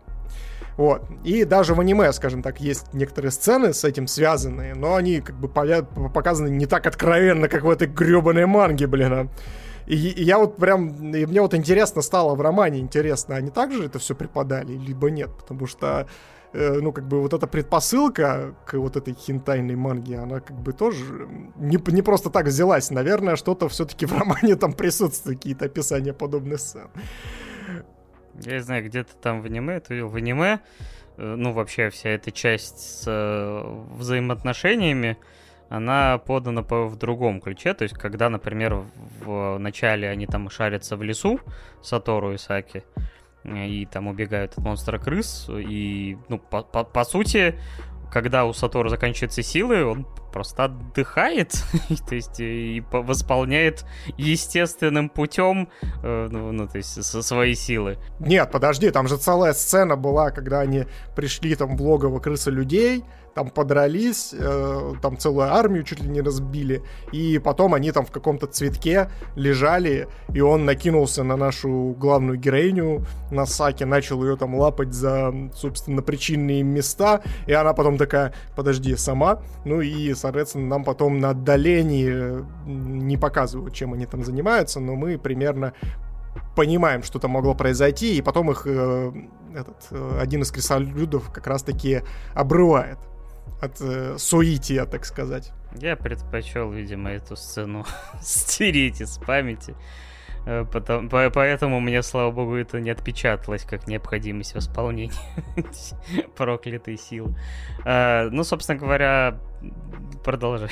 Вот. И даже в аниме, скажем так, есть некоторые сцены с этим связанные, но они как бы показаны не так откровенно, как в этой гребаной манге, блин. А. И, и я вот прям, и мне вот интересно стало в романе, интересно, они также это все преподали, либо нет, потому что э, ну, как бы вот эта предпосылка к вот этой хинтайной манге, она как бы тоже не, не просто так взялась. Наверное, что-то все-таки в романе там присутствует, какие-то описания подобных сцен. Я не знаю, где-то там в аниме, это видел в аниме, э, ну, вообще вся эта часть с э, взаимоотношениями, она подана по, в другом ключе. То есть, когда, например, в начале они там шарятся в лесу, Сатору и Саки, э, и там убегают от монстра крыс, и, ну, по, по, по сути, когда у Сатору заканчиваются силы, он просто отдыхает, то есть и восполняет естественным путем, э, ну, ну, то есть со свои силы. Нет, подожди, там же целая сцена была, когда они пришли там в логово крысы людей, там подрались, э, там целую армию чуть ли не разбили, и потом они там в каком-то цветке лежали, и он накинулся на нашу главную героиню, на Саки, начал ее там лапать за, собственно, причинные места, и она потом такая, подожди, сама, ну и, соответственно, нам потом на отдалении не показывают, чем они там занимаются, но мы примерно понимаем, что там могло произойти, и потом их э, этот, э, один из крысолюдов как раз-таки обрывает от э, суития, так сказать. Я предпочел, видимо, эту сцену стереть из памяти. Э, потом, по, поэтому мне, слава богу, это не отпечаталось как необходимость восполнения проклятой силы. А, ну, собственно говоря, продолжай.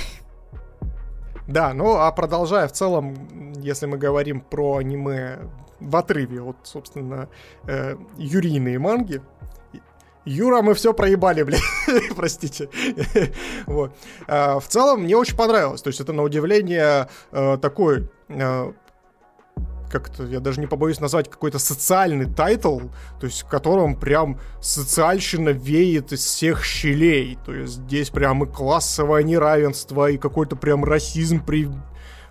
Да, ну а продолжая в целом, если мы говорим про аниме в отрыве от, собственно, э, юрийные манги, Юра, мы все проебали, блядь. Простите. вот. А, в целом, мне очень понравилось. То есть, это на удивление э, такой э, как-то, я даже не побоюсь назвать какой-то социальный тайтл, то есть в котором прям социальщина веет из всех щелей. То есть здесь прям и классовое неравенство, и какой-то прям расизм при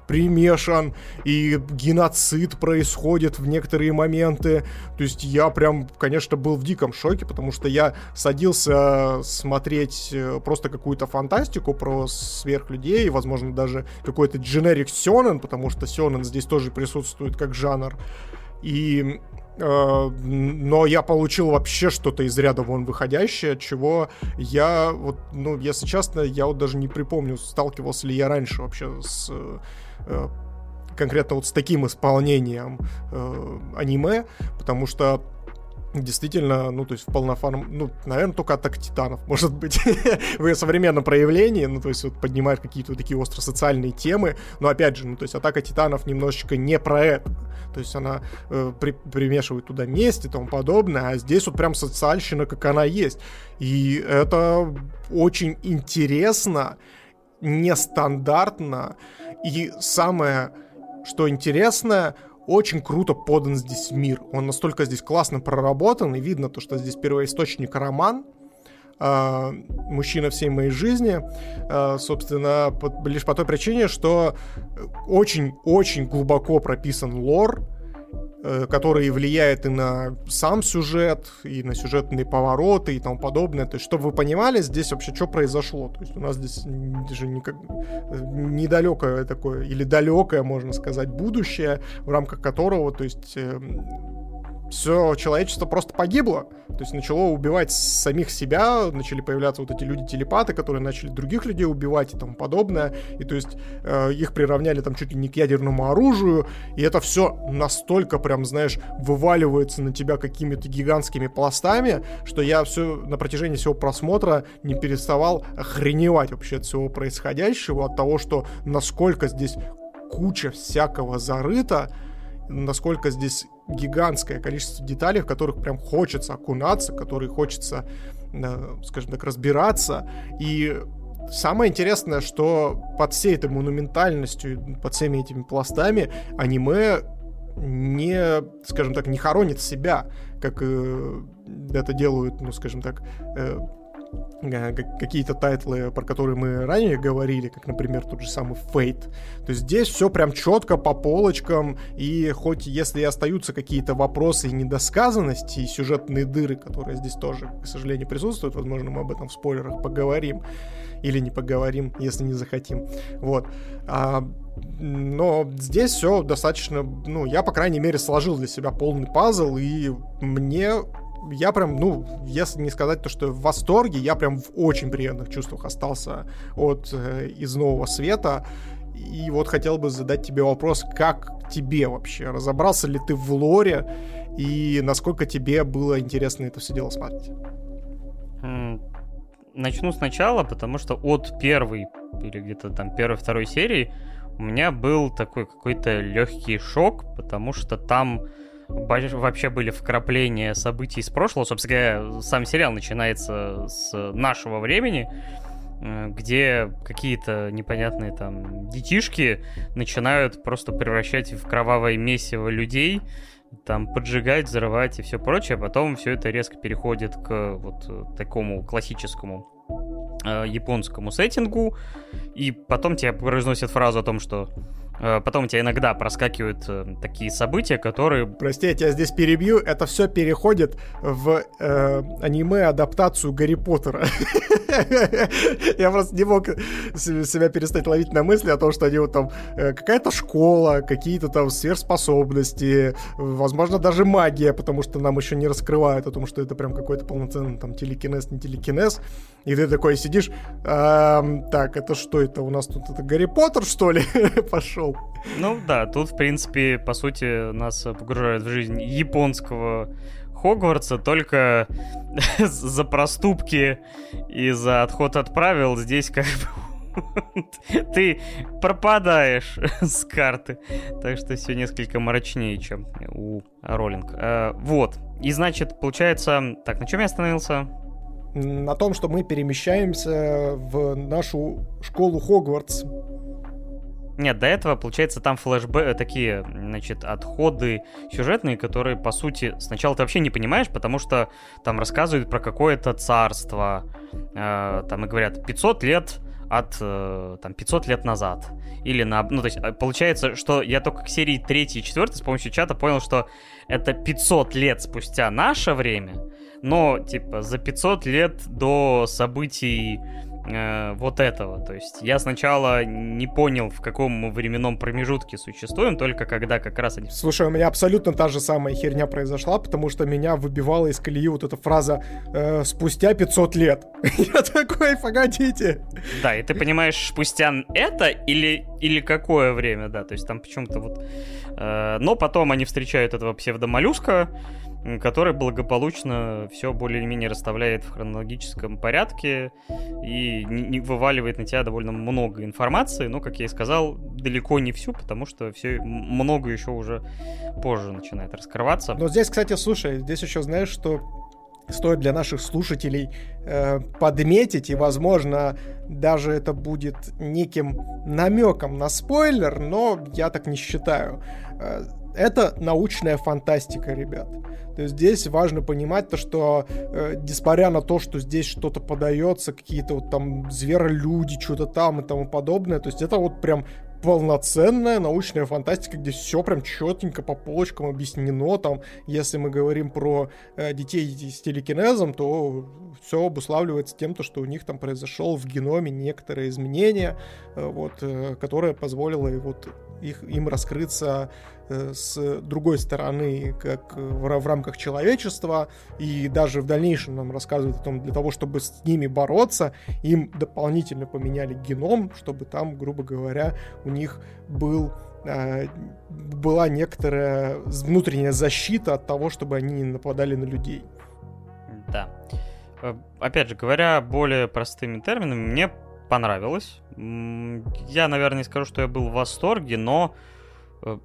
примешан, и геноцид происходит в некоторые моменты. То есть я прям, конечно, был в диком шоке, потому что я садился смотреть э, просто какую-то фантастику про сверхлюдей, возможно, даже какой-то дженерик Сёнэн, потому что Сёнэн здесь тоже присутствует как жанр. И э, но я получил вообще что-то из ряда вон выходящее, чего я вот, ну, если честно, я вот даже не припомню, сталкивался ли я раньше вообще с Э, конкретно вот с таким исполнением э, аниме, потому что действительно, ну, то есть в полноформ... Ну, наверное, только Атака Титанов, может быть, в ее современном проявлении, ну, то есть вот поднимает какие-то вот такие остросоциальные темы, но опять же, ну, то есть Атака Титанов немножечко не про это, то есть она э, при, примешивает туда месть и тому подобное, а здесь вот прям социальщина, как она есть, и это очень интересно, нестандартно, и самое, что интересно, очень круто подан здесь мир. Он настолько здесь классно проработан, и видно то, что здесь первоисточник роман, э, мужчина всей моей жизни, э, собственно, лишь по той причине, что очень-очень глубоко прописан лор, Э, который влияет и на сам сюжет, и на сюжетные повороты и тому подобное. То есть, чтобы вы понимали, здесь вообще что произошло. То есть у нас здесь же никак, недалекое такое, или далекое, можно сказать, будущее, в рамках которого, то есть эм, все человечество просто погибло. То есть начало убивать самих себя, начали появляться вот эти люди-телепаты, которые начали других людей убивать и тому подобное. И то есть э, их приравняли там чуть ли не к ядерному оружию. И это все настолько прям, знаешь, вываливается на тебя какими-то гигантскими пластами, что я все на протяжении всего просмотра не переставал охреневать вообще от всего происходящего, от того, что насколько здесь куча всякого зарыта, насколько здесь гигантское количество деталей, в которых прям хочется окунаться, которые хочется, э, скажем так, разбираться. И самое интересное, что под всей этой монументальностью, под всеми этими пластами аниме не, скажем так, не хоронит себя, как э, это делают, ну, скажем так, э, какие-то тайтлы, про которые мы ранее говорили, как, например, тот же самый Fate. То есть здесь все прям четко по полочкам, и хоть если и остаются какие-то вопросы и недосказанности, и сюжетные дыры, которые здесь тоже, к сожалению, присутствуют, возможно, мы об этом в спойлерах поговорим, или не поговорим, если не захотим. Вот. А, но здесь все достаточно, ну, я, по крайней мере, сложил для себя полный пазл, и мне я прям, ну, если не сказать то, что в восторге, я прям в очень приятных чувствах остался от э, из нового света. И вот хотел бы задать тебе вопрос, как тебе вообще? Разобрался ли ты в лоре? и насколько тебе было интересно это все дело смотреть? Начну сначала, потому что от первой или где-то там первой-второй серии у меня был такой какой-то легкий шок, потому что там вообще были вкрапления событий из прошлого. Собственно говоря, сам сериал начинается с нашего времени, э, где какие-то непонятные там детишки начинают просто превращать в кровавое месиво людей, там поджигать, взрывать и все прочее, потом все это резко переходит к вот такому классическому э, японскому сеттингу, и потом тебе произносят фразу о том, что потом у тебя иногда проскакивают э, такие события, которые... Прости, я тебя здесь перебью. Это все переходит в э, аниме-адаптацию Гарри Поттера. Я просто не мог себя перестать ловить на мысли о том, что они вот там э, какая-то школа, какие-то там сверхспособности, возможно, даже магия, потому что нам еще не раскрывают о том, что это прям какой-то полноценный там телекинез, не телекинез. И ты такой сидишь, так, это что это у нас тут? Это Гарри Поттер, что ли, пошел? Ну да, тут, в принципе, по сути, нас погружают в жизнь японского Хогвартса, только за проступки и за отход от правил здесь как бы ты пропадаешь с карты. Так что все несколько мрачнее, чем у Роллинг. А, вот. И значит, получается... Так, на чем я остановился? На том, что мы перемещаемся в нашу школу Хогвартс. Нет, до этого, получается, там флешбэк, э, такие, значит, отходы сюжетные, которые, по сути, сначала ты вообще не понимаешь, потому что там рассказывают про какое-то царство, э, там и говорят 500 лет от, э, там, 500 лет назад. Или на, ну, то есть, э, получается, что я только к серии 3 и 4 с помощью чата понял, что это 500 лет спустя наше время, но, типа, за 500 лет до событий э, вот этого. То есть я сначала не понял, в каком мы временном промежутке существуем, только когда как раз они... Слушай, у меня абсолютно та же самая херня произошла, потому что меня выбивала из колеи вот эта фраза э, «спустя 500 лет». Я такой, погодите. Да, и ты понимаешь, спустя это или, или какое время, да, то есть там почему-то вот... Э, но потом они встречают этого псевдомоллюска, который благополучно все более-менее расставляет в хронологическом порядке и не, вываливает на тебя довольно много информации, но, как я и сказал, далеко не всю, потому что все много еще уже позже начинает раскрываться. Но здесь, кстати, слушай, здесь еще знаешь, что стоит для наших слушателей э, подметить, и, возможно, даже это будет неким намеком на спойлер, но я так не считаю. Это научная фантастика, ребят. То есть здесь важно понимать то, что э, несмотря на то, что здесь что-то подается, какие-то вот там зверолюди, что-то там и тому подобное, то есть это вот прям полноценная научная фантастика, где все прям четенько по полочкам объяснено. Там, если мы говорим про э, детей с телекинезом, то все обуславливается тем, то, что у них там произошел в геноме некоторые изменения, э, вот, э, которое позволило вот их, им раскрыться с другой стороны, как в, в рамках человечества, и даже в дальнейшем нам рассказывают о том, для того, чтобы с ними бороться, им дополнительно поменяли геном, чтобы там, грубо говоря, у них был э, была некоторая внутренняя защита от того, чтобы они не нападали на людей. Да. Э, опять же, говоря более простыми терминами, мне понравилось. Я, наверное, не скажу, что я был в восторге, но Э,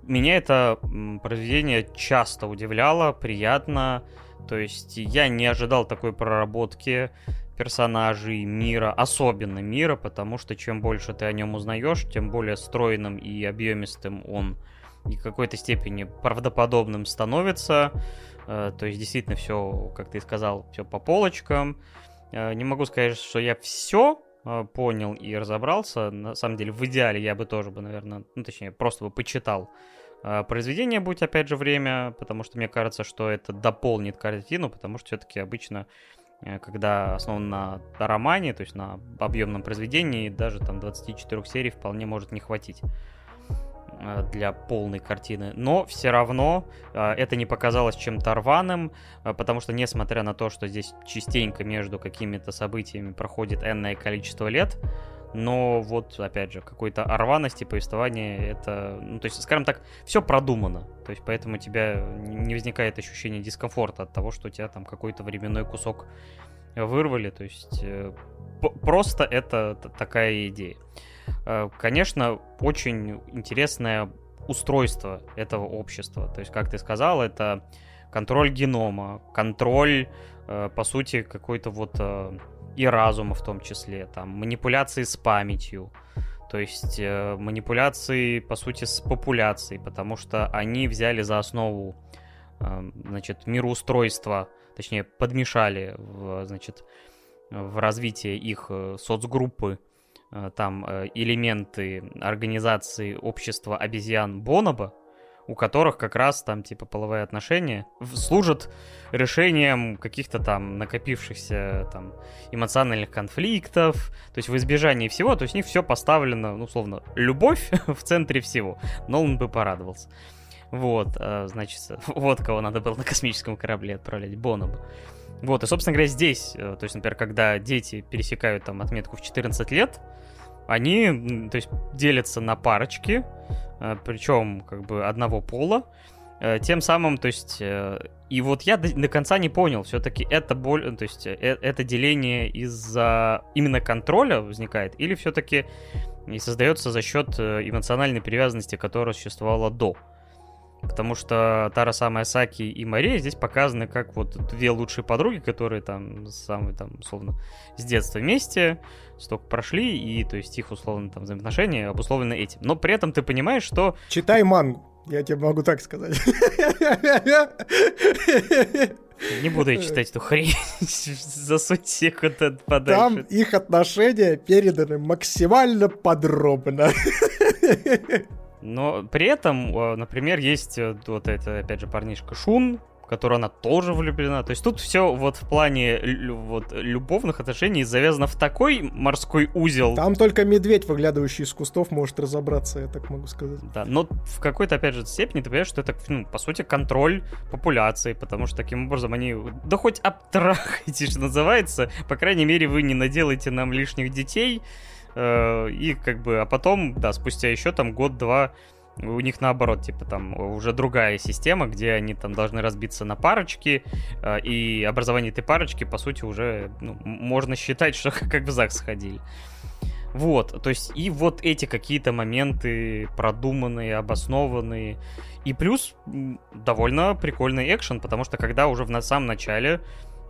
меня это произведение часто удивляло, приятно. То есть я не ожидал такой проработки персонажей, мира, особенно мира, потому что чем больше ты о нем узнаешь, тем более стройным и объемистым он и в какой-то степени правдоподобным становится. Э, то есть действительно все, как ты сказал, все по полочкам. Э, не могу сказать, что я все Э, понял и разобрался. На самом деле, в идеале я бы тоже бы, наверное, ну, точнее, просто бы почитал э, произведение, будь опять же время, потому что мне кажется, что это дополнит картину, потому что все-таки обычно э, когда основан на романе, то есть на объемном произведении, даже там 24 серий вполне может не хватить. Э, для полной картины. Но все равно э, это не показалось чем-то рваным, э, потому что, несмотря на то, что здесь частенько между какими-то событиями проходит энное количество лет, но вот, опять же, какой-то рваности повествования, это, ну, то есть, скажем так, все продумано, то есть, поэтому у тебя не возникает ощущения дискомфорта от того, что у тебя там какой-то временной кусок вырвали, то есть, просто это такая идея. Э, конечно, очень интересное устройство этого общества. То есть, как ты сказал, это контроль генома, контроль, э, по сути, какой-то вот э, и разума в том числе, там, манипуляции с памятью, то есть манипуляции, по сути, с популяцией, потому что они взяли за основу, значит, мироустройство, точнее, подмешали, в, значит, в развитие их соцгруппы там э, элементы организации общества обезьян Бонобо, у которых как раз там типа половые отношения служат решением каких-то там накопившихся там эмоциональных конфликтов, то есть в избежании всего, то есть у них все поставлено, ну, условно, любовь в центре всего. Но он бы порадовался. Вот, э, значит, вот кого надо было на космическом корабле отправлять, Бонобо. Вот, и, собственно говоря, здесь, то есть, например, когда дети пересекают там отметку в 14 лет, они, то есть, делятся на парочки, э, причем как бы одного пола. Э, тем самым, то есть, э, и вот я до, до конца не понял, все-таки это боль, то есть, это деление из-за именно контроля возникает, или все-таки и создается за счет эмоциональной привязанности, которая существовала до. Потому что Тара самая Саки и Мария здесь показаны как вот две лучшие подруги, которые там самые там условно с детства вместе, столько прошли, и то есть их условно там взаимоотношения обусловлены этим. Но при этом ты понимаешь, что... Читай мангу, я тебе могу так сказать. Не буду я читать эту хрень. Засунь себе куда-то подальше. Там их отношения переданы максимально подробно. Но при этом, э, например, есть э, вот это, опять же, парнишка Шун, которой она тоже влюблена. То есть тут все вот в плане вот, любовных отношений завязано в такой морской узел. Там только медведь, выглядывающий из кустов, может разобраться, я так могу сказать. Да, но в какой-то, опять же, степени ты понимаешь, что это, ну, по сути, контроль популяции, потому что таким образом они, да хоть обтрахайте, что называется, по крайней мере, вы не наделаете нам лишних детей, и как бы, а потом, да, спустя еще там год-два у них наоборот, типа там уже другая система, где они там должны разбиться на парочки, э, и образование этой парочки, по сути, уже ну, можно считать, что как в ЗАГС сходили. Вот, то есть и вот эти какие-то моменты продуманные, обоснованные. И плюс довольно прикольный экшен, потому что когда уже в на самом начале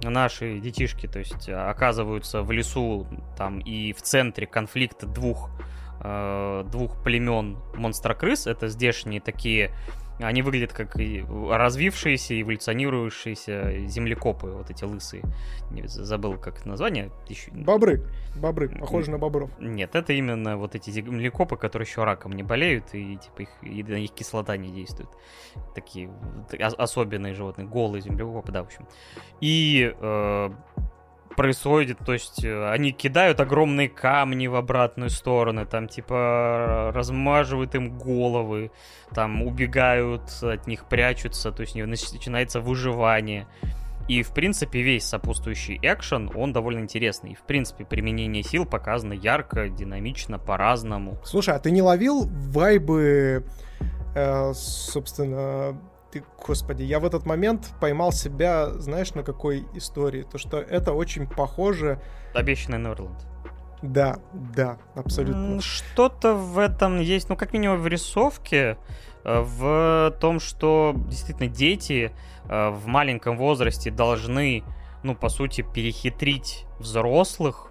наши детишки, то есть оказываются в лесу там и в центре конфликта двух э, двух племен монстра-крыс. Это здешние такие... Они выглядят как развившиеся, эволюционирующиеся землекопы, вот эти лысые. Не, забыл, как название. Еще... Бобры. Бобры, похожи на бобров. Нет, это именно вот эти землекопы, которые еще раком не болеют, и типа их, и на них кислота не действует. Такие особенные животные, голые землекопы, да, в общем. И э, происходит, то есть э, они кидают огромные камни в обратную сторону, там типа размаживают им головы, там убегают от них, прячутся, то есть начинается выживание. И, в принципе, весь сопутствующий экшен, он довольно интересный. В принципе, применение сил показано ярко, динамично, по-разному. Слушай, а ты не ловил вайбы, э, собственно, ты, господи, я в этот момент поймал себя, знаешь, на какой истории? То, что это очень похоже... Обещанный Норленд. Да, да, абсолютно. Что-то в этом есть, ну, как минимум в рисовке, э, в том, что действительно дети э, в маленьком возрасте должны, ну, по сути, перехитрить взрослых,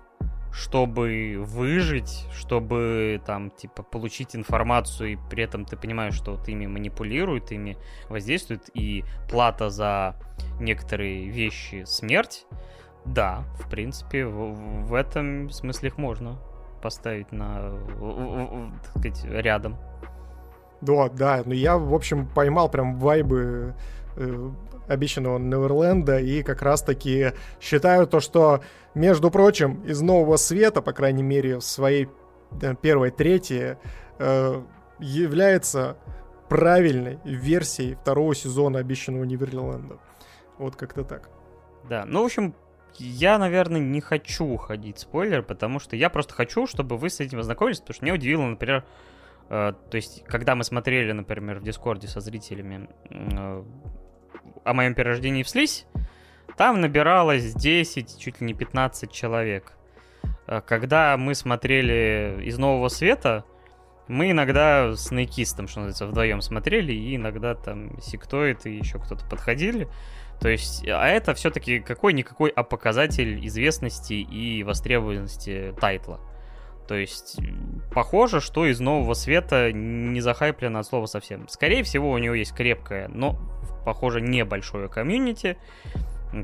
чтобы выжить, чтобы там, типа, получить информацию, и при этом ты понимаешь, что вот ими манипулируют, ими воздействуют, и плата за некоторые вещи смерть, да, в принципе, в, в этом смысле их можно поставить на, так сказать, рядом. Да, да, но я, в общем, поймал прям вайбы э, обещанного Неверленда, и как раз-таки считаю то, что, между прочим, из Нового Света, по крайней мере, в своей первой трети, э, является правильной версией второго сезона обещанного Неверленда. Вот как-то так. Да, ну, в общем, я, наверное, не хочу уходить спойлер, потому что я просто хочу, чтобы вы с этим ознакомились, потому что меня удивило, например, э, то есть, когда мы смотрели, например, в Дискорде со зрителями э, о моем перерождении в слизь, там набиралось 10, чуть ли не 15 человек. Э, когда мы смотрели из Нового Света, мы иногда с Нейкистом, что называется, вдвоем смотрели, и иногда там Сектоид и еще кто-то подходили. То есть, а это все-таки какой-никакой а показатель известности и востребованности тайтла. То есть, похоже, что из нового света не захайплено от слова совсем. Скорее всего, у него есть крепкое, но, похоже, небольшое комьюнити,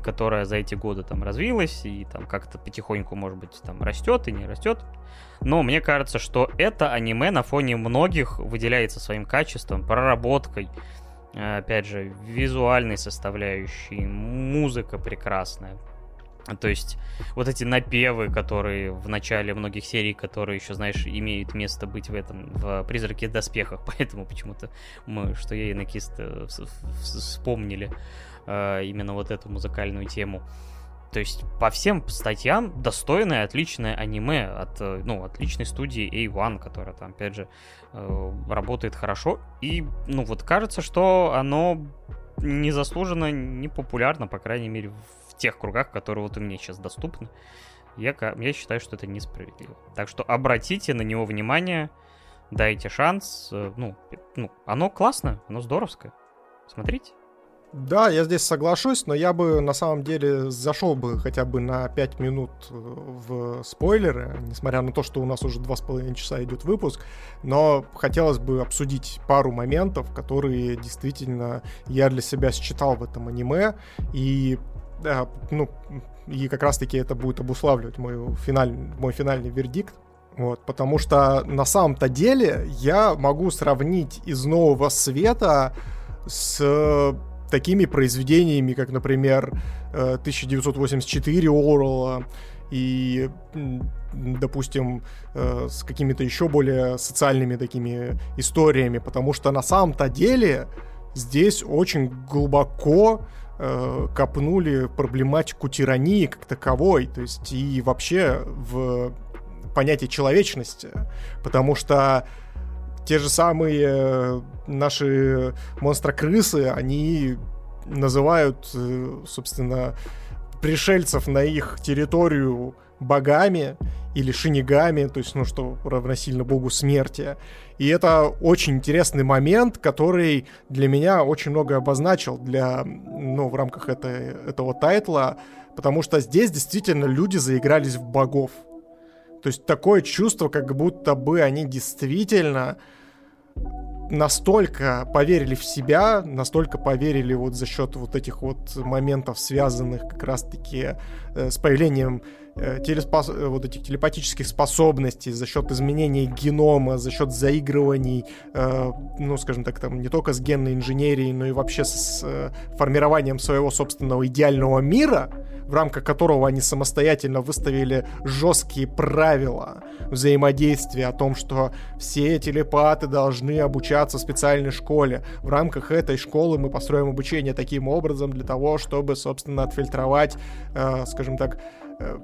которая за эти годы там развилась и там как-то потихоньку, может быть, там растет и не растет. Но мне кажется, что это аниме на фоне многих выделяется своим качеством, проработкой, опять же, визуальной составляющей, музыка прекрасная. То есть вот эти напевы, которые в начале многих серий, которые еще, знаешь, имеют место быть в этом, в «Призраке доспехах», поэтому почему-то мы, что я и Накист вспомнили э, именно вот эту музыкальную тему. То есть по всем статьям достойное, отличное аниме от, э, ну, отличной студии A1, которая там, опять же, э, работает хорошо. И, ну, вот кажется, что оно незаслуженно не популярно, по крайней мере, в тех кругах, которые вот у меня сейчас доступны. Я, я считаю, что это несправедливо. Так что обратите на него внимание, дайте шанс. Э, ну, ну оно классное, оно здоровское. Смотрите. Да, я здесь соглашусь, но я бы на самом деле зашел бы хотя бы на 5 минут э, в спойлеры, несмотря на то, что у нас уже 2,5 часа идет выпуск, но хотелось бы обсудить пару моментов, которые действительно я для себя считал в этом аниме, и ну, и как раз-таки это будет обуславливать мой, финаль, мой финальный вердикт. Вот, потому что на самом-то деле я могу сравнить из нового света с такими произведениями, как, например, 1984 Орла и, допустим, э, с какими-то еще более социальными такими историями, потому что на самом-то деле здесь очень глубоко э, копнули проблематику тирании как таковой, то есть и вообще в понятие человечности, потому что те же самые э, наши монстрокрысы, они называют, э, собственно, пришельцев на их территорию богами или шинигами, то есть, ну, что равносильно богу смерти. И это очень интересный момент, который для меня очень много обозначил для, ну, в рамках это, этого тайтла, потому что здесь действительно люди заигрались в богов. То есть такое чувство, как будто бы они действительно настолько поверили в себя, настолько поверили вот за счет вот этих вот моментов, связанных как раз-таки э, с появлением телеспос... Э, вот этих телепатических способностей, за счет изменения генома, за счет заигрываний, э, ну, скажем так, там не только с генной инженерией, но и вообще с э, формированием своего собственного идеального мира, в рамках которого они самостоятельно выставили жесткие правила взаимодействия о том, что все телепаты должны обучаться в специальной школе. В рамках этой школы мы построим обучение таким образом для того, чтобы, собственно, отфильтровать, э, скажем так, э,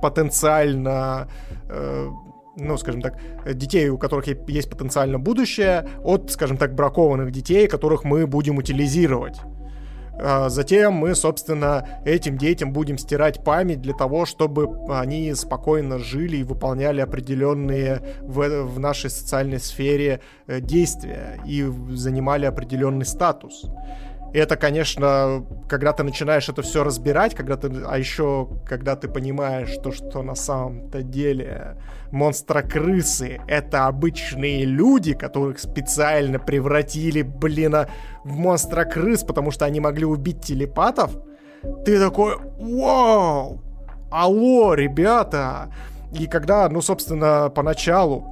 потенциально э, ну, скажем так, детей, у которых есть потенциально будущее, от, скажем так, бракованных детей, которых мы будем утилизировать. А затем мы, собственно, этим детям будем стирать память для того, чтобы они спокойно жили и выполняли определенные в, в нашей социальной сфере э, действия и занимали определенный статус. И это, конечно, когда ты начинаешь это все разбирать, когда ты, а еще когда ты понимаешь то, что на самом-то деле монстрокрысы — это обычные люди, которых специально превратили, блин, в монстрокрыс, потому что они могли убить телепатов, ты такой, вау, алло, ребята! И когда, ну, собственно, поначалу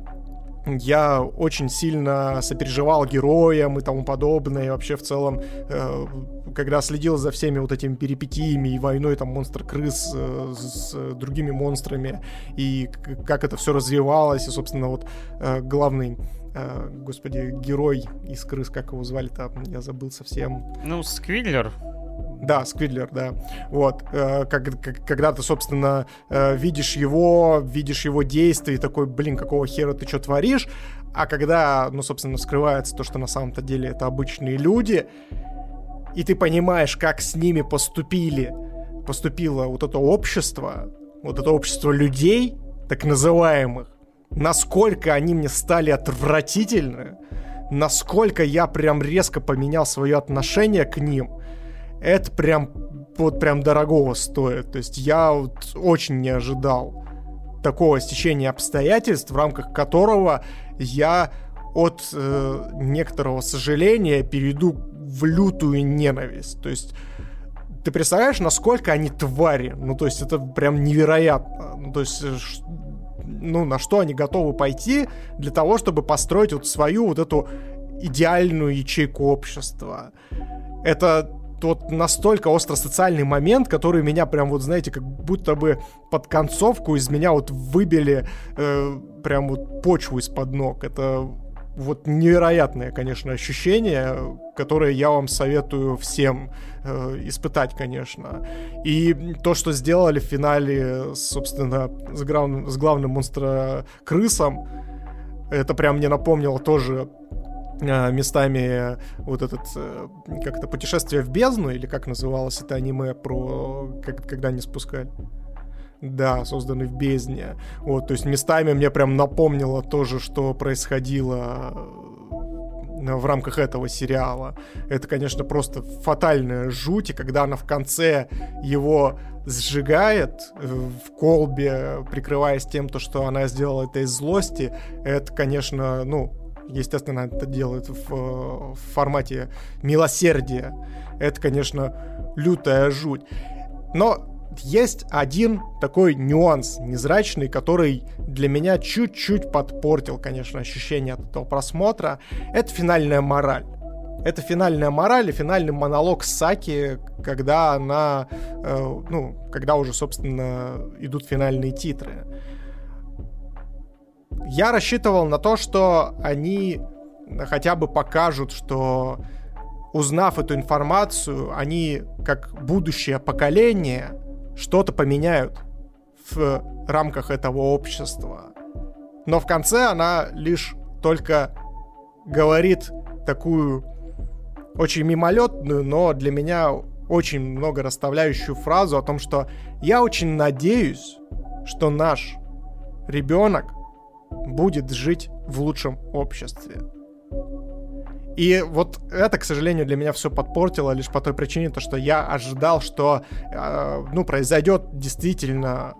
я очень сильно сопереживал героям и тому подобное, и вообще в целом, э, когда следил за всеми вот этими перипетиями и войной там монстр-крыс э, с другими монстрами, и как это все развивалось, и, собственно, вот э, главный э, господи, герой из крыс, как его звали там, я забыл совсем. Ну, Сквидлер. Да, Сквидлер, да. Вот, э, как, как, когда ты, собственно, э, видишь его, видишь его действия и такой, блин, какого хера ты что творишь, а когда, ну, собственно, скрывается то, что на самом-то деле это обычные люди, и ты понимаешь, как с ними поступили, поступило вот это общество, вот это общество людей, так называемых, насколько они мне стали отвратительны, насколько я прям резко поменял свое отношение к ним, это прям вот прям дорогого стоит. То есть я вот очень не ожидал такого стечения обстоятельств, в рамках которого я от э, некоторого сожаления перейду в лютую ненависть. То есть ты представляешь, насколько они твари? Ну, то есть это прям невероятно. Ну, то есть, э, ну, на что они готовы пойти для того, чтобы построить вот свою вот эту идеальную ячейку общества. Это тот настолько остро социальный момент, который меня прям вот, знаете, как будто бы под концовку из меня вот выбили э, прям вот почву из-под ног. Это вот невероятное, конечно, ощущение, которое я вам советую всем э, испытать, конечно. И то, что сделали в финале, собственно, с главным, с главным монстро-крысом, это прям мне напомнило тоже местами вот этот э, как это путешествие в бездну или как называлось это аниме про как, когда они спускали да, созданы в бездне. Вот, то есть местами мне прям напомнило тоже, что происходило э, в рамках этого сериала. Это, конечно, просто фатальная жуть, и когда она в конце его сжигает э, в колбе, прикрываясь тем, то, что она сделала это из злости, это, конечно, ну, естественно, это делает в, в формате милосердия. Это, конечно, лютая жуть. Но есть один такой нюанс незрачный, который для меня чуть-чуть подпортил, конечно, ощущение от этого просмотра. Это финальная мораль. Это финальная мораль и финальный монолог Саки, когда она, э, ну, когда уже, собственно, идут финальные титры. Я рассчитывал на то, что они хотя бы покажут, что узнав эту информацию, они, как будущее поколение, что-то поменяют в рамках этого общества. Но в конце она лишь только говорит такую очень мимолетную, но для меня очень много расставляющую фразу о том, что я очень надеюсь, что наш ребенок будет жить в лучшем обществе. И вот это, к сожалению, для меня все подпортило лишь по той причине, то, что я ожидал, что э, ну, произойдет действительно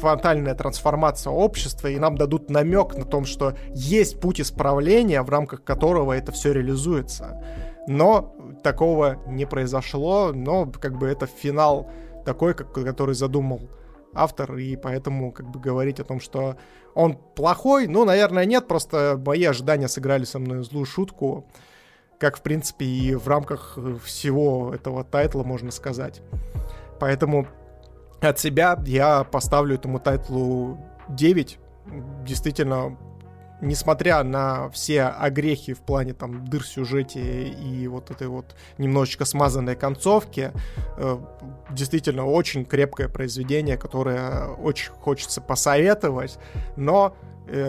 фатальная трансформация общества, и нам дадут намек на том, что есть путь исправления, в рамках которого это все реализуется. Но такого не произошло, но как бы это финал такой, как, который задумал автор, и поэтому как бы говорить о том, что он плохой, ну, наверное, нет, просто мои ожидания сыграли со мной злую шутку как, в принципе, и в рамках всего этого тайтла можно сказать. Поэтому от себя я поставлю этому тайтлу 9. Действительно, несмотря на все огрехи в плане там дыр сюжете и вот этой вот немножечко смазанной концовки, э, действительно очень крепкое произведение, которое очень хочется посоветовать, но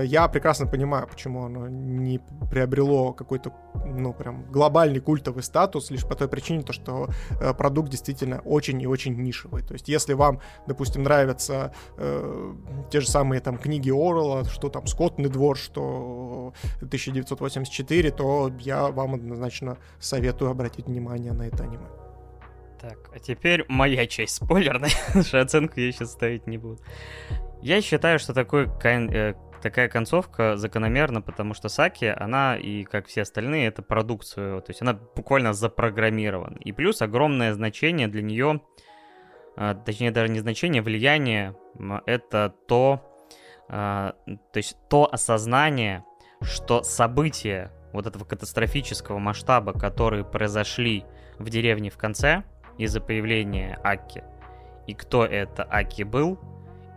я прекрасно понимаю, почему оно не приобрело какой-то, ну, прям глобальный культовый статус, лишь по той причине, то, что э, продукт действительно очень и очень нишевый. То есть, если вам, допустим, нравятся э, те же самые там книги Орла, что там «Скотный двор», что 1984, то я вам однозначно советую обратить внимание на это аниме. Так, а теперь моя часть спойлерная, оценку я сейчас ставить не буду. Я считаю, что такой э, такая концовка закономерна, потому что Саки, она и как все остальные, это продукт своего, то есть она буквально запрограммирована. И плюс огромное значение для нее, а, точнее даже не значение, влияние, это то, а, то есть то осознание, что события вот этого катастрофического масштаба, которые произошли в деревне в конце из-за появления Аки, и кто это Аки был,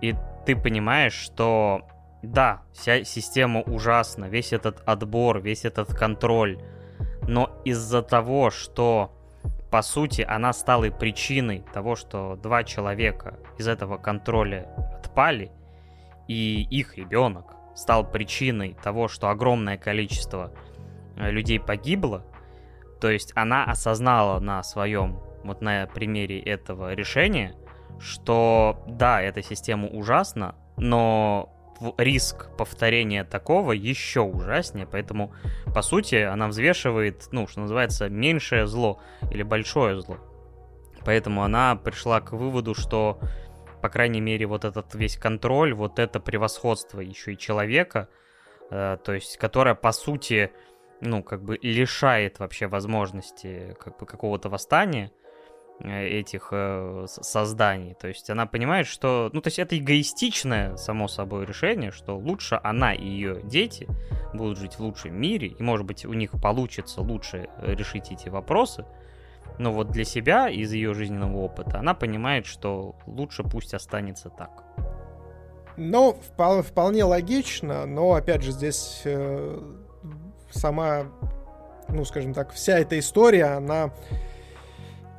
и ты понимаешь, что да, вся система ужасна, весь этот отбор, весь этот контроль. Но из-за того, что по сути она стала причиной того, что два человека из этого контроля отпали, и их ребенок стал причиной того, что огромное количество э, людей погибло, то есть она осознала на своем, вот на примере этого решения, что да, эта система ужасна, но риск повторения такого еще ужаснее, поэтому, по сути, она взвешивает, ну, что называется, меньшее зло или большое зло. Поэтому она пришла к выводу, что, по крайней мере, вот этот весь контроль, вот это превосходство еще и человека, э, то есть, которое, по сути, ну, как бы лишает вообще возможности как бы какого-то восстания, этих э, созданий. То есть она понимает, что... Ну, то есть это эгоистичное, само собой, решение, что лучше она и ее дети будут жить в лучшем мире, и, может быть, у них получится лучше э, решить эти вопросы. Но вот для себя, из ее жизненного опыта, она понимает, что лучше пусть останется так. Ну, вполне логично, но, опять же, здесь э, сама, ну, скажем так, вся эта история, она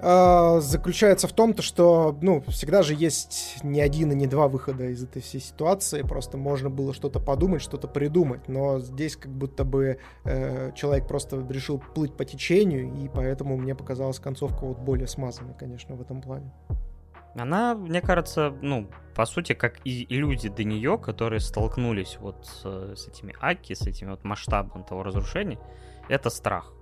а, заключается в том, то, что, ну, всегда же есть не один и не два выхода из этой всей ситуации, просто можно было что-то подумать, что-то придумать, но здесь как будто бы э, человек просто решил плыть по течению, и поэтому мне показалась концовка вот более смазанной, конечно, в этом плане. Она, мне кажется, ну, по сути, как и люди до нее, которые столкнулись вот с, с этими аки, с этим вот масштабом того разрушения, это страх.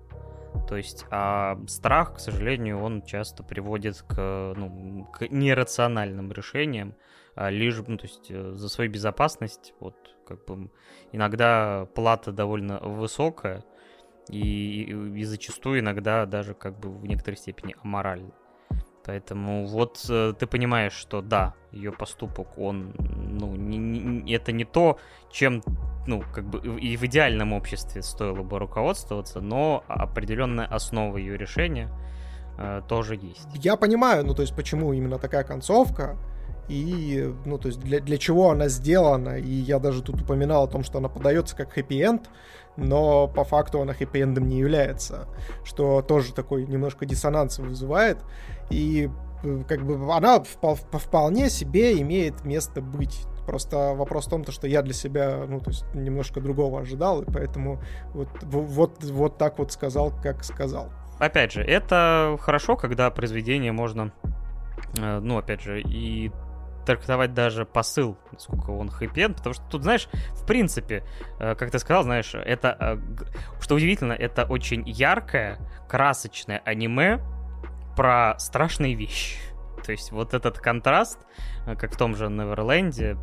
То есть а страх, к сожалению, он часто приводит к, ну, к нерациональным решениям, а лишь, ну, то есть э, за свою безопасность, вот, как бы, иногда плата довольно высокая, и, и, зачастую иногда даже, как бы, в некоторой степени аморальна. Поэтому вот э, ты понимаешь, что да, ее поступок, он, ну, не, не, это не то, чем, ну, как бы и в идеальном обществе стоило бы руководствоваться, но определенная основа ее решения э, тоже есть. Я понимаю, ну, то есть, почему именно такая концовка, и, ну, то есть, для, для чего она сделана, и я даже тут упоминал о том, что она подается как хэппи-энд, но по факту она хэппи-эндом не является, что тоже такой немножко диссонанс вызывает, и э, как бы она вполне себе имеет место быть. Просто вопрос в том, что я для себя, ну, то есть немножко другого ожидал, и поэтому вот, вот, вот так вот сказал, как сказал. Опять же, это хорошо, когда произведение можно, э, ну, опять же, и трактовать даже посыл, насколько он хэппи потому что тут, знаешь, в принципе, э, как ты сказал, знаешь, это, что удивительно, это очень яркое, красочное аниме, про страшные вещи. То есть вот этот контраст, э, как в том же Неверленде,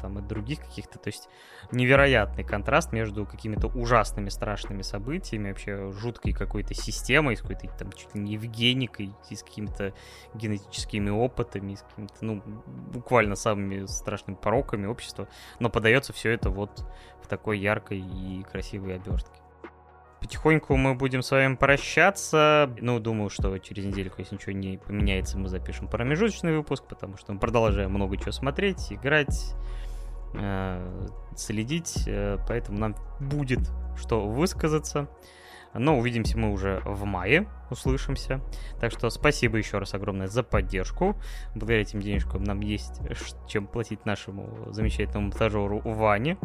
там и других каких-то, то есть невероятный контраст между какими-то ужасными страшными событиями, вообще жуткой какой-то системой, с какой-то там чуть ли не евгеникой, с какими-то генетическими опытами, с какими-то, ну, буквально самыми страшными пороками общества, но подается все это вот в такой яркой и красивой обертке потихоньку мы будем с вами прощаться. Ну, думаю, что через недельку, если ничего не поменяется, мы запишем промежуточный выпуск, потому что мы продолжаем много чего смотреть, играть, э, следить, э, поэтому нам будет что высказаться. Но увидимся мы уже в мае, услышимся. Так что спасибо еще раз огромное за поддержку. Благодаря этим денежкам нам есть чем платить нашему замечательному монтажеру Ване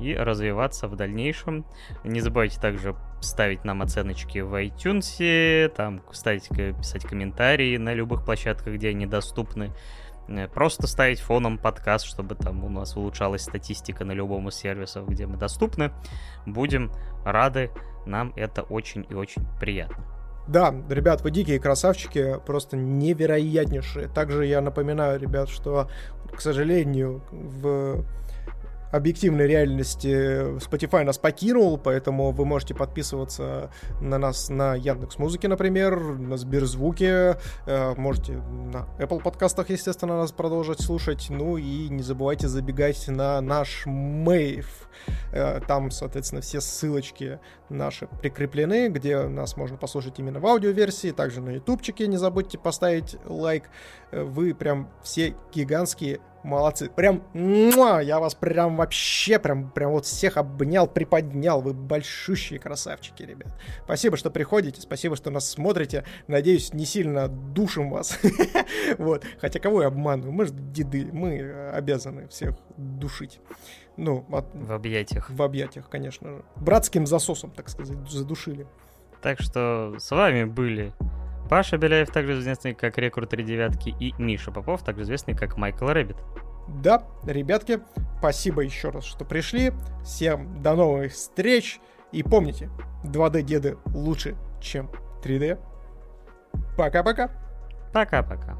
и развиваться в дальнейшем. Не забывайте также ставить нам оценочки в iTunes, там ставить, писать комментарии на любых площадках, где они доступны. Э, просто ставить фоном подкаст, чтобы там у нас улучшалась статистика на любом из сервисов, где мы доступны. Будем рады, нам это очень и очень приятно. Да, ребят, вы дикие красавчики, просто невероятнейшие. Также я напоминаю, ребят, что, к сожалению, в объективной реальности Spotify нас покинул, поэтому вы можете подписываться на нас на Яндекс Музыке, например, на Сберзвуке, э, можете на Apple подкастах, естественно, нас продолжать слушать, ну и не забывайте забегать на наш Мейв. Э, там, соответственно, все ссылочки наши прикреплены, где нас можно послушать именно в аудиоверсии, также на ютубчике не забудьте поставить лайк. Э, вы прям все гигантские Молодцы. Прям, муа, я вас прям вообще, прям, прям вот всех обнял, приподнял. Вы большущие красавчики, ребят. Спасибо, что приходите, спасибо, что нас смотрите. Надеюсь, не сильно душим вас. Вот. Хотя кого я обманываю? Мы же деды, мы обязаны всех душить. Ну, от... в объятиях. В объятиях, конечно же. Братским засосом, так сказать, задушили. Так что с вами были Паша Беляев, также известный как Рекрут 3 девятки, и Миша Попов, также известный как Майкл Рэббит. Да, ребятки, спасибо еще раз, что пришли. Всем до новых встреч. И помните, 2D-деды лучше, чем 3D. Пока-пока. Пока-пока.